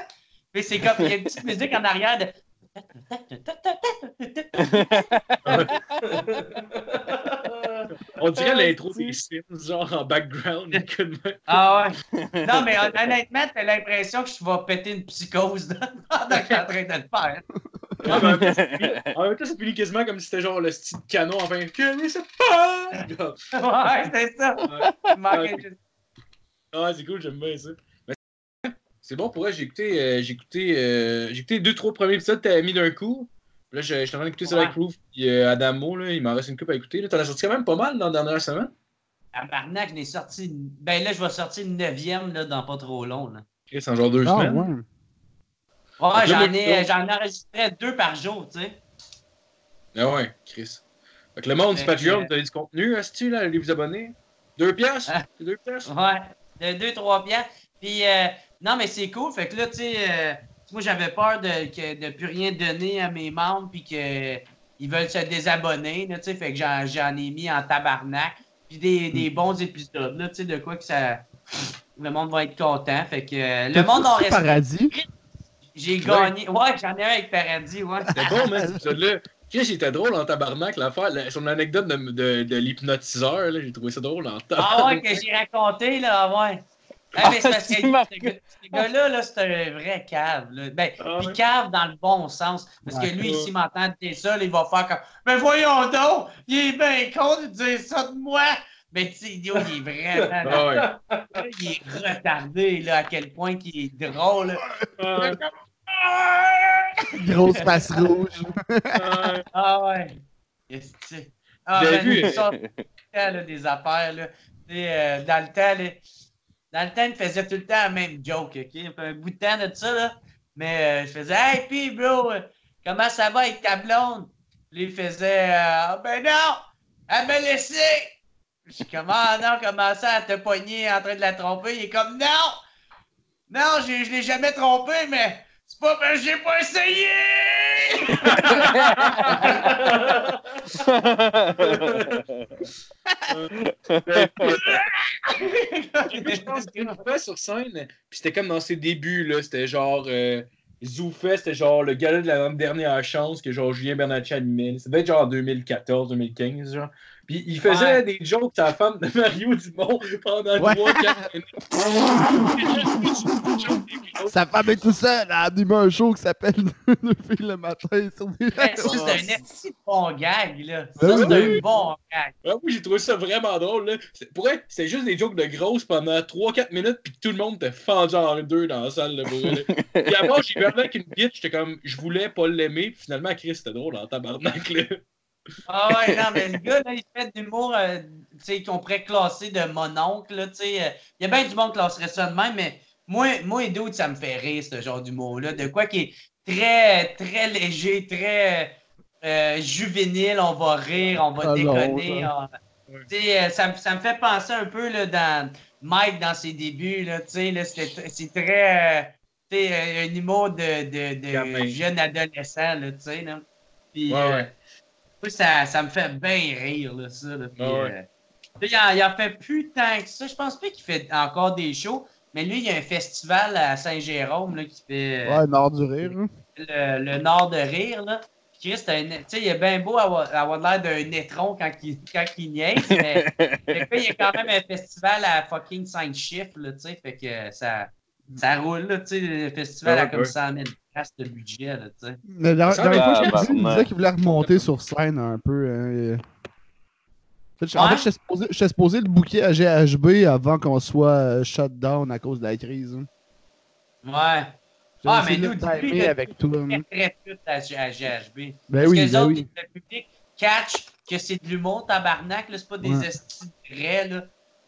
Mais c'est comme, il y a une petite musique en arrière de. On dirait Ah, l'intro des Sims, genre en background. mais- Ah ouais. Non, mais hon- honnêtement, t'as l'impression que je vais péter une psychose dans- pendant que en train de le faire. Ah, ben, en même temps, ça finit- quasiment comme si c'était genre le style canon, enfin, connaissez pas! ouais, c'est ça. Ah, c'est cool, j'aime bien ça. Mais c'est bon pour j'ai écouté, euh, j'ai écouté, euh, j'ai écouté deux, trois premiers épisodes que t'avais mis d'un coup. Là, je je suis en train d'écouter ça avec Roof et euh, Adamo, là, il m'en reste une coupe à écouter. Là. T'en as sorti quand même pas mal dans la dernière semaine. Tabarnak, je l'ai sorti. Ben là, je vais sortir une neuvième là, dans pas trop long. Là. Ok, C'est en genre deux Ah, semaines. ouais. J'en ai, j'en enregistrais deux par jour, tu sais. Ah ouais, Chris. Fait que le monde du Patreon, t'as du contenu, est-ce là, allez vous abonner? Deux piastres? Ah. Deux piastres? Ouais, de deux, trois piastres. Puis, euh, non, mais c'est cool. Fait que là, tu sais, euh, moi, j'avais peur de, de plus rien donner à mes membres, puis qu'ils veulent se désabonner, là, tu sais. Fait que j'en, j'en ai mis en tabarnak. Puis des, des bons épisodes, là, tu sais, de quoi que ça. Le monde va être content. Fait que euh, le monde en reste. paradis? J'ai gagné. Ouais, j'en ai un avec Paradis, ouais. C'était bon, man, cet épisode-là. Chris, il était drôle en tabarnak, l'affaire. la- son anecdote de, de, de l'hypnotiseur, là, j'ai trouvé ça drôle en tabarnak. Ah ouais, que j'ai raconté, là, ouais. Ah, mais c'est parce que ce gars- ce gars-là, là, c'est un vrai cave. Là. Ben, Ah ouais. cave dans le bon sens. Parce que lui, s'il m'entend ça, là, il va faire comme Mais voyons donc, il est bien con de dire ça de moi. Mais tu sais, idiot, il est vraiment. Ah il est retardé, là, à quel point qu'il est drôle. Ah, Grosse face rouge. ah, ouais. Qu'est-ce? Ah, J'ai ben, vu. il là, des affaires. Là. Euh, dans le temps, là, dans le temps, il faisait tout le temps la même joke. OK? Ça fait un bout de temps de ça. Là. Mais euh, je faisais Hey, puis, bro, euh, comment ça va avec ta blonde? Puis il faisait euh, Ah, Ben non! Elle m'a laissé! Je suis comme Ah non, comment ça, elle t'a pogné en train de la tromper? Il est comme Non! Non, je, je l'ai jamais trompé, mais pas que j'ai pas essayé! Je pense, sur scène, puis c'était comme dans ses débuts, là, c'était genre euh, Zoufet, c'était genre le gala de la dernière chance que genre Julien Bernatchez animait. Ça devait être genre en 2014, 2015, genre. Puis il faisait Ouais. des jokes à la femme de Mario Dumont pendant Ouais. 3-4 minutes. Sa femme est tout seule. Elle a animé un show qui s'appelle Deux filles le matin sur des Ben, ça, c'est un de bon gag, là. Ben Ça, oui, c'est ben un bon gag. Ah oui, j'ai trouvé ça vraiment drôle. Là. Pour être, c'est juste des jokes de grosses pendant 3-4 minutes, puis tout le monde était fendu en deux dans la salle. Là. Puis après, j'ai vu avec une bite, j'étais comme, je voulais pas l'aimer, puis finalement, Chris, c'était drôle en tabarnak. Là. Ah ouais, non, mais le gars, là, il fait de l'humour, euh, tu sais, qu'on pourrait classer de mononcle, là, tu sais. euh, Il y a bien du monde qui classerait ça de même, mais moi, moi et d'autres, ça me fait rire, ce genre d'humour-là. De quoi qui est très, très léger, très euh, juvénile, on va rire, on va Ah non, déconner. on- euh, ça, me- ça me fait penser un peu, là, dans Mike, dans ses débuts, là, tu sais, là, c'est très... tu sais, un humour de, de, de jeune adolescent, là, tu sais, là. Puis, Ouais, euh, ouais. Moi, ça, ça me fait bien rire, là, ça. Là, puis, Ah ouais. euh, il, en, il en fait plus tant que ça. Je pense pas qu'il fait encore des shows, mais lui, il y a un festival à Saint-Jérôme là, qui fait euh, Ouais, Nord du rire. hein. le, le Nord de Rire. Là. Puis Chris, c'est un- tu sais, il est bien beau avoir, avoir l'air d'un étron quand il, quand il niaise, mais fait que, il y a quand même un festival à fucking 5 chiffres, là, tu sais, fait que ça, ça roule, là, tu sais, le festival Ouais, a comme ouais. 100 000 piastres de budget, là, tu sais. Mais la Ça dernière va, fois, je bah, il me bah. disait qu'il voulait remonter sur scène un peu. hein, et- En fait, je- En Ouais. fait, j'étais supposé, le bouquet à GHB avant qu'on soit euh, shut down à cause de la crise. hein. Ouais. Ah, mais nous, le là, avec toi. hein. très, très tout à, à GHB. Ben Parce oui, que les ben autres, oui. le public catch que c'est de l'humour, tabarnak, là, c'est pas des Ouais. là.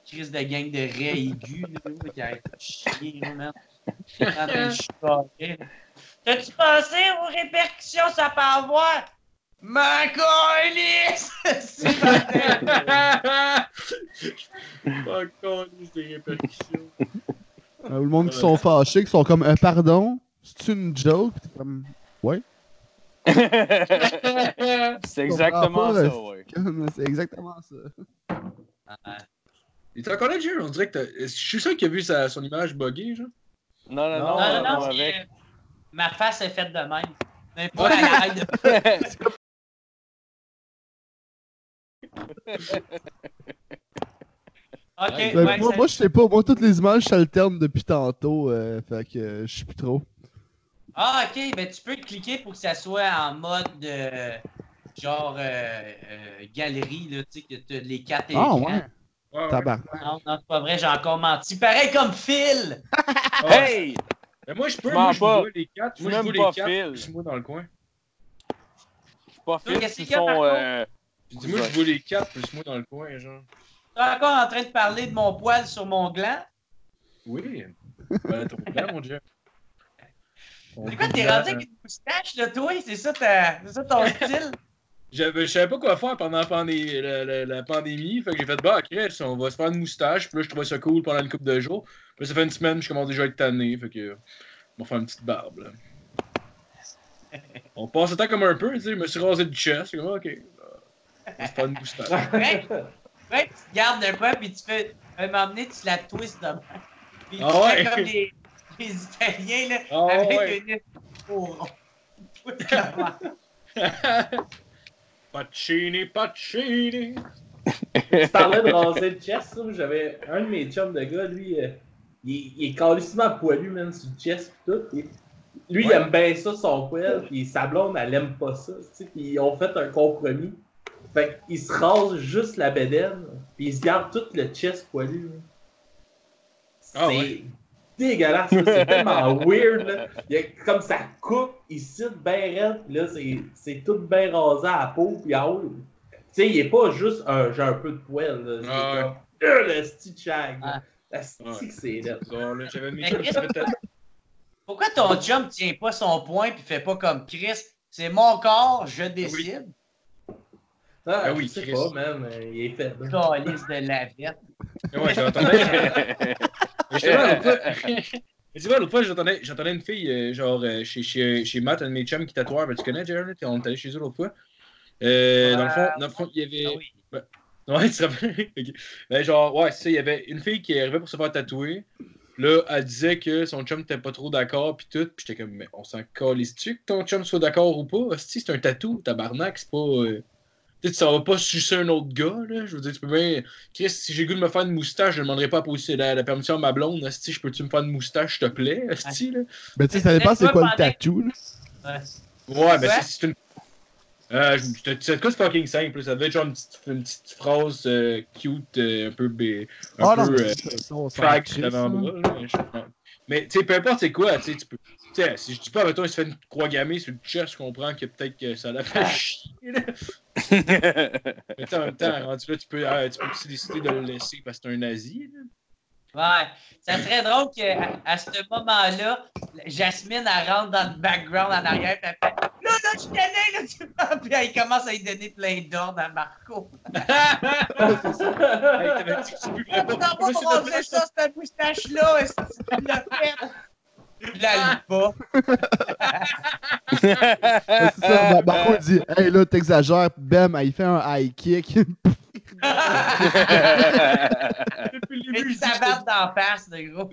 Crise de gang de raies aigus, là, qui arrête de chier, là, man. En train de chicaner, là. T'as-tu pensé aux répercussions ça peut avoir? Ma pas Pas con, des répercussions. Euh, le monde qui sont fâchés, qui sont comme euh, Pardon, c'est une joke? T'es comme C'est exactement pas, ça, ouais. C'est exactement ça. Il est encore là? On dirait que Je suis sûr qu'il a vu sa, son image buggée, genre. Non, non, Non, non, Non, non, non, avec. ma face est faite de même. Mais pas de... Ok, Ben, ouais, moi, moi, je sais pas. Moi, toutes les images s'alternent depuis tantôt. euh, fait que euh, je sais plus trop. Ah, ok, ben tu peux cliquer pour que ça soit en mode euh, genre euh, euh, galerie, là, tu sais, que tu as les quatre Ah, écrans. ouais. Ouais, ouais. Non, non, c'est pas vrai, j'ai encore menti. Pareil comme Phil! Hey! Mais moi, je peux, Je moi, je vois les quatre. Je Moi, suis je vois pas les quatre. Phil. plus moi dans le coin. Je suis pas son. contre? euh, dit, moi, je vois les quatre plus moi dans le coin, genre. T'es encore en train de parler de mon poil sur mon gland? Oui. Ben, ton plan, mon Dieu. C'est quoi, t'es rendu avec une moustache, là, toi? C'est ça, ta- c'est ça ton style? J'avais- Je savais pas quoi faire pendant la, pandé- la, la- la pandémie. Fait que j'ai fait, bah, Chris, on va se faire une moustache. Puis là, je trouvais ça cool pendant une couple de jours. Puis là, ça fait une semaine, je commence déjà à être tanné. Fait que, on va faire une petite barbe, là. On passe le temps comme un peu, tu sais. Je me suis rasé du chest. C'est comme, ok. On se faire une moustache. Ouais, ouais, tu gardes de quoi, puis tu fais. Un moment donné, tu la twists de même. Puis tu Ah fais comme les, les Italiens, là, Ah avec ouais. une. Même. Pacini, Pacini. Tu parlais de raser le chest. J'avais un de mes chums de gars, lui, euh, il, il est calissement poilu, man, sur le chest pis tout. Lui, il aime bien ça, son poil, pis sa blonde, elle aime pas ça, tu sais. Pis ils ont fait un compromis. Fait qu'il se rase juste la bédaine, pis il se garde tout le chest poilu. Ah ouais. Dégueulasse, c'est tellement weird, là. Il y a comme ça coupe, il cite bien raide, pis là, c'est- c'est tout bien rasé à la peau, pis en haut. Tu sais, il est pas juste un, j'ai un peu de poil, là. C'est Ah ouais. comme, euh, le stitch shag. Ah. La stick, c'est là. J'avais. Pourquoi ton chum tient pas son point puis fait pas comme Chris? C'est mon corps, je décide. Ah, Ah oui, je sais Chris. pas, man, euh, il est faible. Calice de lavette. Ouais, j'entendais. Mais justement, l'autre fois- Mais tu vois, l'autre fois, j'entendais, j'entendais une fille, euh, genre, euh, chez, chez, chez Matt, un de mes chums qui. Ben, tu connais, Jared? On est allé chez eux l'autre fois. Euh, dans, le fond, dans le fond, il y avait. Ah oui. Ouais, tu te rappelles? Ben, genre, ouais, c'est ça, il y avait une fille qui arrivait pour se faire tatouer. Là, elle disait que son chum n'était pas trop d'accord, puis tout. Puis j'étais comme, mais on s'en calisse-tu que ton chum soit d'accord ou pas? Hostie, c'est un tatou, tabarnak, c'est pas. euh, Tu sais, vas pas sucer un autre gars, là. Je veux dire, tu peux bien. Chris, si j'ai goût de me faire une moustache, je ne demanderai pas la, la permission à ma blonde. Hostie, je peux-tu me faire une moustache, s'il te plaît? Hostie, là? Ben, tu sais, ça dépend c'est quoi le tattoo, là. Ouais. Ouais, ben Ouais. c'est- c'est une. Euh, c'est quoi, c'est fucking simple. Ça devait être genre une petite, une petite phrase euh, cute, euh, un peu. bé- Un Ah non, peu. mais euh, ça, ça, crisse, là, mais tu sais, peu importe c'est quoi, tu sais, tu peux. Sais, si je dis pas, mettons, il se fait une croix gammée sur le chest, je comprends que peut-être que ça l'a fait chier. là. Mais en même temps, rendu là, tu peux, euh, tu peux aussi décider de le laisser parce que c'est un nazi. là. Ouais. Ça serait drôle qu'à à ce moment-là, Jasmine, elle rentre dans le background en arrière, puis elle fait Là, là, je connais, là, tu. Puis elle commence à lui donner plein d'ordres à Marco. Hey, t'avais dit que tu Ah, pas- ça, cette moustache-là, est-ce que tu l'as fait? Le. Ouais, c'est ça. Mar- Marco il dit Hey là, t'exagères. Bam, il fait un high kick. Depuis le début, d'en face, de gros.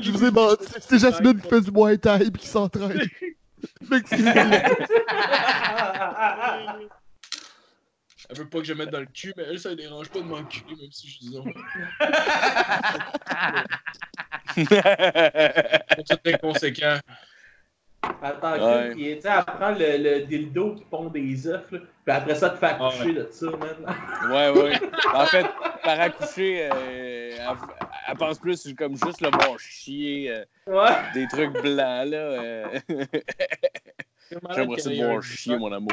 Je vous ai menti. C'est Jasmine qui fait du Muay Thai et qui s'entraîne. Excusez-moi. Elle veut pas que je mette dans le cul, mais elle, ça ne dérange pas de m'enculer, même si je dis non. C'est inconséquent. Attends, Ouais. tu sais, elle prend le, le dildo qui pond des œufs, puis après ça, te fait Ah accoucher de ça, man. Ouais, ouais. En fait, par accoucher, euh, elle, elle pense plus comme juste le bon chier, euh, Ouais. des trucs blancs, là. euh. J'aimerais ça de bon chier, mon amour.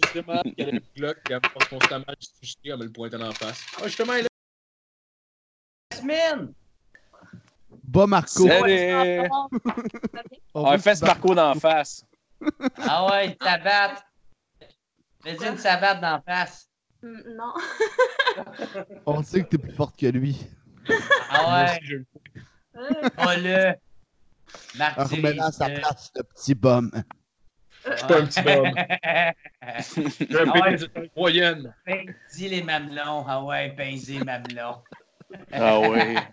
Très malade qu'elle ait une Glock qui pense constamment elle me le pointe en face. Ah, justement, elle est Jasmine! Bas Marco. Salut! On fesse se Marco d'en face. Ah ouais, une sabate. Fais-y une sabate d'en face. Mm, Non. On sait que t'es plus forte que lui. Ah ouais, le pas le. Marc à sa place, le petit bum. Je suis pas un petit homme. J'ai un Ah ouais. pénis de taille moyenne. Pince les mamelons. Ah ouais, pince les mamelons. Ah ouais.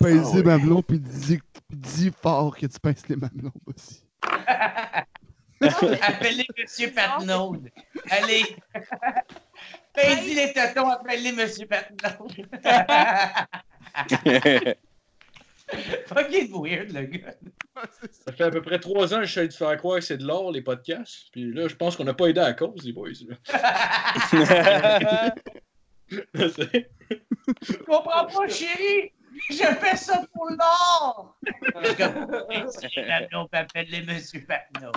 Pince Ah les oui. mamelons, puis dis, dis fort que tu pinces les mamelons aussi. Appelez Monsieur Patnaud. Allez. Pince les tétons, appelez Monsieur Patnaud. Fucking weird, le gars. Ça fait à peu près trois ans que j'essaie de faire croire que c'est de l'or, les podcasts. Puis là, je pense qu'on n'a pas aidé à la cause, les boys. là. Je comprends pas, chérie! Je fais ça pour l'or! Monsieur Patnaud, appelle-les Monsieur Patnaud.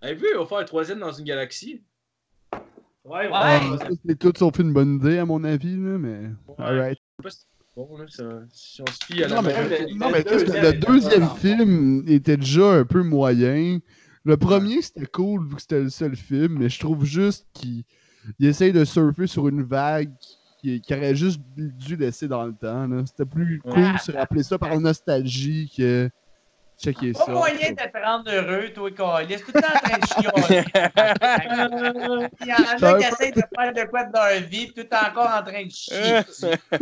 Avez-vous, on va faire un troisième dans une galaxie? Ouais, ouais. Ah, ça, c'est tout sauf une bonne idée, à mon avis, là, mais. Alright. Je sais pas si c'est bon, là, ça- si on se fie à la Non, mais, non, mais le que- deuxième le film était déjà un peu moyen. Le premier, c'était cool vu que c'était le seul film, mais je trouve juste qu'il il essaye de surfer sur une vague qui, qui aurait juste dû laisser dans le temps. là. C'était plus Ouais. cool de se rappeler ça par nostalgie que checker Pas ça. moyen de te rendre heureux, toi, Calis. Tout le temps en train de chialer? Il y en a qui essayent de faire de quoi de leur vie, tout le temps encore en train de chier.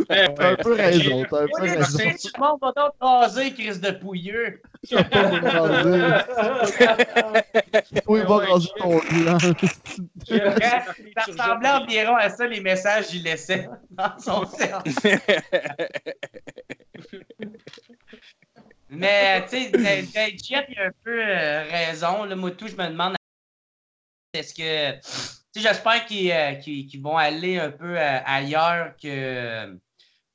T'as un peu raison, t'as un peu raison. tout le monde va donc raser, Chris de pouilleux. Il va ranger ton gland. Ça ressemblait environ à ça, les messages qu'il laissait dans son cerveau. Mais, tu sais, Dave Jet, il a un peu euh, raison. Là, moi, tout, je me demande est-ce que. Tu sais, j'espère qu'ils euh, vont aller un peu euh, ailleurs que,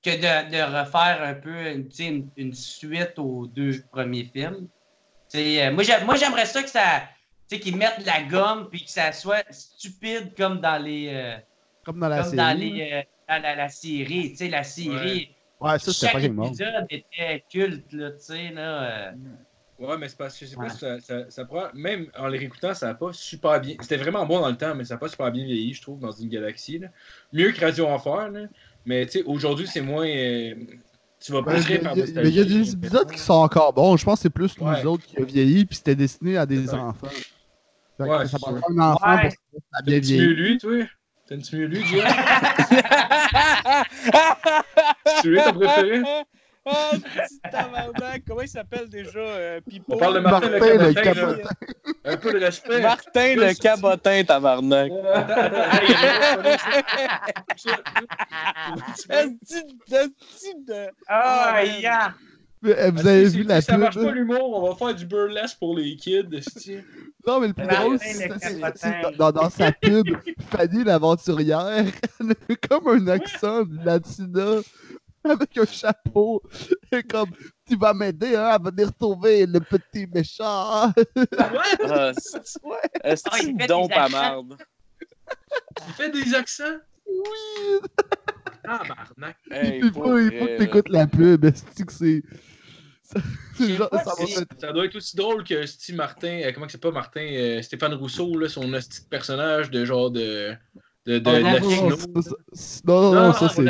que de, de refaire un peu une, une, suite aux deux premiers films. Tu sais, euh, moi, j'ai- moi, j'aimerais ça que ça. Tu sais, qu'ils mettent de la gomme puis que ça soit stupide comme dans les. euh, Comme dans la comme dans, série. les, euh, dans la, la série. Tu sais, la série. Ouais, ça, c'était chaque pas game épisode était culte, là, tu sais, là. euh. Ouais, mais c'est parce que je sais pas Ouais. si ça, ça, ça prend. Même en les réécoutant, ça n'a pas super bien. C'était vraiment bon dans le temps, mais ça n'a pas super bien vieilli, je trouve, dans une galaxie. là. Mieux que Radio Enfer, là. Mais tu sais, aujourd'hui, c'est moins. euh, Tu vas Ben, pas Il y, a- par mais il y a des épisodes qui sont encore bons. Je pense que c'est plus Ouais. nous autres qui a vieilli, puis c'était destiné à des enfants. Fait Ouais, ça c'est prend un enfant Ouais. pour que ça a bien vieilli. lui, toi? T'aimes-tu mieux lui, Jeff Tu lui, ton préféré Ah, petit tabarnak. Comment il s'appelle déjà, euh, Pipo? On parle de Martin, Martin, le le cabotin. cabotin. là. Un peu de respect. Martin le cabotin, tabarnak. De- esti de- Ah, yeah! Euh, Vous avez si, vu la si ça marche pas l'humour, on va faire du burlesque pour les kids. Non, mais le plus drôle, le c'est dans, sa pub, Fanny l'aventurière, elle a comme un accent de latina avec un chapeau. Et comme, tu vas m'aider hein, à venir trouver le petit méchant. Ah, c'est- fait don des pas marde. Il fait des accents? Oui! Ah, barnac. Hey, il faut, il faut vrai, que t'écoutes la pub. est-ce que c'est. ça- c'est genre- si- doit être aussi drôle que Steve Martin, euh, comment que c'est pas Martin, euh, Stéphane Rousseau, là, son petit personnage de genre de. de, de, Oh, de non, latino. Non, ça- ça- non, non, non, ça c'est.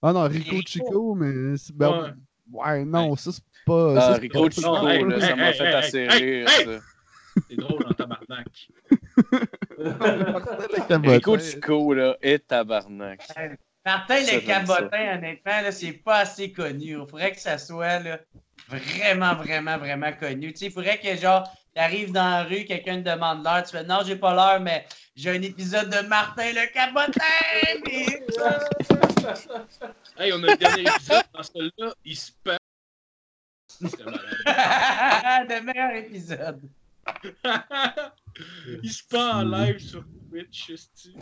Ah non, Rico Rico. Chico, mais. c'est- ben, Ouais. ouais, non, ça c'est pas. Ah, ça, c'est Rico pas- Chico, Non, hey, là, ça m'a hey, fait hey, assez hey, rire. C'est drôle en tabarnak. Le cabotin. Rico Chico, là, et tabarnak. Martin le cabotin, honnêtement, là, c'est pas assez connu. Il faudrait que ça soit là, vraiment, vraiment, vraiment connu. Tu sais, il faudrait que, genre, tu arrives dans la rue, quelqu'un te demande l'heure, tu fais non, j'ai pas l'heure, mais j'ai un épisode de Martin le cabotin! Hey, on a le dernier épisode. Dans celui-là, il se perd. C'était malade. le meilleur épisode. il se pend en live sur Twitch, esti.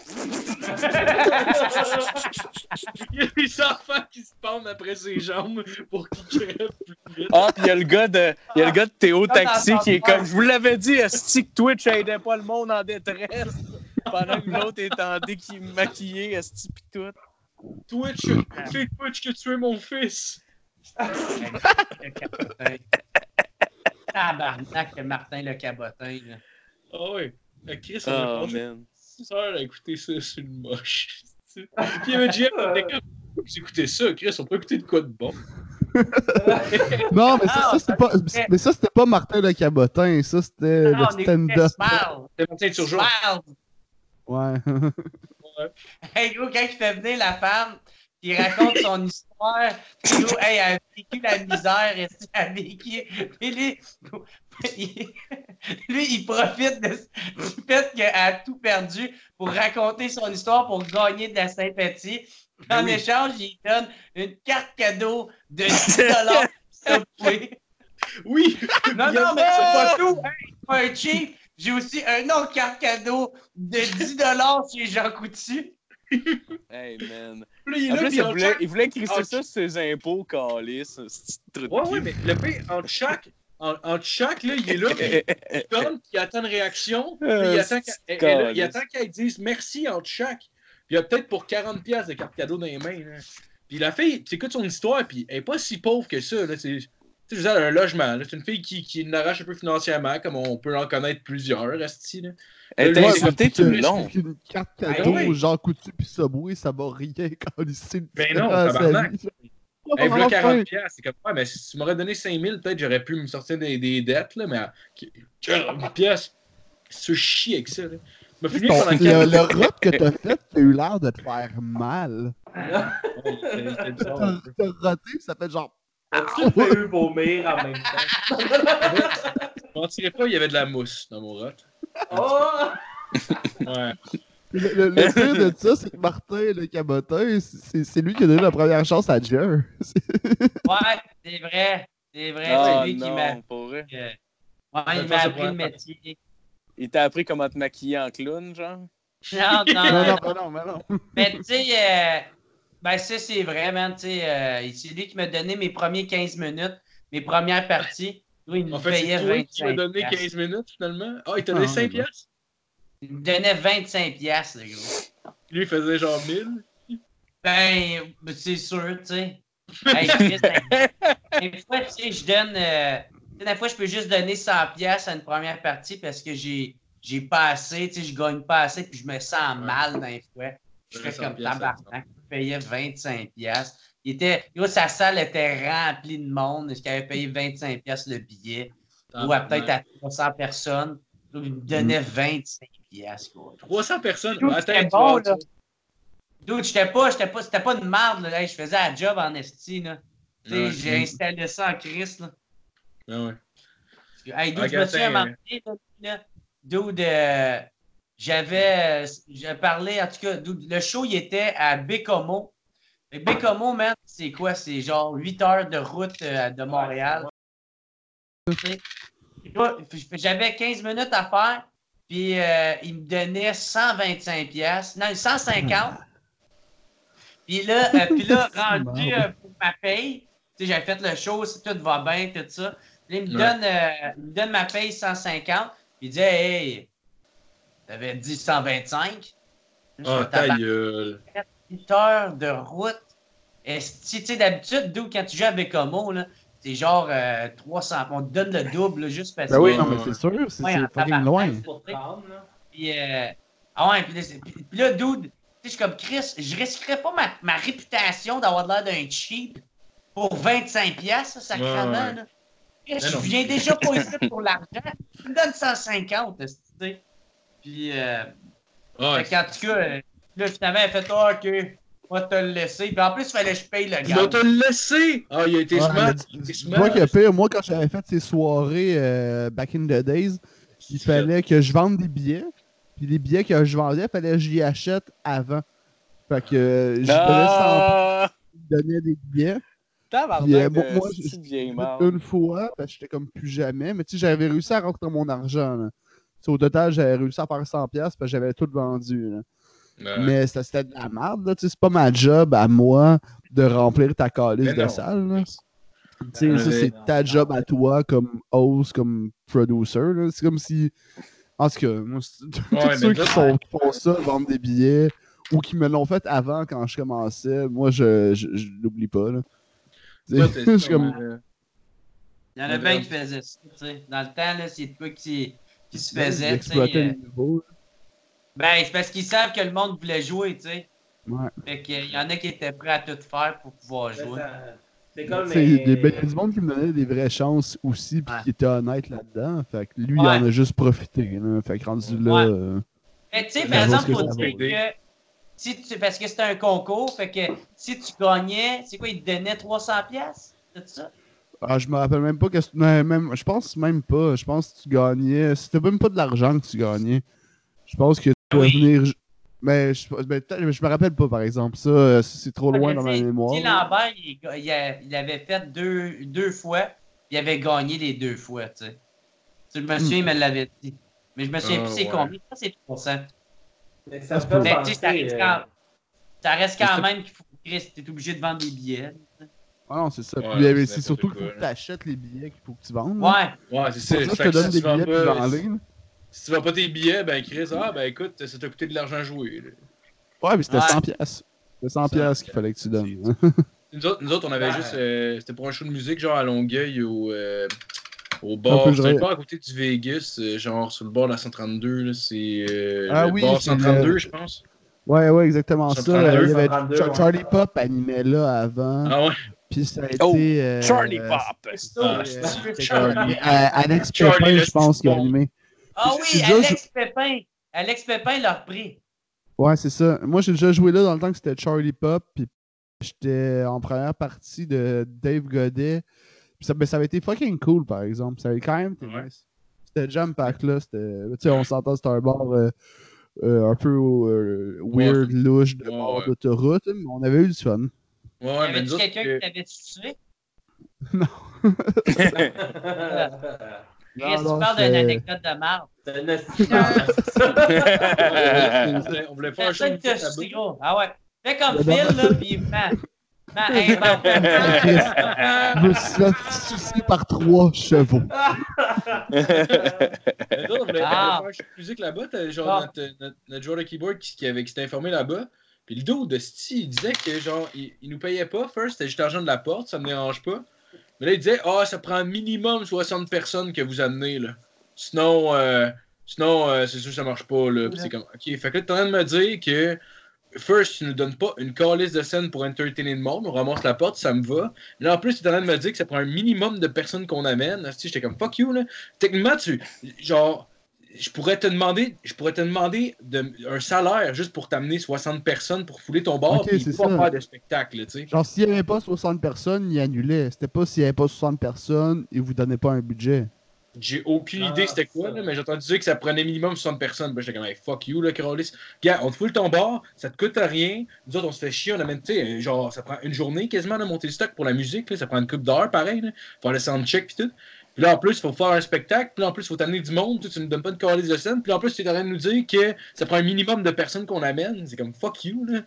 Il y a des enfants qui se pendent après ses jambes pour qu'ils crèvent plus vite. Ah, pis il y a le gars de, il y a le gars de Théo dans Taxi qui est comme, je vous l'avais dit, Esti, que Twitch aidait pas le monde en détresse. Pendant que l'autre est en maquillé, Esti, pis tout. Twitch, c'est Twitch que tu es mon fils. Le cabotin. Tabarnak, Martin le cabotin. Là. Ah ouais. Chris, on a Oh, man. 6 heures à écouter ça, c'est une moche. Puis il y avait Jeff qui était comme, écoutez ça, Chris, on peut écouter de quoi de bon? Non, mais ça, ça, c'était pas. c'était- Mais ça, c'était pas Martin le cabotin. Ça, c'était le stand-up. Smile. C'est Martin Turgeon. Smile. Ouais. Hey, gros, quand il fait venir la femme, il raconte son histoire, gros, hey, elle a vécu la misère, et a vécu. Lui, il, lui, il profite de, du fait qu'elle a tout perdu pour raconter son histoire, pour gagner de la sympathie. En oui. échange, il donne une carte cadeau de 10 dollars. Oui! Non, non, mais c'est pas tout. Hey, c'est pas un cheap. J'ai aussi un autre carte cadeau de 10 dollars chez Jean Coutu. Hey, man. Là, il est En là, plus, puis il en voulait, chaque- il voulait crisser en- ça sur ses impôts, calice. Ouais, ouais, mais le pire, entre chaque, en, entre chaque, là, il est là, puis il puis il attend une réaction, puis il Euh, attend qu'elle qu'elle dise merci entre chaque. Puis il a peut-être pour 40$ piastres de carte cadeau dans les mains. Là. Puis la fille, tu écoutes son histoire, puis elle est pas si pauvre que ça. Là. Tu sais, je veux dire, elle a un logement. C'est une fille qui, qui l'arrache un peu financièrement, comme on peut en connaître plusieurs, Asti. Là. Elle t'a insulté tout le long. Qu'une carte Ah cadeau, ouais. Jean Coutu puis Subway, ça va rien quand il sait Ben non, à sa tabarnak. vie. Elle voulait Enfin. 40$. piastres. C'est comme, ouais, mais si tu m'aurais donné 5000$, peut-être j'aurais pu me sortir des, des dettes, là, mais à 40$, piastres, se chier avec ça. Là. Je me Tu finis sais, pendant ton- 4 le, le rot que t'as fait, t'as eu l'air de te faire mal. T'as roté, ça fait genre. Tu peux eu vomir en même temps. Je mentirais pas, il y avait de la mousse dans mon rot. Oh! Ouais. Le, le- le pire de ça, c'est que Martin, le cabotin, c'est c'est lui qui a donné la première chance à Jer. Ouais, c'est vrai. C'est vrai, Ah c'est lui qui m'a. euh, Ouais, il m'a appris le métier. Il t'a appris comment te maquiller en clown, genre? Non, non, Non, non, non. mais non, mais non. Mais tu sais, euh, ben ça c'est vrai, man. Tu sais, euh, c'est lui qui m'a donné mes premiers 15 minutes, mes premières parties. Lui, il me En fait, payait c'est toi qui m'as 25 donné piastres. 15 minutes finalement? Ah, il t'a Ah, donné ouais, 5 ouais. piastres? Il me donnait 25 piastres, le gros. Lui, il faisait genre 1000. Ben, c'est sûr, tu sais. Hey, Chris, ben, des fois, tu sais, je donne. euh, des fois, je peux juste donner 100 piastres à une première partie parce que j'ai j'ai pas assez, tu sais, je gagne pas assez, puis je me sens mal les fois. Je fais 100 comme tabarnak. Je payais 25 piastres. Il était, yo, sa salle était remplie de monde. Est-ce qu'il avait payé 25 piastres le billet? Ou à peut-être à 300 personnes. Il me donnait 25 piastres, quoi. 300 personnes? Dude, Attends, bon, là. Dude, j'étais pas, j'étais pas, c'était pas de merde, là. Hey, je faisais la job en esti, là. Ouais. j'ai installé ça en Christ, là. Ah ouais. Hey, dude, Ah, je me un donné, là, là, dude, euh, j'avais, euh, j'ai parlé, en tout cas, le show, il était à Bécomo. Et Bécomo, man, c'est quoi? C'est genre 8 heures de route euh, de Montréal. J'avais 15 minutes à faire, puis euh, il me donnait 125 pièces, non, 150. Puis là, euh, puis là rendu pour ma paye, tu sais, j'avais fait le show, si tout va bien, tout ça. Puis il me, donne, il me donne ma paye 150, puis il dit Hey, t'avais dit 125. Là, je Ah, ta gueule. 8 heures de route. Est-ce- Tu sais, d'habitude, d'où quand tu joues à Bécomo, là, c'est genre euh, 300. On te donne le double là, juste parce Ben oui, que. non, mais c'est sûr, c'est tabarnak, loin. Puis, euh, ah ouais, puis là, puis- dude, tu sais, je suis comme Chris, je risquerais pas ma, ma réputation d'avoir l'air d'un cheap pour 25 piastres, ça, sacrément, Ouais, ouais. là. Non. je viens déjà pas ici pour l'argent. Tu me donnes 150, tu sais. Puis, euh, Ah, fait qu'en tout cas, euh, là, finalement, elle fait Ah, ok, on va te le laisser. Puis en plus, il fallait que je paye le il va gars. te le laisser! Ah, il a été Ouais, smart. que pire, moi, quand j'avais fait ces soirées euh, back in the days, il fallait que je vende des billets. Puis les billets que je vendais, il fallait que j'y achète avant. Fait que je donnais 100 Ah! je donnais des billets. Puis, euh, de moi- moi, marde. Une fois, parce que j'étais comme plus jamais. Mais tu sais, j'avais réussi à rentrer mon argent. là. Au total, j'avais réussi à faire 100$ piastres parce que j'avais tout vendu. là. Ouais. Mais ça, c'était de la merde. là. Tu sais, C'est pas ma job à moi de remplir ta calice de salle. Tu sais, ça, c'est ta job à toi comme host, comme producer. C'est comme si. En tout cas, moi, c'est- tous Ouais, ceux mais qui là- font, qui font ça, vendent des billets, ou qui me l'ont fait avant quand je commençais, moi, je, je, je l'oublie pas. Là. Toi, je comme. euh, Il y en a bien qui faisaient ça. Dans le temps, c'est quoi qui, qui se. Exploiter euh. Ben, c'est parce qu'ils savent que le monde voulait jouer, tu sais. Ouais. Fait qu'il y en a qui étaient prêts à tout faire pour pouvoir jouer. C'est comme les- des- ben, il y a du monde qui me donnait des vraies chances aussi, puis Ouais. qui était honnête là-dedans. Fait que lui, il en a juste profité. Là. Fait que rendu là. Euh, Mais tu sais, par exemple, faut dire que si tu, parce que c'était un concours, fait que si tu gagnais, c'est quoi, ils te donnaient 300 pièces, c'est ça? Ah, je me rappelle même pas que c'est- mais même Je pense même pas. Je pense que tu gagnais. C'était même pas de l'argent que tu gagnais. Je pense que tu pouvais Oui. venir. Mais je, mais peut-être- je me rappelle pas, par exemple. Ça, euh, c'est trop loin dans ma mémoire. Guy Lambert, il, il a- il avait fait deux, deux fois, il avait gagné les deux fois, tu sais. Tu me souviens, il me l'avait dit. Mais je me souviens Ah, plus c'est ouais. combien. Ça, c'est 300. Mais ça. Mais reste euh, quand, ça reste quand Mais même qu'il faut Chris, t'es obligé de vendre des billets. Ah non, c'est ça. Ouais, Puis, euh, c'est surtout qu'il faut que tu achètes les billets qu'il faut que tu vendes. Ouais. Ouais, c'est ça. Pour je te que donne si des tu vends billets en ligne. Si tu vends pas tes billets, ben Chris, ah ben écoute, ça t'a coûté de l'argent à jouer. là. Ouais, mais c'était Ouais. 100 pièces. C'était 100 pièces qu'il fallait que tu donnes. Nous autres, nous autres, on avait Ouais. juste. euh, C'était pour un show de musique, genre à Longueuil, au, euh, au bar. C'était pas à côté du Vegas, euh, genre sur le bord de la 132. là, C'est euh, Ah le oui, bar c'est 132, le- je pense. Ouais, ouais, exactement ça. 132, Il y avait 132, Char- ouais. Charlie Pop animait là avant. Ah ouais. Puis ça a été. Oh, euh, Charlie euh, Pop! Euh, Charlie. Alex Pépin, je pense, qui a animé. Ah oui, Alex Pépin. Alex Pépin l'a repris. Ouais, c'est ça. Moi, j'ai déjà joué là dans le temps que c'était Charlie Pop. Puis j'étais en première partie de Dave Godet. Puis ça, ben, ça avait été fucking cool, par exemple. Ça avait quand même été Ouais. nice. C'était Jam Pack là. C'était. Tu sais, on s'entend, c'était un bar euh, euh, un peu euh, weird, louche de Ouais, bord ouais. d'autoroute. Mais on avait eu du fun. Ouais, y ouais, mais avait-tu quelqu'un euh, qui t'avait tué? Chris, Non, tu non, parles d'une anecdote de marde. On voulait- on voulait faire un. Ah ouais. Fais comme Le Phil, là, pis man. Man, invente. Je me suis par trois chevaux. Mais autres, on voulait, on voulait Ah. faire un show de musique là-bas. T'as genre Ah. notre, joueur de keyboard qui, avait, qui s'était informé là-bas. Puis le dos de Sti, il disait que genre, il, il nous payait pas first, c'était juste l'argent de la porte, ça me dérange pas. Mais là, il disait, ah, ça prend minimum 60 personnes que vous amenez, là. Sinon, euh, sinon euh, c'est sûr que ça marche pas, là. Puis c'est comme, ok, fait que là, t'es en train de me dire que first, tu nous donnes pas une calice de scène pour entertainer le monde, on ramasse la porte, ça me va. Là, en plus, tu es en train de me dire que ça prend un minimum de personnes qu'on amène. J'étais comme, fuck you, là. Techniquement, tu, genre, je pourrais te demander, je pourrais te demander de, un salaire juste pour t'amener 60 personnes pour fouler ton bar et c'est pas ça. faire de spectacle, tu sais. Genre, s'il n'y avait pas 60 personnes, il annulait. C'était pas s'il n'y avait pas 60 personnes, il vous donnait pas un budget. J'ai aucune Ah, idée c'était quoi, là, mais j'ai entendu dire que ça prenait minimum 60 personnes. Ben, j'étais comme, hey, fuck you, là, Carolis. Gars, on te foule ton bar, ça te coûte rien. Nous autres, on se fait chier, on amène, tu sais, genre, ça prend une journée quasiment de monter le stock pour la musique, là, ça prend une coupe d'heures, pareil, là. Faire le soundcheck pis tout. Puis là, en plus, il faut faire un spectacle, puis là, en plus, il faut t'amener du monde, tu tu nous donnes pas de calice de scène, puis là, en plus, tu es en train de nous dire que ça prend un minimum de personnes qu'on amène. C'est comme, fuck you, là.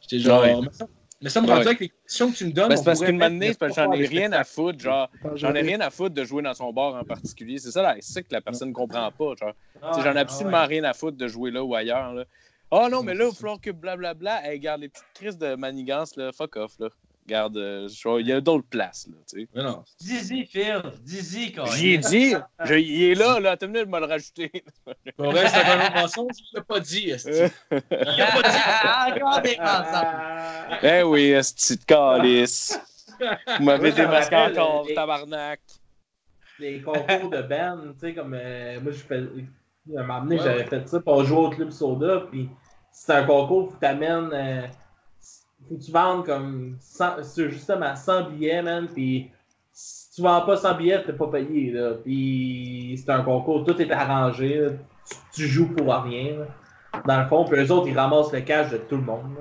J'étais genre, Ouais. mais ça, mais ça me Ouais. rendait avec les conditions que tu me donnes. Ben, c'est parce qu'une mettre- année, c'est parce que j'en ai rien à foutre, genre. J'en ai rien à foutre de jouer dans son bar en particulier. C'est ça, là, c'est ça que la personne comprend pas. Genre. Ah, J'en ai ah absolument ouais. rien à foutre de jouer là ou ailleurs. Là. Oh non, mais là, il va falloir que blablabla. Hey, regarde, les petites crises de manigance, là, fuck off. Là. Regarde, euh, je- il y a d'autres places. Là, tu sais. Mais non. Dis-y, Phil. Dis-y, quoi. J'y ai dit, je- il est là, là, t'as venu de me le rajouter. Pour vrai, c'est un autre mensonge, il l'a pas dit, esti. Il a pas dit. Encore des mensonges. Ah, eh oui, esti de calice. Vous m'avez démasqué encore, les- tabarnak. les concours de band, tu sais, comme euh, moi, je fais. À un moment donné, Ouais, j'avais fait ça pour jouer au Club Soda, puis c'est un concours, faut que t'amènes. euh, faut que tu vendes comme 100, c'est justement 100 billets, man, puis si tu vends pas 100 billets, t'es pas payé, là. Puis c'est un concours, tout est arrangé, là. tu, tu joues pour rien, là. Dans le fond, puis eux autres, ils ramassent le cash de tout le monde,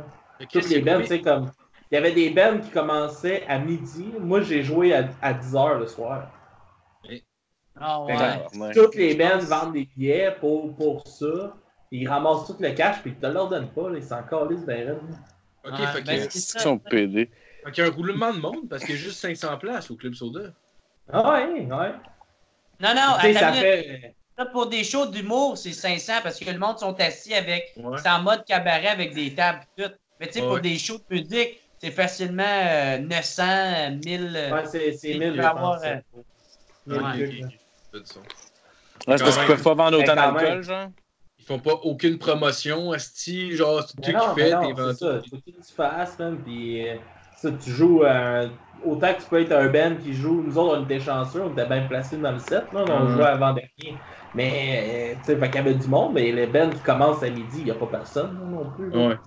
Toutes les bands, tu sais, comme. Il y avait des bands qui commençaient à midi. Moi, j'ai joué à, à 10h le soir. Ah ouais. Ouais. Toutes les bands vendent des billets pour, pour ça. Ils ramassent tout le cash, puis ils te leur donnent pas. Là, ils s'en calissent raide. Ok, Ouais, fait ben, ça. sont pédés. fait qu'il y a un roulement de monde parce qu'il y a juste 500 places au Club Soda. Ah ouais, ouais. Non, non, tu sais, attends ça minute. fait. Pour des shows d'humour, c'est 500 parce que le monde sont assis avec. Ouais. C'est en mode cabaret avec des tables et tout. Mais tu sais, pour Ouais. des shows de musique, c'est facilement euh, 900, 1000. euh, Ouais, c'est c'est Il 1000, peut je avoir, pense. euh. Là, c'est parce qu'ils peuvent pas vendre autant d'alcool, genre. Font pas aucune promotion, Asti, genre, c'est tout mais fait, c'est ça. Faut que tu fasses, man. Puis euh, ça, tu joues. euh, autant que tu peux être un band qui joue. Nous autres, on était chanceux, on était bien placés dans le set. Là, on Mhm. jouait avant dernier. Mais, euh, tu sais, qu'il y avait du monde, mais les bands qui commencent à midi, il n'y a pas personne là, non plus. Ouais.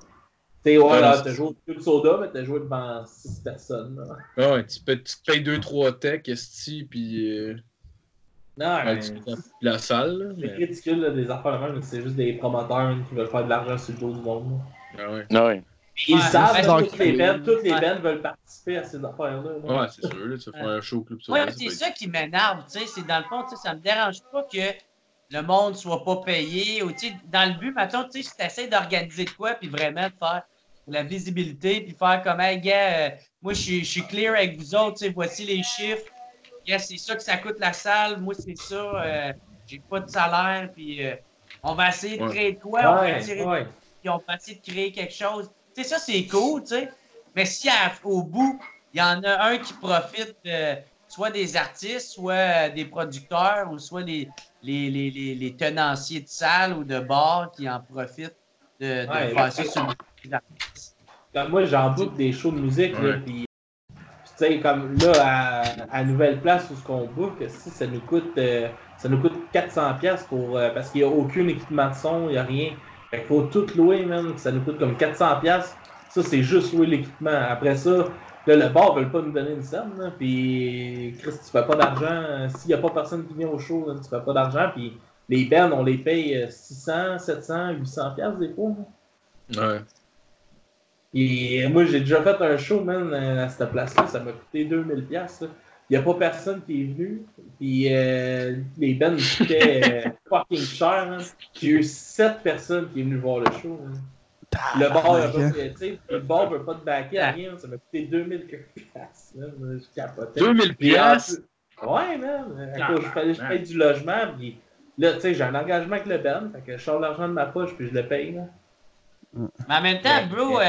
sais, ouais, Ouais, là, t'as joué au Club Soda, mais t'as joué devant 6 personnes. là. Ah ouais, tu, peux, tu te payes 2-3 techs, esti, puis euh, Non, mais tu la salle. là, c'est mais- ridicule, là, des affaires de même, c'est juste des promoteurs qui veulent faire de l'argent sur le dos du monde. Ah ouais. Ah ouais. Ils Ouais, savent, c'est toutes les bands, toutes les veulent participer à ces affaires-là. là. Ouais, c'est sûr, là, tu vas faire un show au Club Soda. Ouais, c'est ça qui m'énerve, tu sais, c'est dans le fond, tu sais, ça me dérange pas que le monde soit pas payé, ou tu dans le but, maintenant, tu sais, si t'essaies d'organiser de quoi, puis vraiment de faire la visibilité, puis faire comme, hey, gars, euh, moi, je suis- je suis clear avec vous autres, tu sais, voici les chiffres, c'est ça que ça coûte la salle, moi, c'est ça, euh, j'ai pas de salaire, puis euh, on va essayer de créer de quoi, on va tirer ouais. puis on va essayer de créer quelque chose. Tu sais, ça, c'est cool, tu sais. Mais si à- au bout, il y en a un qui profite euh, soit des artistes, soit des producteurs, ou soit les, les, les, les, les tenanciers de salles ou de bars qui en profitent de, Ouais, ça sur les artistes. Comme moi, j'en book des shows de musique, puis sais, comme là, à, à Nouvelle Place, où ce qu'on book, si ça nous coûte, euh, ça nous coûte 400$ piastres pour, euh, parce qu'il n'y a aucun équipement de son, il n'y a rien. Fait faut tout louer, même, ça nous coûte comme 400$. piastres. Ça, c'est juste louer l'équipement. Après ça, là, le bar ne veut pas nous donner une somme, là, puis Chris, tu fais pas d'argent. S'il n'y a pas personne qui vient au show, là, tu fais pas d'argent, puis les bands, on les paye euh, 600, 700, 800$ piastres des fois. Ouais. Et moi, j'ai déjà fait un show, man, à cette place-là. Ça m'a coûté 2000$. piastres, là. Il n'y a pas personne qui est venu. Puis euh, les bands coûtaient euh, fucking cher. man. J'ai eu 7 personnes qui sont venues voir le show. Le bar, il a pas- tu sais, le bar veut pas te backer à rien. Ça m'a coûté 2000 piastres. Je capotais. 2000 Puis, en piastres? plus- Ouais, man. À Ah, cause, je fallait que je paye du logement. Puis là, tu sais, j'ai un engagement avec le band. Fait que je sors l'argent de ma poche puis je le paye. Là. Mais en même temps, Ouais. bro, euh,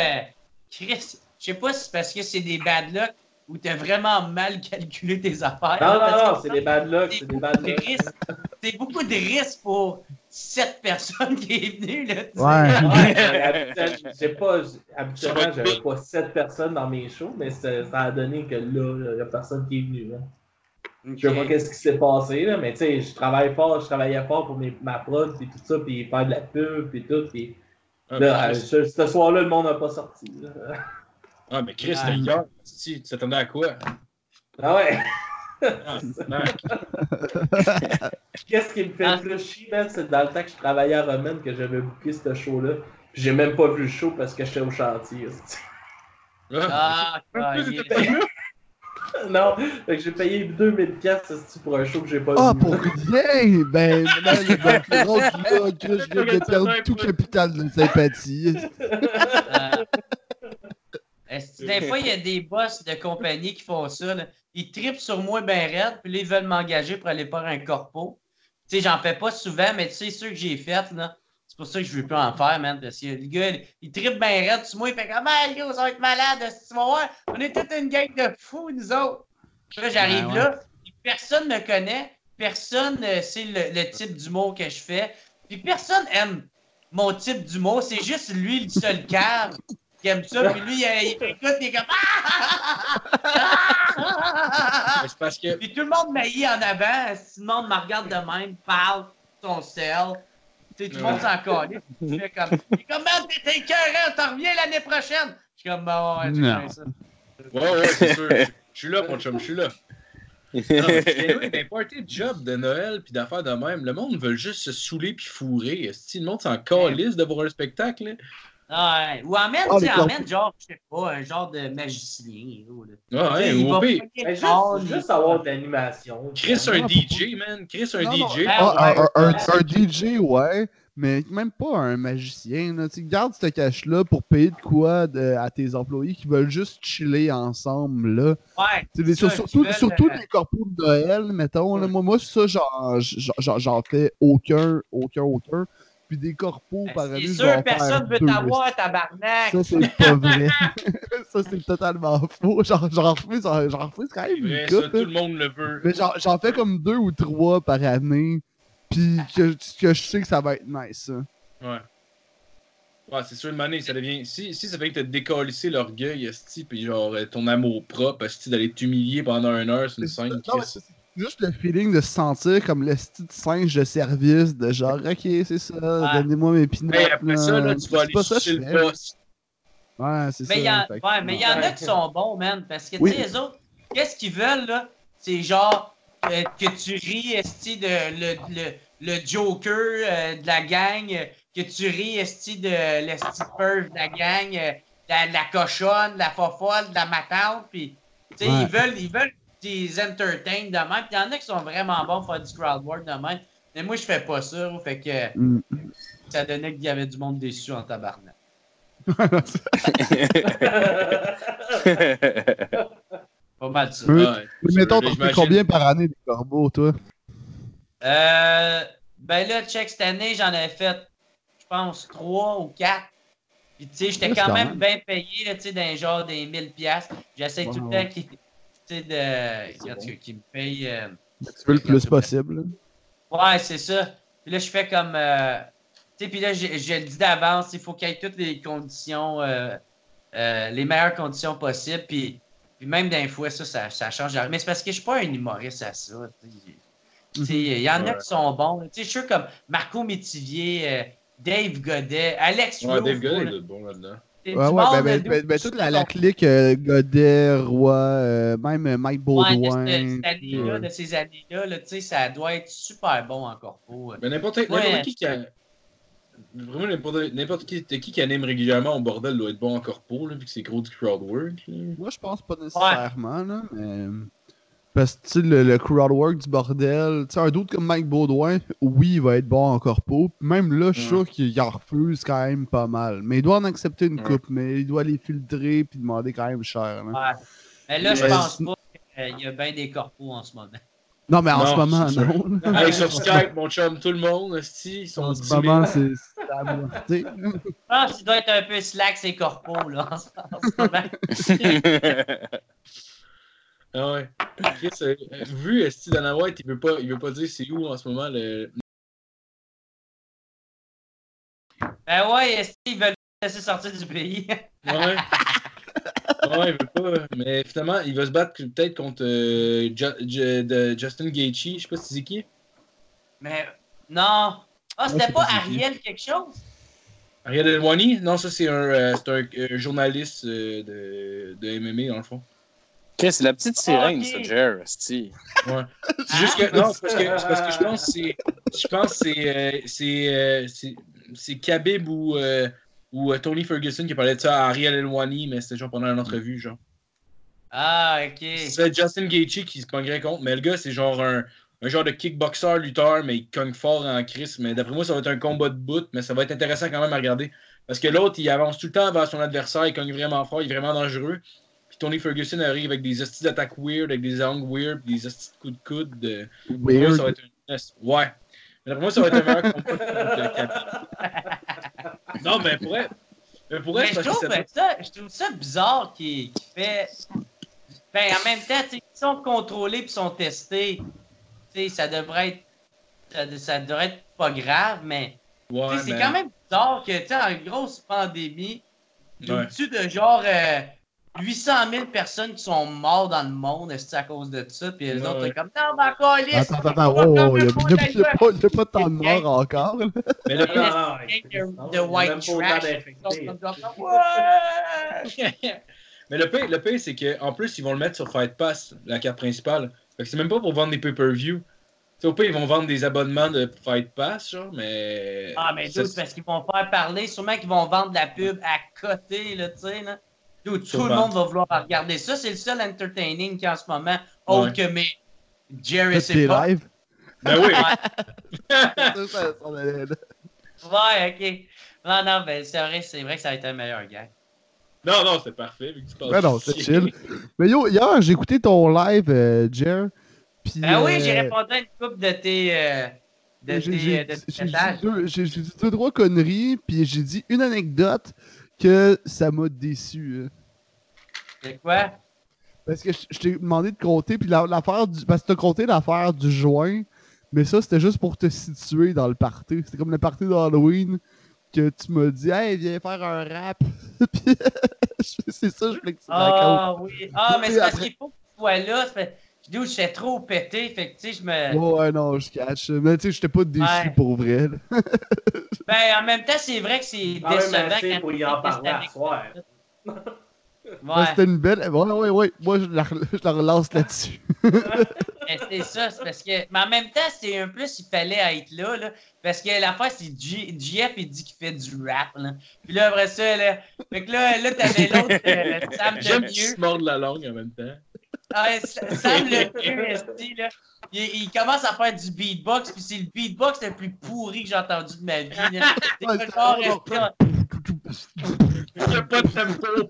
Chris, je sais pas si c'est parce que c'est des bad luck ou t'as vraiment mal calculé tes affaires. Non, là, non, non, c'est des bad luck. c'est des beaucoup bad de luck. risques. C'est beaucoup de risques pour cette personne qui est venue. Là. Ouais. Ouais, mais habituellement, j'ai pas, habituellement, j'avais pas 7 personnes dans mes shows, mais ça, ça a donné que là, il y a personne qui est venu. Là. Je sais pas qu'est-ce qui s'est passé, là, mais tu sais, je travaille fort, je travaillais fort pour mes, ma prod, puis tout ça, puis faire de la pub, puis tout, puis là, mais euh, ce, ce soir-là, le monde n'a pas sorti. là. Ah, mais Chris, Ah. hier. Si, tu t'attendais à quoi? Ah ouais! Ah. Qu'est-ce qui me fait Ah. plus chier, man, c'est dans le temps que je travaillais à Romaine que j'avais booké ce show-là, puis j'ai même pas vu le show parce que j'étais au chantier. Ah, Ah, ah, tu il- t'étais là? non, j'ai payé 2000 pièces pour un show que j'ai pas Ah, vu? pour rien! Ben, man, il y a plus drôle que là, que je viens de perdre tout capital de sympathie. Euh, des fois, il y a des boss de compagnie qui font ça. là. Ils tripent sur moi ben raide, puis là, ils veulent m'engager pour aller faire un corpo. Tu sais, j'en fais pas souvent, mais tu sais, ceux que j'ai fait, là, c'est pour ça que je veux plus en faire, man. Parce que le gars, il tripe ben raide sur moi, il fait comme, ah, yo, ça va être malade, tu vas voir? On est toute une gang de fous, nous autres. Là, j'arrive Ouais, ouais. là, personne me connaît, personne ne sait le, le type d'humour que je fais, puis personne aime mon type d'humour, c'est juste lui, le seul cave qui aime ça, puis lui, il, il écoute, il est comme Ah! Parce que. Puis tout le monde m'haït en avant, si le monde me regarde de même, parle, son sel. Tu sais, tout le monde s'en calait. Je fais comme, il est comme, man, t'es écœurant, t'en reviens l'année prochaine. Je suis comme, bon, ouais, tu ça. Ouais, ouais, c'est sûr. Je- suis là, mon chum, je suis là. Non, mais anyway, ben, party de job de Noël puis d'affaires de même, le monde veut juste se saouler puis fourrer. Si le monde s'en calisse de voir un spectacle, là. Ouais. Ou emmène, Ah, tu emmène genre, je sais pas, un genre de magicien. là. Ouais, ou pire, monde, juste, avoir de l'animation. Chris un Non, DJ, man. Chris un Non, non, DJ. Ah, Ouais, un, un- ouais. un DJ, ouais, mais même pas un magicien. Là. Tu sais, garde ce cash-là pour payer de quoi de- à tes employés qui veulent juste chiller ensemble. Là. Ouais. Les- Ça, surtout veulent, surtout euh, les corpos de Noël, mettons. Là, moi, moi, ça, j'en- j'en j'en fais aucun, aucun, aucun. Puis des corpos par année, C'est sûr, personne faire veut t'avoir, tabarnak. Ça, c'est pas vrai. ça, c'est totalement faux. J'en j'en refuse, j'en refuse quand même une vrai, ça, tout là. le monde le veut. Mais j'en j'en fais comme deux ou trois par année. Puis que, que je sais que ça va être nice. hein. Ouais. Ouais, c'est sûr, une année, ça devient. Si, si ça fait que t'as décalissé l'orgueil, esti, puis genre euh, ton amour propre, esti, d'aller t'humilier pendant une heure, c'est une scène. Non, mais c'est juste le feeling de se sentir comme le style singe de service, de genre, ok, c'est ça, Ouais. donnez-moi mes pinottes. Hey, après ça, là, tu vas aller je le boss. Ouais, c'est ça. Mais il y, en- fait que- ouais, mais il y en a qui sont bons, man. Parce que, tu sais, les autres, qu'est-ce qu'ils veulent, là? C'est genre euh, que tu ris, esti, de le, le, le Joker euh, de la gang, euh, que tu ris, esti, de l'esti perv de la gang, euh, la, la cochonne, la fofolle, de la matante, puis, tu sais, Ouais. ils veulent, ils veulent des entertain de même. Puis il y en a qui sont vraiment bons pour faire du crowd work de même. Mais moi, je fais pas ça, fait que Mm. ça donnait qu'il y avait du monde déçu en tabarnak. Pas mal ça. Oui. Ouais. Mais mettons, t'en fais combien par année des corbeaux, toi? Euh, ben là, check, cette année, j'en ai fait, je pense, trois ou quatre. Puis, tu sais, j'étais quand quand même bien payé, là, tu sais, d'un genre des 1000 pièces. J'essaie tout le Ouais, temps qu'ils, tu sais, de, en tout cas, qu'ils me payent. euh, Tu veux le plus possible. Ouais, c'est ça. Puis là, je fais comme. euh, tu sais, puis là, je, je le dis d'avance, il faut qu'il y ait toutes les conditions, euh, euh, les meilleures conditions possibles. Puis, puis même d'un fois, ça, ça, ça change. Mais c'est parce que je suis pas un humoriste à ça. Il y en a qui sont bons. Tu sais, je suis sûr comme Marco Métivier, euh, Dave Godet, Alex Ouais, Dave Godet, être bon là-dedans. Ouais, ouais, ben, là, ben, d'où- ben, ben, toute la, la clique euh, Godet, Roy, euh, même euh, Mike Ouais, de Baudouin. cette- cette année-là, puis, euh, de ces années-là, là, tu sais, ça doit être super bon encore pour. Mais n'importe Ouais. n'importe qui qui a. Vraiment, n'importe n'importe qui, qui qui anime régulièrement au bordel doit être bon en corpo, là, vu que c'est gros du crowd work. là. Moi, je pense pas nécessairement, là, mais. Parce que, le, le crowdwork du bordel, tu sais, un doute comme Mike Baudouin, oui, il va être bon en corpo. Même là, je suis sûr qu'il il en refuse quand même pas mal. Mais il doit en accepter une coupe, mais il doit les filtrer puis demander quand même cher. là. Ouais. Mais là, je pense pas qu'il y a bien des corpos en ce moment. Non, mais en Non, ce moment, non. Hey, sur Skype, mon chum, tout le monde, esti, ils sont En ce 10 000. moment, c'est moitié. Je pense qu'il doit être un peu slack, ces corpos, là, en ce moment. Ah ouais. Chris, euh, vu Esti Dana White, il veut pas, il veut pas dire c'est où en ce moment le. Ben ouais, est-ce qu'ils veulent laisser sortir du pays? Ouais. ouais, il veut pas. Mais finalement, il va se battre peut-être contre euh, de Justin Gaethje. Je sais pas si c'est qui. Mais non. Ah, c'était c'est pas. Ariel quelque chose? Ariel Elwani? Non, ça c'est un, euh, un journaliste de, de MMA dans le fond. C'est la petite sirène, Ok. ça, Jer. C'est juste que. Non, c'est parce que, parce que je pense que c'est. Je pense que c'est. euh, c'est, euh, c'est. C'est Khabib ou, euh, ou Tony Ferguson qui parlait de ça à Ariel Elwani, mais c'était genre pendant une entrevue, genre. Ah, ok. C'est Justin Gaethje qui se cognerait contre, mais le gars, c'est genre un, un genre de kickboxer, lutteur, mais il cogne fort en crise. Mais d'après moi, ça va être un combat de bout, mais ça va être intéressant quand même à regarder. Parce que l'autre, il avance tout le temps vers son adversaire, il cogne vraiment fort, il est vraiment dangereux. Puis Tony Ferguson arrive avec des hosties d'attaques weird, avec des angles weird, puis des hosties de coups de coude. de- Pour moi, Weird. ça va être un... Ouais. Mais d'après moi, ça va être un meilleur combat que Khabib. Non, mais pour elle, mais pour elle, Mais je trouve, que ça- ça, je trouve ça bizarre qu'il fait. Ben, en même temps, tu ils sont contrôlés et sont testés. Tu sais, ça devrait être. Ça, ça devrait être pas grave, mais. tu Ouais, c'est mais- quand même bizarre que, tu sais, en grosse pandémie, Ouais. au-dessus de genre euh, 800 000 personnes qui sont mortes dans le monde, est-ce à cause de ça? Puis les Ouais, autres, sont comme, non, mais encore, lisse! Attends, attends, wow, wow, il n'y a, pas, de morts encore. Mais le Ah, de- il y a de même white trash. Mais le pire, le pire c'est qu'en plus, ils vont le mettre sur Fight Pass, la carte principale. Fait que c'est même pas pour vendre des pay-per-view. Au pire, ils vont vendre des abonnements de Fight Pass, genre, mais. Ah, mais c'est parce qu'ils vont faire parler. Sûrement qu'ils vont vendre de la pub à côté, là, tu sais, là. Dude, tout le monde va vouloir regarder ça. C'est le seul entertaining qu'il y a en ce moment, autre Ouais. que mes Jerry, c'est tes pas. lives. Ben oui! Ouais, ok. Non, non, ben, c'est vrai, c'est vrai que ça va être un meilleur gars. Non, non, c'est parfait, vu que tu parles Ouais, non, c'est chill. Mais yo, hier, j'ai écouté ton live, euh, Jer. Puis, Ben oui, euh, j'ai répondu à une couple de tes. euh, de j'ai- j'ai deux- dit deux, trois conneries, puis j'ai dit une anecdote que ça m'a déçu. hein. C'est quoi? Parce que je, je t'ai demandé de compter, puis la- l'affaire du. Parce que t'as compté l'affaire du joint, mais ça, c'était juste pour te situer dans le party. C'était comme le party d'Halloween que tu m'as dit, hey, viens faire un rap. c'est ça, je voulais que tu racontes. Ah oui. Ah, mais c'est parce qu'il faut que tu sois là. C'est Je dis, j'étais trop pété. Fait que, tu sais, je me. Ouais, ouais, non, je catch. Mais tu sais, j'étais pas déçu Ouais. pour vrai. là. Ben, en même temps, c'est vrai que c'est même décevant assez quand pour y en parler à soir. Ouais, Ouais. C'était une belle. Ouais, ouais, ouais. Moi, je la, je la relance là-dessus. Mais c'est ça, c'est parce que. Mais en même temps, c'est un plus, il fallait être là, là. Parce que l'affaire, c'est G- GF, il dit qu'il fait du rap, là. Puis là, après ça, là. Fait que là, là t'avais l'autre, euh, Sam J'aime qu'il se la langue en même temps. Ah, ouais, Sam le esti, là. Il, il commence à faire du beatbox, puis c'est le beatbox le plus pourri que j'ai entendu de ma vie, là. C'est Ouais, pas c'est genre, vraiment- esti, Il n'y a pas de tempo.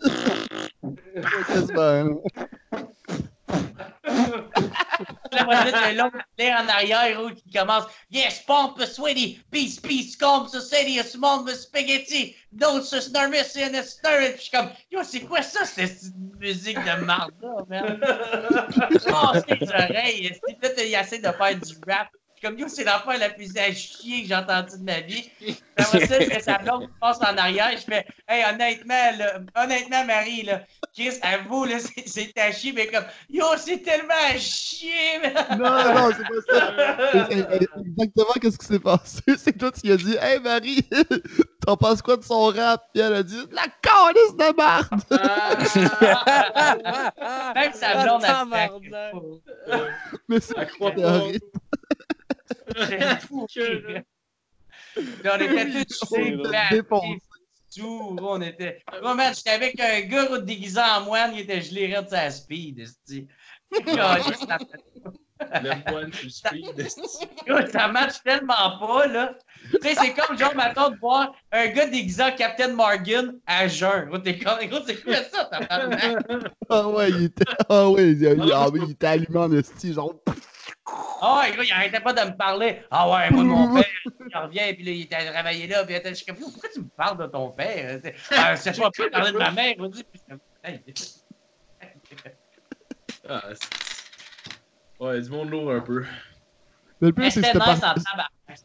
Moi, là, t'as l'autre l'air en arrière où qui commence Yes, pompe, sweaty, peace, peace, calm, society, a small spaghetti, don't sus nervous in a stir. Puis je suis comme Yo, c'est quoi ça, cette musique de marde là, man? Oh, c'est les oreilles. t'as- il essaie de faire du rap? Comme Yo, c'est l'affaire la plus à chier que j'ai entendue de ma vie. Puis Après ça, je fais sa blonde passe en arrière. Je fais Hey, honnêtement, là, honnêtement, Marie, là, Chris, avoue, là, c'est- c'est à chier, mais comme Yo, c'est tellement à chier, man! Non, non, c'est pas ça. Exactement, qu'est-ce qui s'est passé? C'est que toi, tu lui as dit, Hey Marie, t'en penses quoi de son rap? Puis elle a dit, La calice de marde! Même sa blonde a Tabarnak. Mais c'est Elle on était tous défoncés. tout. On était. Moi, man, j'étais avec un gars déguisé en moine, il était gelé raide de sa speed. Le moine sur speed. Ça match tellement pas, là. Tu sais, c'est comme genre, maintenant de voir un gars déguisé en Captain Morgan à jeun. Gros, t'es comme, gros, c'est quoi ça, tabarnak? Ah ouais, il était, ah ouais, il, ah ouais, il était allumé en esti, genre. Ah ouais, il arrêtait pas de me parler. Ah ouais, moi, mon père, il revient, puis là, il était travaillé là, puis il était- je suis comme, pourquoi tu me parles de ton père? Ah, c'est pas plus parler de ma mère, je. Ah, c'est- ouais, du monde lourd un peu. Mais le Mais c'est que c'était c'était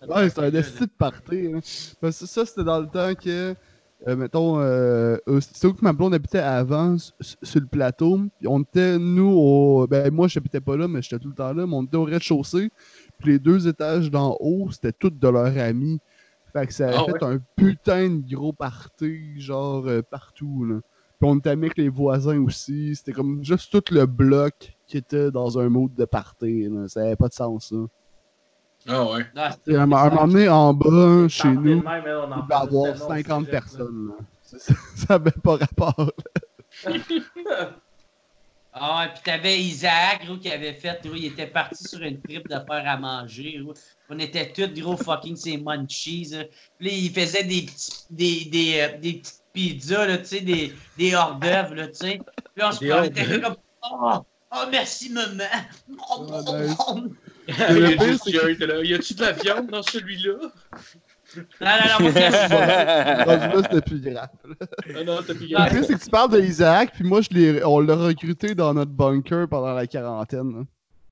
par- Ouais, c'est un esti de party. Hein. Parce que ça, c'était dans le temps que, euh, mettons, euh, euh, c'est où que ma blonde habitait avant, sur le plateau. Puis on était, nous, au. Ben, moi, j'habitais pas là, mais j'étais tout le temps là. Mais on était au rez-de-chaussée. Puis les deux étages d'en haut, c'était tous de leurs amis. Fait que ça a Ah fait un putain de gros party, genre, euh, partout, là. Puis on était avec les voisins aussi. C'était comme juste tout le bloc qui était dans un mode de party, là. Ça avait pas de sens, ça. Ah ouais. Et à un moment donné, en bas, chez nous, même, hein, on en il va y parle avoir tellement au 50 cégep, là. personnes. là. Ça- Ça ça avait pas rapport. Ah, et puis t'avais Isaac, gros, qui avait fait, gros, il était parti sur une trip de faire à manger, gros. On était tous, gros, fucking ces munchies, là. Puis là, il faisait des petits, des, des, euh, des petites pizzas, là, tu sais, des, des hors d'œuvre, là, tu sais. Puis on se comme, oh, oh, merci, maman. Oh, oh, oh. Il le y a juste c'est que- Jerry, t'es là. Y a-tu de la viande dans celui-là? Non, non, non, moi, c'est- c'était plus grave. Ah non, t'as plus Ah, Le pire, c'est que tu parles d'Isaac, puis moi, je l'ai- on l'a recruté dans notre bunker pendant la quarantaine. là.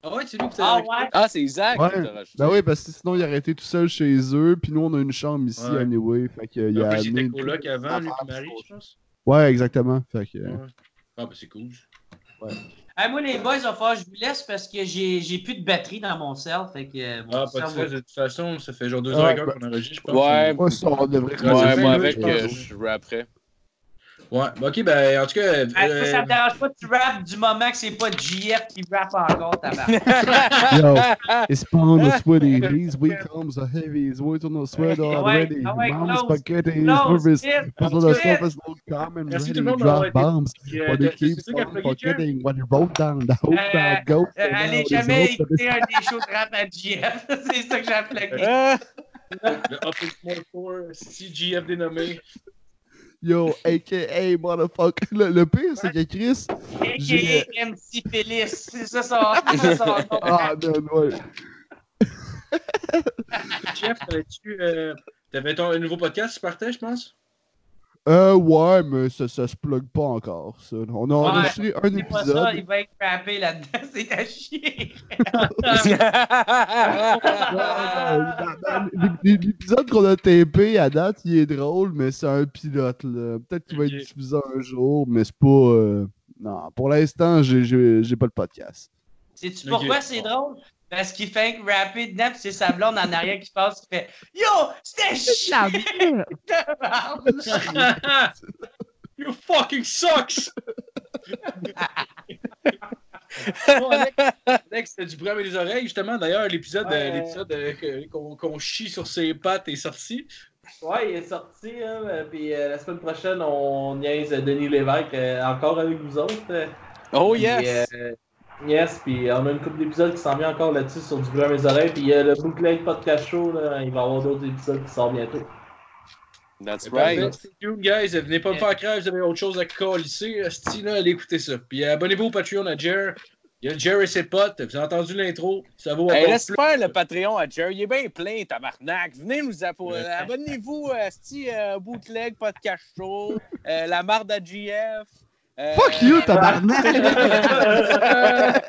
Ah ouais, c'est lui qui Ah, ouais. Ah, c'est Isaac Ouais. qui t'a rajouté. Ben oui, parce que sinon, il aurait été tout seul chez eux, puis nous, on a une chambre ici, Ouais. anyway. Fait que, il a plus, il était amené coloc avant, lui, Marie, je pense. Ouais, exactement. Fait que, Ouais. Ah, ben c'est cool. Hey, moi, les boys, que je vous laisse parce que j'ai j'ai plus de batterie dans mon cell. Fait que, euh, mon Ah, pas de stress, de toute façon, ça fait genre deux Ah, heures et quart bah- qu'on enregistre, je pense. Ouais. moi, ça, on devrait Ouais, moi avec, je euh, je rapperai. Ouais, ok, ben en tout cas. Euh, ça, ça me dérange pas tu rappes du moment que c'est pas JF qui rappe encore, tabarnak. Yo, it's spawn the sweaty. These week comes heavy. It's waiting on the sweat already. Mom's spaghetti is vite, Puzzle vite. the surface will come and ready to drop bombs. euh, But it keeps on forgetting when you wrote down the hope Euh, that goes. Euh, allez jamais écouter un des shows de rap à JF. c'est ça que j'ai appelé. Ah! Le Up in Small 4, CGF dénommé. Yo, aka motherfucker. Le, le pire, c'est que Chris. A.K.A. MC Phyllis. C'est ça son nom. Ah, man, ouais. Jeff, t'avais-tu. euh, T'avais ton un nouveau podcast qui partait, je pense? Euh, ouais, mais ça, ça se plug pas encore, ça. On a enregistré un C'est pas ça, épisode. il va être rappé là-dedans. C'est à chier. L'épisode qu'on a tapé à date, il est drôle, mais c'est un pilote. là. Peut-être qu'il va être diffusé un jour, mais c'est pas. euh, Non, pour l'instant, j'ai- pas le podcast. Sais-tu pourquoi c'est drôle? Parce qu'il fait que rapper dedans, c'est sa blonde en arrière qui passe, qui fait Yo, c'était chiant! You fucking sucks! Bon, Alex, du bruit avec les oreilles, justement. D'ailleurs, l'épisode euh, Ouais. l'épisode, euh, qu'on qu'on chie sur ses pattes est sorti. Ouais, il est sorti, hein, euh, puis euh, la semaine prochaine, on niaise Denis Lévesque euh, encore avec vous autres. Oh puis, yes! euh, yes, puis on a une couple d'épisodes qui s'en vient encore là-dessus sur du bruit à mes oreilles, puis euh, le bootleg podcast show, là, il va y avoir d'autres épisodes qui sortent bientôt. That's Parfait. right. Stay tuned, guys. Venez pas me faire craindre, vous avez autre chose à colisser. Sti, là, allez écouter ça. Puis euh, abonnez-vous au Patreon à Jer. Il y a Jer et ses potes. Vous avez entendu l'intro. Ça vaut Hey, laisse plus. faire le Patreon à Jerry. Il est bien plein, tabarnak. Venez nous appo- Ouais. Abonnez-vous à Sti euh, Bootleg Podcast Show, euh, La Marde à GF. Euh, Fuck you, tabarnak!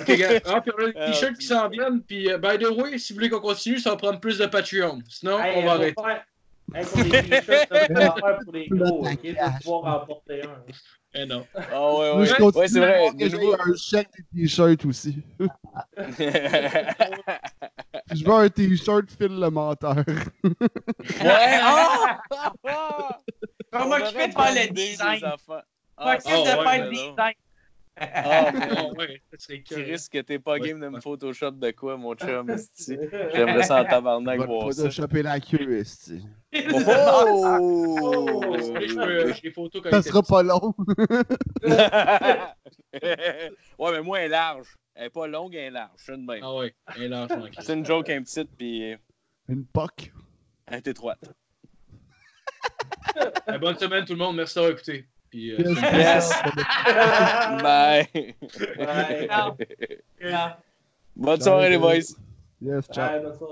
Ok, gars. Ah, puis on a des t-shirts qui s'en viennent. Puis, euh, by the way, si vous voulez qu'on continue, ça va prendre plus de Patreon. Sinon, Hey, on va arrêter. faire- Hey, pour les t-shirts, on va faire pour les gros, ok? Vas pouvoir en porter un. Eh non. Ah ouais, Moi, je ouais. continue Ouais, c'est vrai. j'ai un chèque des t-shirts aussi. Je veux un t-shirt Phil le menteur. ouais, ah! Ah! Je de faire le design? Je m'occuper Ah, de faire le design. Ah, Ah, ouais, ça serait Qui que. t'es pas Ouais, game de me. Photoshop de quoi, mon chum, esti? J'aimerais ça en tabarnak voir ça. photoshoper la queue, esti. Oh! Je veux, euh, des photos Ça sera pas long. ouais, mais moi, elle est large. Elle est pas longue, elle est large. Je suis de même. Ah ouais, elle est large. C'est une joke un petite, puis Une poque? elle est étroite. Eh, Bonne semaine, tout le monde. Merci d'avoir écouté. Puis, euh, Yes. Bye. Non. Non. Bonne soirée, les boys. Yes, ciao. Soirée.